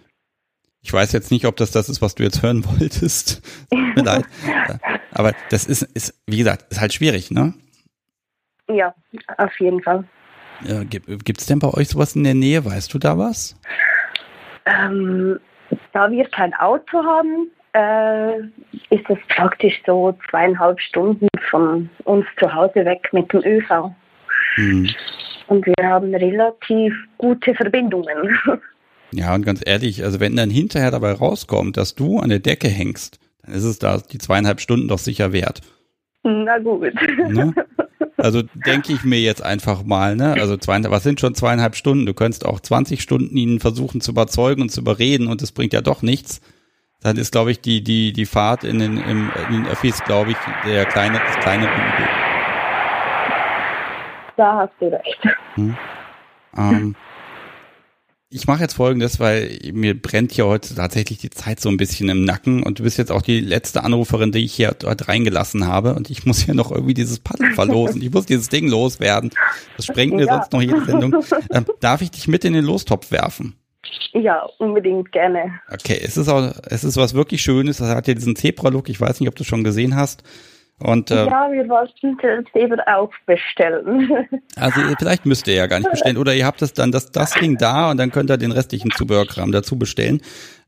Ich weiß jetzt nicht, ob das das ist, was du jetzt hören (laughs) wolltest. Tut mir leid. Aber das ist, ist, wie gesagt, ist halt schwierig, ne? Ja, auf jeden Fall. Äh, Gibt es denn bei euch sowas in der Nähe? Weißt du da was? Ähm, da wir kein Auto haben, äh, ist es praktisch so zweieinhalb Stunden von uns zu Hause weg mit dem ÖV. Hm. Und wir haben relativ gute Verbindungen. (laughs) Ja, und ganz ehrlich, also wenn dann hinterher dabei rauskommt, dass du an der Decke hängst, dann ist es da die zweieinhalb Stunden doch sicher wert. Na gut. Ne? (laughs) Also denke ich mir jetzt einfach mal, ne? Also zweieinhalb, was sind schon zweieinhalb Stunden? Du könntest auch 20 Stunden ihn versuchen zu überzeugen und zu überreden und es bringt ja doch nichts. Dann ist, glaube ich, die, die, die Fahrt in den, im, in den Öffis, glaube ich, der kleine, das kleine Übel. Da hast du recht. Hm. Ähm, ich mache jetzt folgendes, weil mir brennt hier heute tatsächlich die Zeit so ein bisschen im Nacken und du bist jetzt auch die letzte Anruferin, die ich hier dort reingelassen habe und ich muss hier noch irgendwie dieses Paddel verlosen. Ich muss dieses Ding loswerden. Das sprengt mir ja. sonst noch jede Sendung. Ähm, darf ich dich mit in den Lostopf werfen? Ja, unbedingt gerne. Okay, es ist auch, es ist was wirklich Schönes. Das hat ja diesen Zebra-Look. Ich weiß nicht, ob du schon gesehen hast. Und, äh, ja, wir wollten das eben auch bestellen. (laughs) Also vielleicht müsst ihr ja gar nicht bestellen. Oder ihr habt es dann das, das Ding da und dann könnt ihr den restlichen Zubehörkram dazu bestellen.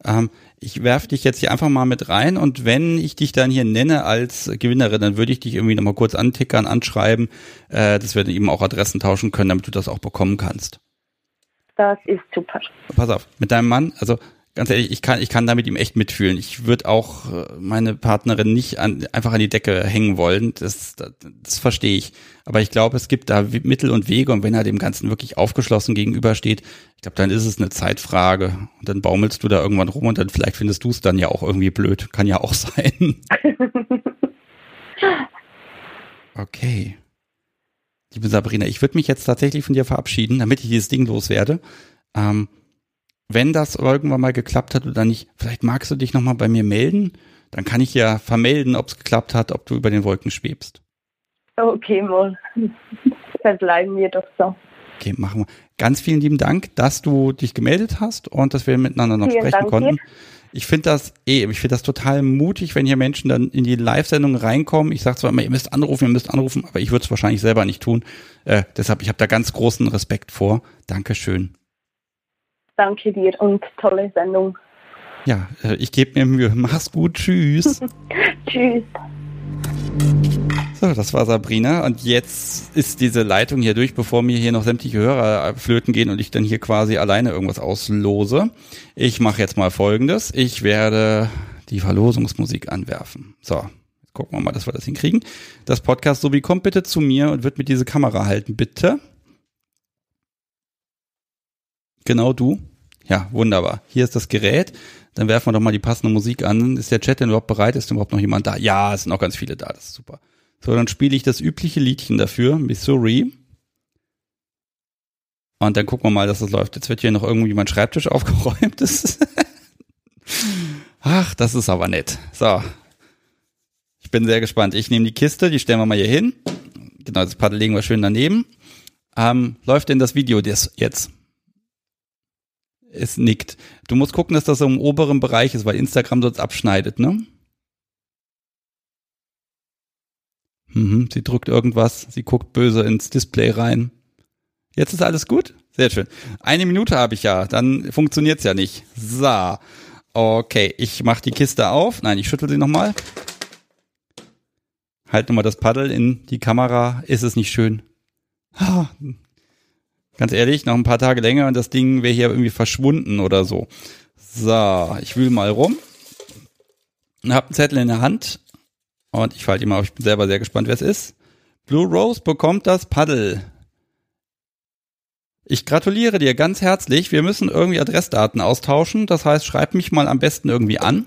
Ähm, ich werfe dich jetzt hier einfach mal mit rein und wenn ich dich dann hier nenne als Gewinnerin, dann würde ich dich irgendwie nochmal kurz antickern, anschreiben, äh, dass wir eben auch Adressen tauschen können, damit du das auch bekommen kannst. Das ist super. Pass auf, mit deinem Mann, also ganz ehrlich, ich kann, ich kann da mit ihm echt mitfühlen. Ich würde auch äh, meine Partnerin nicht an, einfach an die Decke hängen wollen. Das, das, das verstehe ich. Aber ich glaube, es gibt da Mittel und Wege und wenn er dem Ganzen wirklich aufgeschlossen gegenübersteht, ich glaube, dann ist es eine Zeitfrage. Und dann baumelst du da irgendwann rum und dann vielleicht findest du es dann ja auch irgendwie blöd. Kann ja auch (laughs) sein. okay. Liebe Sabrina, ich würde mich jetzt tatsächlich von dir verabschieden, damit ich dieses Ding loswerde. Ähm, wenn das irgendwann mal geklappt hat oder nicht, vielleicht magst du dich nochmal bei mir melden. Dann kann ich ja vermelden, ob es geklappt hat, ob du über den Wolken schwebst. Okay, mal. (laughs) Verbleiben wir doch so. Okay, machen wir. Ganz vielen lieben Dank, dass du dich gemeldet hast und dass wir miteinander noch vielen sprechen Dank konnten. Dir. Ich finde das eh, ich finde das total mutig, wenn hier Menschen dann in die Live-Sendung reinkommen. Ich sage zwar immer, ihr müsst anrufen, ihr müsst anrufen, aber ich würde es wahrscheinlich selber nicht tun. Äh, deshalb, ich habe da ganz großen Respekt vor. Dankeschön. Danke dir und tolle Sendung. Ja, äh, ich gebe mir Mühe. Mach's gut. Tschüss. (laughs) Tschüss. So, das war Sabrina. Und jetzt ist diese Leitung hier durch, bevor mir hier noch sämtliche Hörer flöten gehen und ich dann hier quasi alleine irgendwas auslose. Ich mache jetzt mal folgendes. Ich werde die Verlosungsmusik anwerfen. So, gucken wir mal, dass wir das hinkriegen. Das Podcast sowie kommt bitte zu mir und wird mit diese Kamera halten, bitte. Genau du? Ja, wunderbar. Hier ist das Gerät. Dann werfen wir doch mal die passende Musik an. Ist der Chat denn überhaupt bereit? Ist überhaupt noch jemand da? Ja, es sind noch ganz viele da. Das ist super. So, dann spiele ich das übliche Liedchen dafür, Missouri. Und dann gucken wir mal, dass das läuft. Jetzt wird hier noch irgendwie mein Schreibtisch (laughs) aufgeräumt. (laughs) Ach, das ist aber nett. So. Ich bin sehr gespannt. Ich nehme die Kiste, die stellen wir mal hier hin. Genau, das Paddel legen wir schön daneben. Ähm, läuft denn das Video jetzt? Es nickt. Du musst gucken, dass das im oberen Bereich ist, weil Instagram sonst abschneidet, ne? Mhm, sie drückt irgendwas, sie guckt böse ins Display rein. Jetzt ist alles gut? Sehr schön. Eine Minute habe ich ja, dann funktioniert's ja nicht. So. Okay, ich mache die Kiste auf. Nein, ich schüttel sie nochmal. Halt nochmal das Paddel in die Kamera. Ist es nicht schön? Ganz ehrlich, noch ein paar Tage länger und das Ding wäre hier irgendwie verschwunden oder so. So, ich wühle mal rum. Hab einen Zettel in der Hand. Und ich falte ihn mal auf. Ich bin selber sehr gespannt, wer es ist. Blue Rose bekommt das Paddel. Ich gratuliere dir ganz herzlich. Wir müssen irgendwie Adressdaten austauschen. Das heißt, schreib mich mal am besten irgendwie an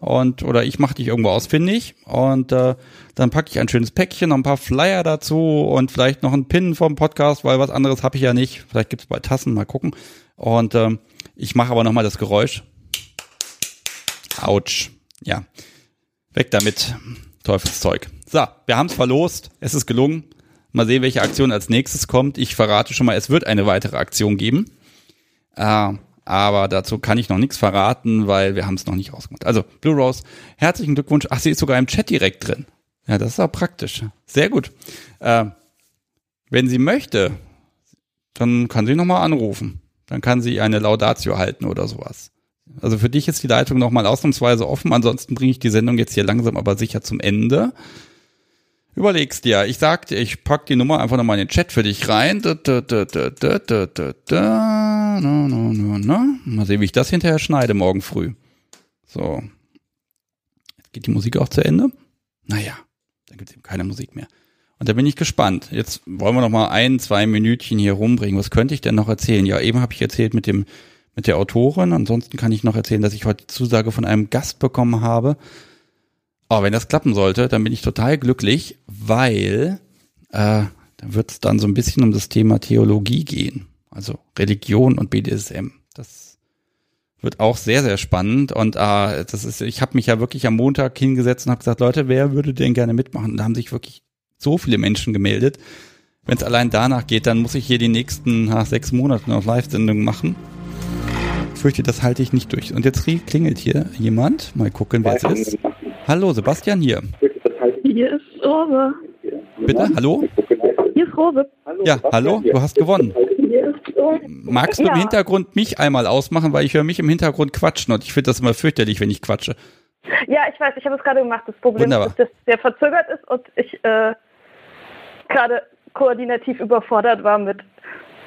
und oder ich mache dich irgendwo ausfindig und äh, dann packe ich ein schönes Päckchen, noch ein paar Flyer dazu und vielleicht noch einen Pin vom Podcast, weil was anderes habe ich ja nicht. Vielleicht gibt's bei Tassen, mal gucken. Und ähm, ich mache aber nochmal das Geräusch. Autsch. Ja. Weg damit. Teufelszeug. So, wir haben's verlost. Es ist gelungen. Mal sehen, welche Aktion als nächstes kommt. Ich verrate schon mal, es wird eine weitere Aktion geben. Äh, aber dazu kann ich noch nichts verraten, weil wir haben es noch nicht rausgemacht. Also, Blue Rose, herzlichen Glückwunsch. Ach, sie ist sogar im Chat direkt drin. Ja, das ist auch praktisch. Sehr gut. Äh, wenn sie möchte, dann kann sie nochmal anrufen. Dann kann sie eine Laudatio halten oder sowas. Also für dich ist die Leitung nochmal ausnahmsweise offen. Ansonsten bringe ich die Sendung jetzt hier langsam aber sicher zum Ende. Überlegst dir. Ich sagte, ich pack die Nummer einfach nochmal in den Chat für dich rein. Mal sehen, wie ich das hinterher schneide morgen früh. So. Jetzt geht die Musik auch zu Ende. Naja, dann gibt's eben keine Musik mehr. Und da bin ich gespannt. Jetzt wollen wir noch mal ein, zwei Minütchen hier rumbringen. Was könnte ich denn noch erzählen? Ja, eben habe ich erzählt mit dem mit der Autorin. Ansonsten kann ich noch erzählen, dass ich heute die Zusage von einem Gast bekommen habe. Aber wenn das klappen sollte, dann bin ich total glücklich, weil äh, da wird es dann so ein bisschen um das Thema Theologie gehen. Also Religion und BDSM. Das wird auch sehr, sehr spannend. Und äh, das ist, ich habe mich ja wirklich am Montag hingesetzt und habe gesagt, Leute, wer würde denn gerne mitmachen? Und da haben sich wirklich so viele Menschen gemeldet. Wenn es allein danach geht, dann muss ich hier die nächsten nach sechs Monate noch Live-Sendungen machen. Ich fürchte, das halte ich nicht durch. Und jetzt klingelt hier jemand. Mal gucken, wer es ist. Hallo, Sebastian hier. Hier ist Robe. Bitte, hallo? Hier ist Robe. Ja, hallo, du hast gewonnen. Magst du im Hintergrund mich einmal ausmachen, weil ich höre mich im Hintergrund quatschen und ich finde das immer fürchterlich, wenn ich quatsche. Ja, ich weiß, ich habe es gerade gemacht. Das Problem Wunderbar. ist, dass der verzögert ist und ich äh, gerade koordinativ überfordert war mit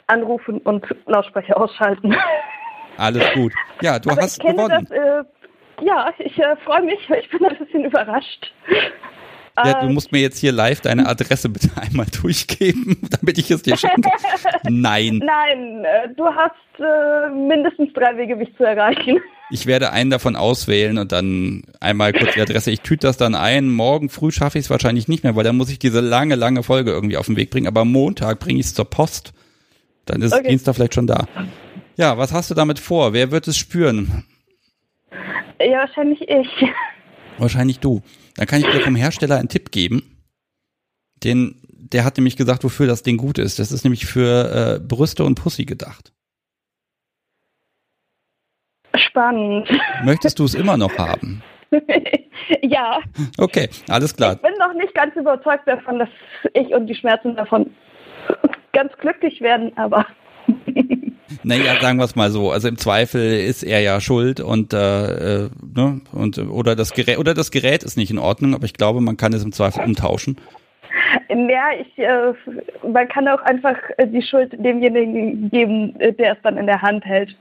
Anrufen und Lautsprecher ausschalten. Alles gut. Ja, du Aber hast ich kenne gewonnen. das, äh, ja, ich äh, freue mich. Ich bin ein bisschen überrascht. Ja, du Äh, musst mir jetzt hier live deine Adresse bitte (laughs) einmal durchgeben, (laughs) damit ich es dir schicken kann. Nein, Nein, äh, du hast äh, mindestens drei Wege, mich zu erreichen. ich werde einen davon auswählen und dann einmal kurz die Adresse. Ich tüte das dann ein. Morgen früh schaffe ich es wahrscheinlich nicht mehr, weil dann muss ich diese lange, lange Folge irgendwie auf den Weg bringen. Aber am Montag bringe ich es zur Post. Dann ist Okay. Dienstag vielleicht schon da. Ja, was hast du damit vor? Wer wird es spüren? Ja, wahrscheinlich ich. Wahrscheinlich du. Dann kann ich dir vom Hersteller einen Tipp geben. Den, der hat nämlich gesagt, wofür das Ding gut ist. Das ist nämlich für äh, Brüste und Pussy gedacht. Spannend. Möchtest du es immer noch haben? (laughs) ja, Okay, alles klar. ich bin noch nicht ganz überzeugt davon, dass ich und die Schmerzen davon ganz glücklich werden, aber Naja, sagen wir es mal so. Also im Zweifel ist er ja schuld und äh, äh, ne und oder das Gerät oder das Gerät ist nicht in Ordnung, aber ich glaube, man kann es im Zweifel umtauschen. ja, ich, äh, man kann auch einfach äh, die Schuld demjenigen geben, äh, der es dann in der Hand hält.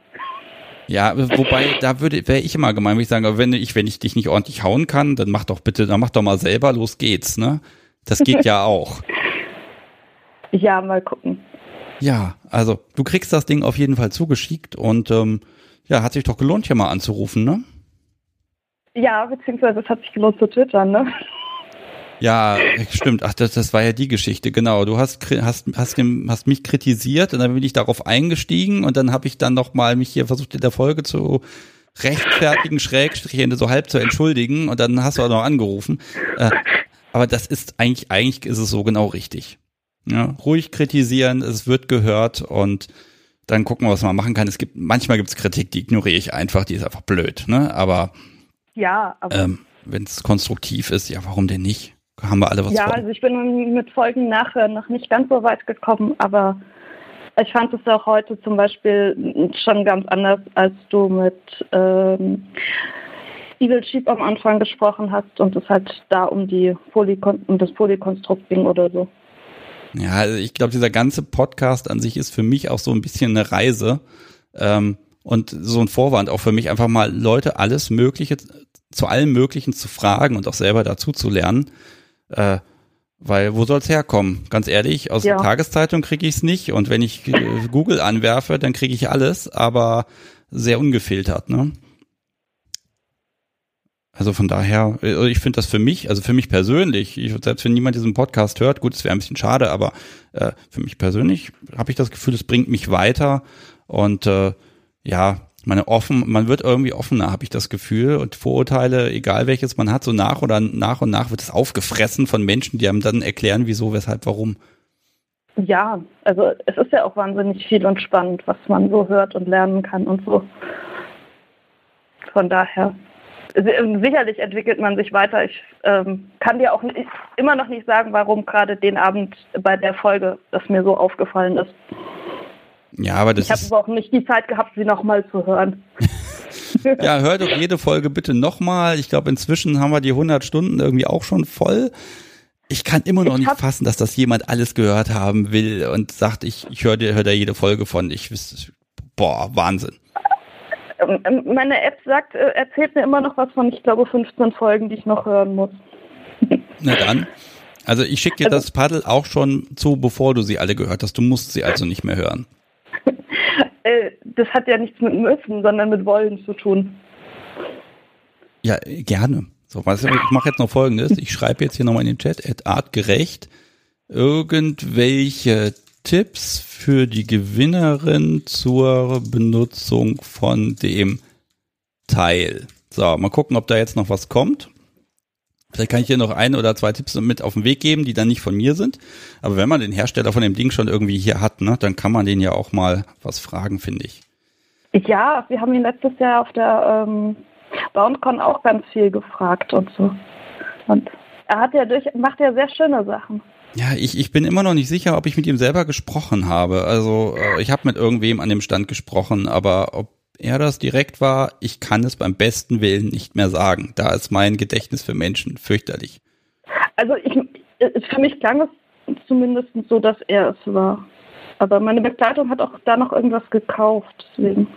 Ja, wobei da würde wäre ich immer gemein, würde ich sagen, aber wenn ich wenn ich dich nicht ordentlich hauen kann, dann mach doch bitte, dann mach doch mal selber, los geht's, ne? Das geht ja auch. (laughs) Ja, mal gucken. Ja, also du kriegst das Ding auf jeden Fall zugeschickt und ähm, ja, hat sich doch gelohnt, hier mal anzurufen, ne? Ja, beziehungsweise es hat sich gelohnt zu twittern, ne? Ja, stimmt. Ach, das, das war ja die Geschichte, genau. Du hast hast hast, hast mich kritisiert und dann bin ich darauf eingestiegen und dann habe ich dann noch mal mich hier versucht in der Folge zu rechtfertigen, (laughs) Schrägstrich so halb zu entschuldigen und dann hast du auch noch angerufen. Äh, aber das ist eigentlich eigentlich ist es so genau richtig. Ja, ruhig kritisieren, es wird gehört und dann gucken wir, was man machen kann. Es gibt manchmal gibt es Kritik, die ignoriere ich einfach, die ist einfach blöd, ne? Aber Ja, aber ähm, wenn es konstruktiv ist, ja, warum denn nicht? Haben wir alle was ja, von. also ich bin mit Folgen nachher noch nicht ganz so weit gekommen, aber ich fand es auch heute zum Beispiel schon ganz anders, als du mit ähm, Evil Sheep am Anfang gesprochen hast und es halt da um die Polykon um das Polykonstrukt ging oder so. Ja, also ich glaube, dieser ganze Podcast an sich ist für mich auch so ein bisschen eine Reise ähm, und so ein Vorwand auch für mich, einfach mal Leute alles Mögliche zu allem Möglichen zu fragen und auch selber dazu zu lernen. Äh, weil wo soll's herkommen? Ganz ehrlich, aus Ja. der Tageszeitung kriege ich es nicht und wenn ich äh, Google anwerfe, dann kriege ich alles, aber sehr ungefiltert, ne? Also von daher, äh, ich finde das für mich, also für mich persönlich, ich, selbst wenn niemand diesen Podcast hört, gut, es wäre ein bisschen schade, aber äh, für mich persönlich habe ich das Gefühl, es bringt mich weiter und äh, ja, meine offen, man wird irgendwie offener, habe ich das Gefühl und Vorurteile, egal welches man hat, so nach oder nach und nach wird es aufgefressen von Menschen, die einem dann erklären, wieso, weshalb, warum. Ja, also es ist ja auch wahnsinnig viel und spannend, was man so hört und lernen kann und so. Von daher, sicherlich entwickelt man sich weiter. Ich ähm, kann dir auch nicht, immer noch nicht sagen, warum gerade den Abend bei der Folge das mir so aufgefallen ist. Ja, aber das Ich habe auch nicht die Zeit gehabt, sie nochmal zu hören. (laughs) ja, hör doch jede Folge bitte nochmal. Ich glaube, inzwischen haben wir die 100 Stunden irgendwie auch schon voll. Ich kann immer noch Ich nicht fassen, dass das jemand alles gehört haben will und sagt, ich, ich höre hör da jede Folge von. Ich boah, Wahnsinn. Ähm, ähm, Meine App sagt, äh, erzählt mir immer noch was von, ich glaube, 15 Folgen, die ich noch hören muss. Na dann. Also ich schicke dir Also- das Paddel auch schon zu, bevor du sie alle gehört hast. Du musst sie also nicht mehr hören. (laughs) Äh, das hat ja nichts mit müssen, sondern mit wollen zu tun. Ja, gerne. So, was, ich mache jetzt noch folgendes. Ich schreibe jetzt hier nochmal in den Chat, at artgerecht, irgendwelche Tipps für die Gewinnerin zur Benutzung von dem Teil. So, mal gucken, ob da jetzt noch was kommt. Vielleicht kann ich hier noch ein oder zwei Tipps mit auf den Weg geben, die dann nicht von mir sind. Aber wenn man den Hersteller von dem Ding schon irgendwie hier hat, ne, dann kann man den ja auch mal was fragen, finde ich. Ja, wir haben ihn letztes Jahr auf der ähm, BoundCon auch ganz viel gefragt und so. Und er hat ja durch, macht ja sehr schöne Sachen. Ja, ich, ich bin immer noch nicht sicher, ob ich mit ihm selber gesprochen habe. Also äh, ich habe mit irgendwem an dem Stand gesprochen, aber ob er das direkt war, ich kann es beim besten Willen nicht mehr sagen. Da ist mein Gedächtnis für Menschen fürchterlich. Also ich, für mich klang es zumindest so, dass er es war. Aber meine Begleitung hat auch da noch irgendwas gekauft, deswegen.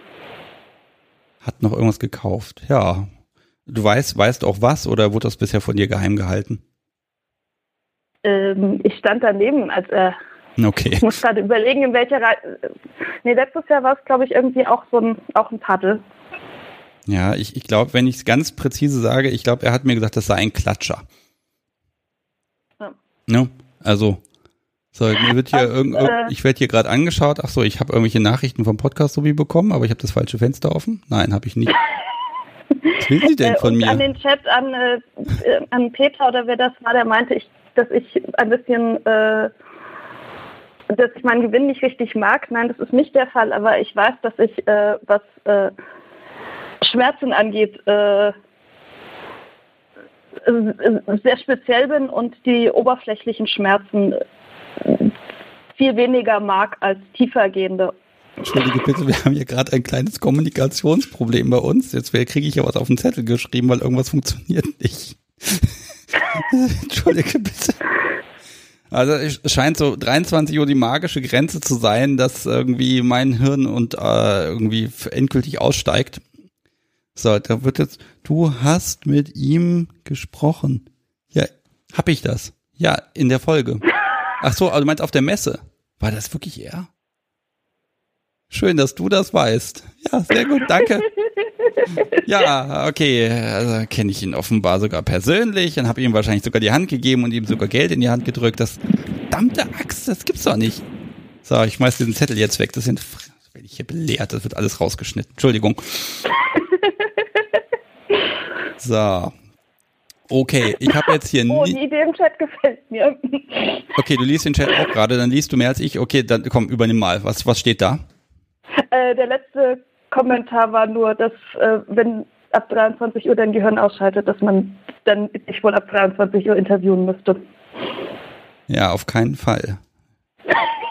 Hat noch irgendwas gekauft, ja. Du weißt, weißt auch was oder wurde das bisher von dir geheim gehalten? Ähm, ich stand daneben, als er Okay. Ich muss gerade überlegen, in welcher Reihe. Nee, letztes Jahr war es, glaube ich, irgendwie auch so ein, auch ein Paddel. Ja, ich, ich glaube, wenn ich es ganz präzise sage, ich glaube, er hat mir gesagt, das sei ein Klatscher. Ja. Ne? Also, so, mir wird hier irgend, äh, ich werde hier gerade angeschaut. Ach so, ich habe irgendwelche Nachrichten vom Podcast so wie bekommen, aber ich habe das falsche Fenster offen. Nein, habe ich nicht. (laughs) Was will sie denn äh, von mir? An den Chat an, äh, an Peter oder wer das war, der meinte ich, dass ich ein bisschen äh, dass ich meinen Gewinn nicht richtig mag. Nein, das ist nicht der Fall, aber ich weiß, dass ich, äh, was äh, Schmerzen angeht, äh, sehr speziell bin und die oberflächlichen Schmerzen viel weniger mag als tiefergehende. Entschuldige bitte, wir haben hier gerade ein kleines Kommunikationsproblem bei uns. Jetzt kriege ich ja was auf den Zettel geschrieben, weil irgendwas funktioniert nicht. (laughs) Entschuldige bitte. Also es scheint so 23 Uhr die magische Grenze zu sein, dass irgendwie mein Hirn und äh, irgendwie endgültig aussteigt. So, da wird jetzt, du hast mit ihm gesprochen. Ja, hab ich das? Ja, in der Folge. Ach so, also du meinst auf der Messe. War das wirklich er? Schön, dass du das weißt. Ja, sehr gut, danke. (laughs) Ja, okay, also kenne ich ihn offenbar sogar persönlich dann habe ihm wahrscheinlich sogar die Hand gegeben und ihm sogar Geld in die Hand gedrückt. Das verdammte Axt, das gibt's doch nicht. So, ich schmeiß diesen Zettel jetzt weg. Das sind, wenn ich hier belehrt, das wird alles rausgeschnitten. Entschuldigung. So. Okay, ich habe jetzt hier. Oh, die Idee im Chat gefällt mir. Okay, du liest den Chat auch gerade, dann liest du mehr als ich. Okay, dann komm, übernimm mal. Was, was steht da? Äh, der letzte Kommentar war nur, dass äh, wenn ab 23 Uhr dein Gehirn ausschaltet, dass man dann dich wohl ab 23 Uhr interviewen müsste. Ja, auf keinen Fall.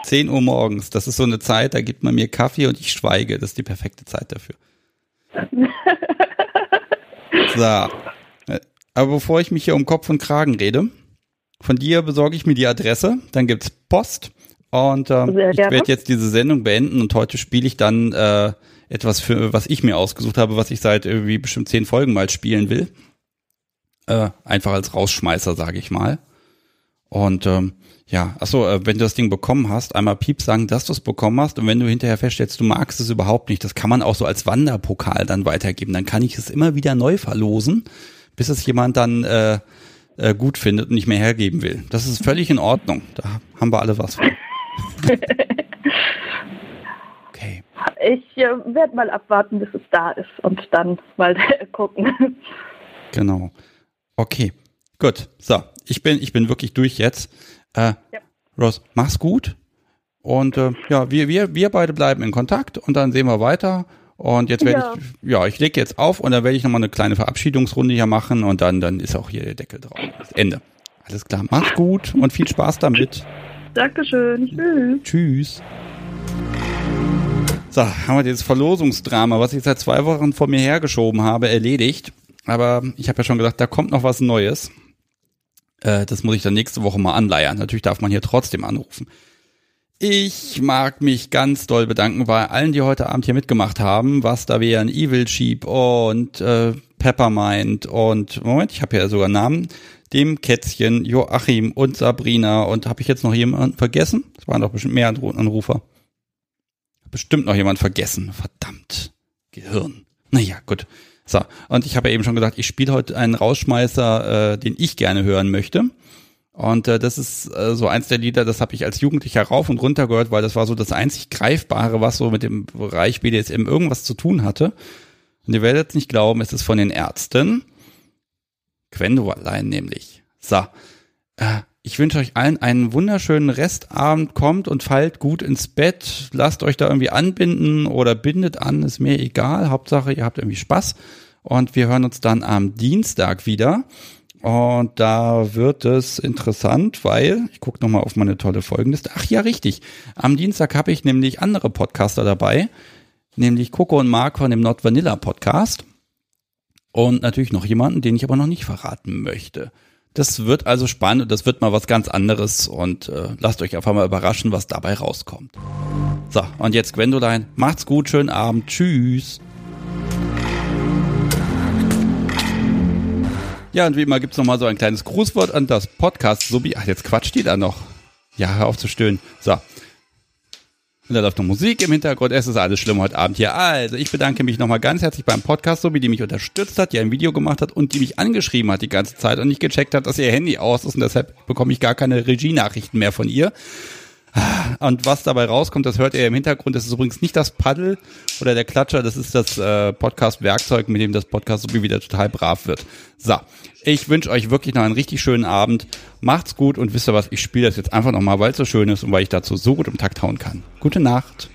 10 Uhr morgens, das ist so eine Zeit, da gibt man mir Kaffee und ich schweige. Das ist die perfekte Zeit dafür. (laughs) so. Aber bevor ich mich hier um Kopf und Kragen rede, von dir besorge ich mir die Adresse, dann gibt's Post und äh, ich werde jetzt diese Sendung beenden und heute spiele ich dann äh, etwas für, was ich mir ausgesucht habe, was ich seit irgendwie bestimmt zehn Folgen mal spielen will. Äh, einfach als Rausschmeißer, sage ich mal. Und ähm, ja, achso, äh, wenn du das Ding bekommen hast, einmal Piep sagen, dass du es bekommen hast und wenn du hinterher feststellst, du magst es überhaupt nicht, das kann man auch so als Wanderpokal dann weitergeben. Dann kann ich es immer wieder neu verlosen, bis es jemand dann äh, äh, gut findet und nicht mehr hergeben will. Das ist völlig in Ordnung. Da haben wir alle was von. (laughs) okay. Ich äh, werde mal abwarten, bis es da ist und dann mal (laughs) gucken. Genau. Okay. Gut. So, ich bin, ich bin wirklich durch jetzt. Äh, ja. Rose, mach's gut. Und äh, ja, wir, wir, wir beide bleiben in Kontakt und dann sehen wir weiter. Und jetzt werde ja. ich, ja, ich lege jetzt auf und dann werde ich nochmal eine kleine Verabschiedungsrunde hier machen und dann, dann ist auch hier der Deckel drauf. Das Ende. Alles klar, mach's gut und viel Spaß damit. Dankeschön. Tschüss. Tschüss. So, haben wir dieses Verlosungsdrama, was ich seit zwei Wochen vor mir hergeschoben habe, erledigt. Aber ich habe ja schon gesagt, da kommt noch was Neues. Äh, das muss ich dann nächste Woche mal anleiern. Natürlich darf man hier trotzdem anrufen. Ich mag mich ganz doll bedanken bei allen, die heute Abend hier mitgemacht haben. Was da wären Evil Sheep und äh, Peppermind und Moment, ich habe ja sogar Namen. Dem Kätzchen, Joachim und Sabrina und habe ich jetzt noch jemanden vergessen? Es waren doch bestimmt mehr Anrufer. Bestimmt noch jemand vergessen. Verdammt. Gehirn. Naja, gut. So, und ich habe ja eben schon gesagt, ich spiele heute einen Rausschmeißer, äh, den ich gerne hören möchte. Und äh, das ist äh, so eins der Lieder, das habe ich als Jugendlicher rauf und runter gehört, weil das war so das einzig Greifbare, was so mit dem Bereich BDSM irgendwas zu tun hatte. Und ihr werdet nicht glauben, es ist von den Ärzten. Gwendoline nämlich. So, äh, ich wünsche euch allen einen wunderschönen Restabend. Kommt und fallt gut ins Bett. Lasst euch da irgendwie anbinden oder bindet an, ist mir egal. Hauptsache, ihr habt irgendwie Spaß. Und wir hören uns dann am Dienstag wieder. Und da wird es interessant, weil, ich gucke nochmal auf meine tolle Folgenliste. Ach ja, richtig. Am Dienstag habe ich nämlich andere Podcaster dabei, nämlich Coco und Mark von dem Not Vanilla Podcast. Und natürlich noch jemanden, den ich aber noch nicht verraten möchte. Das wird also spannend und das wird mal was ganz anderes und äh, lasst euch einfach mal überraschen, was dabei rauskommt. So, und jetzt Gwendoline, macht's gut, schönen Abend, tschüss. Ja, und wie immer gibt's noch mal so ein kleines Grußwort an das Podcast Subi. Ach, jetzt quatscht die da noch. Ja, hör auf zu stöhnen. So. Da läuft noch Musik im Hintergrund. Es ist alles schlimm heute Abend hier. Also, ich bedanke mich nochmal ganz herzlich beim Podcast Subi, die mich unterstützt hat, die ein Video gemacht hat und die mich angeschrieben hat die ganze Zeit und nicht gecheckt hat, dass ihr Handy aus ist und deshalb bekomme ich gar keine Regie-Nachrichten mehr von ihr. Und was dabei rauskommt, das hört ihr im Hintergrund. Das ist übrigens nicht das Paddel oder der Klatscher, das ist das äh, Podcast-Werkzeug, mit dem das Podcast so wieder total brav wird. So, ich wünsche euch wirklich noch einen richtig schönen Abend. Macht's gut und wisst ihr was, ich spiele das jetzt einfach nochmal, weil es so schön ist und weil ich dazu so gut im Takt hauen kann. Gute Nacht.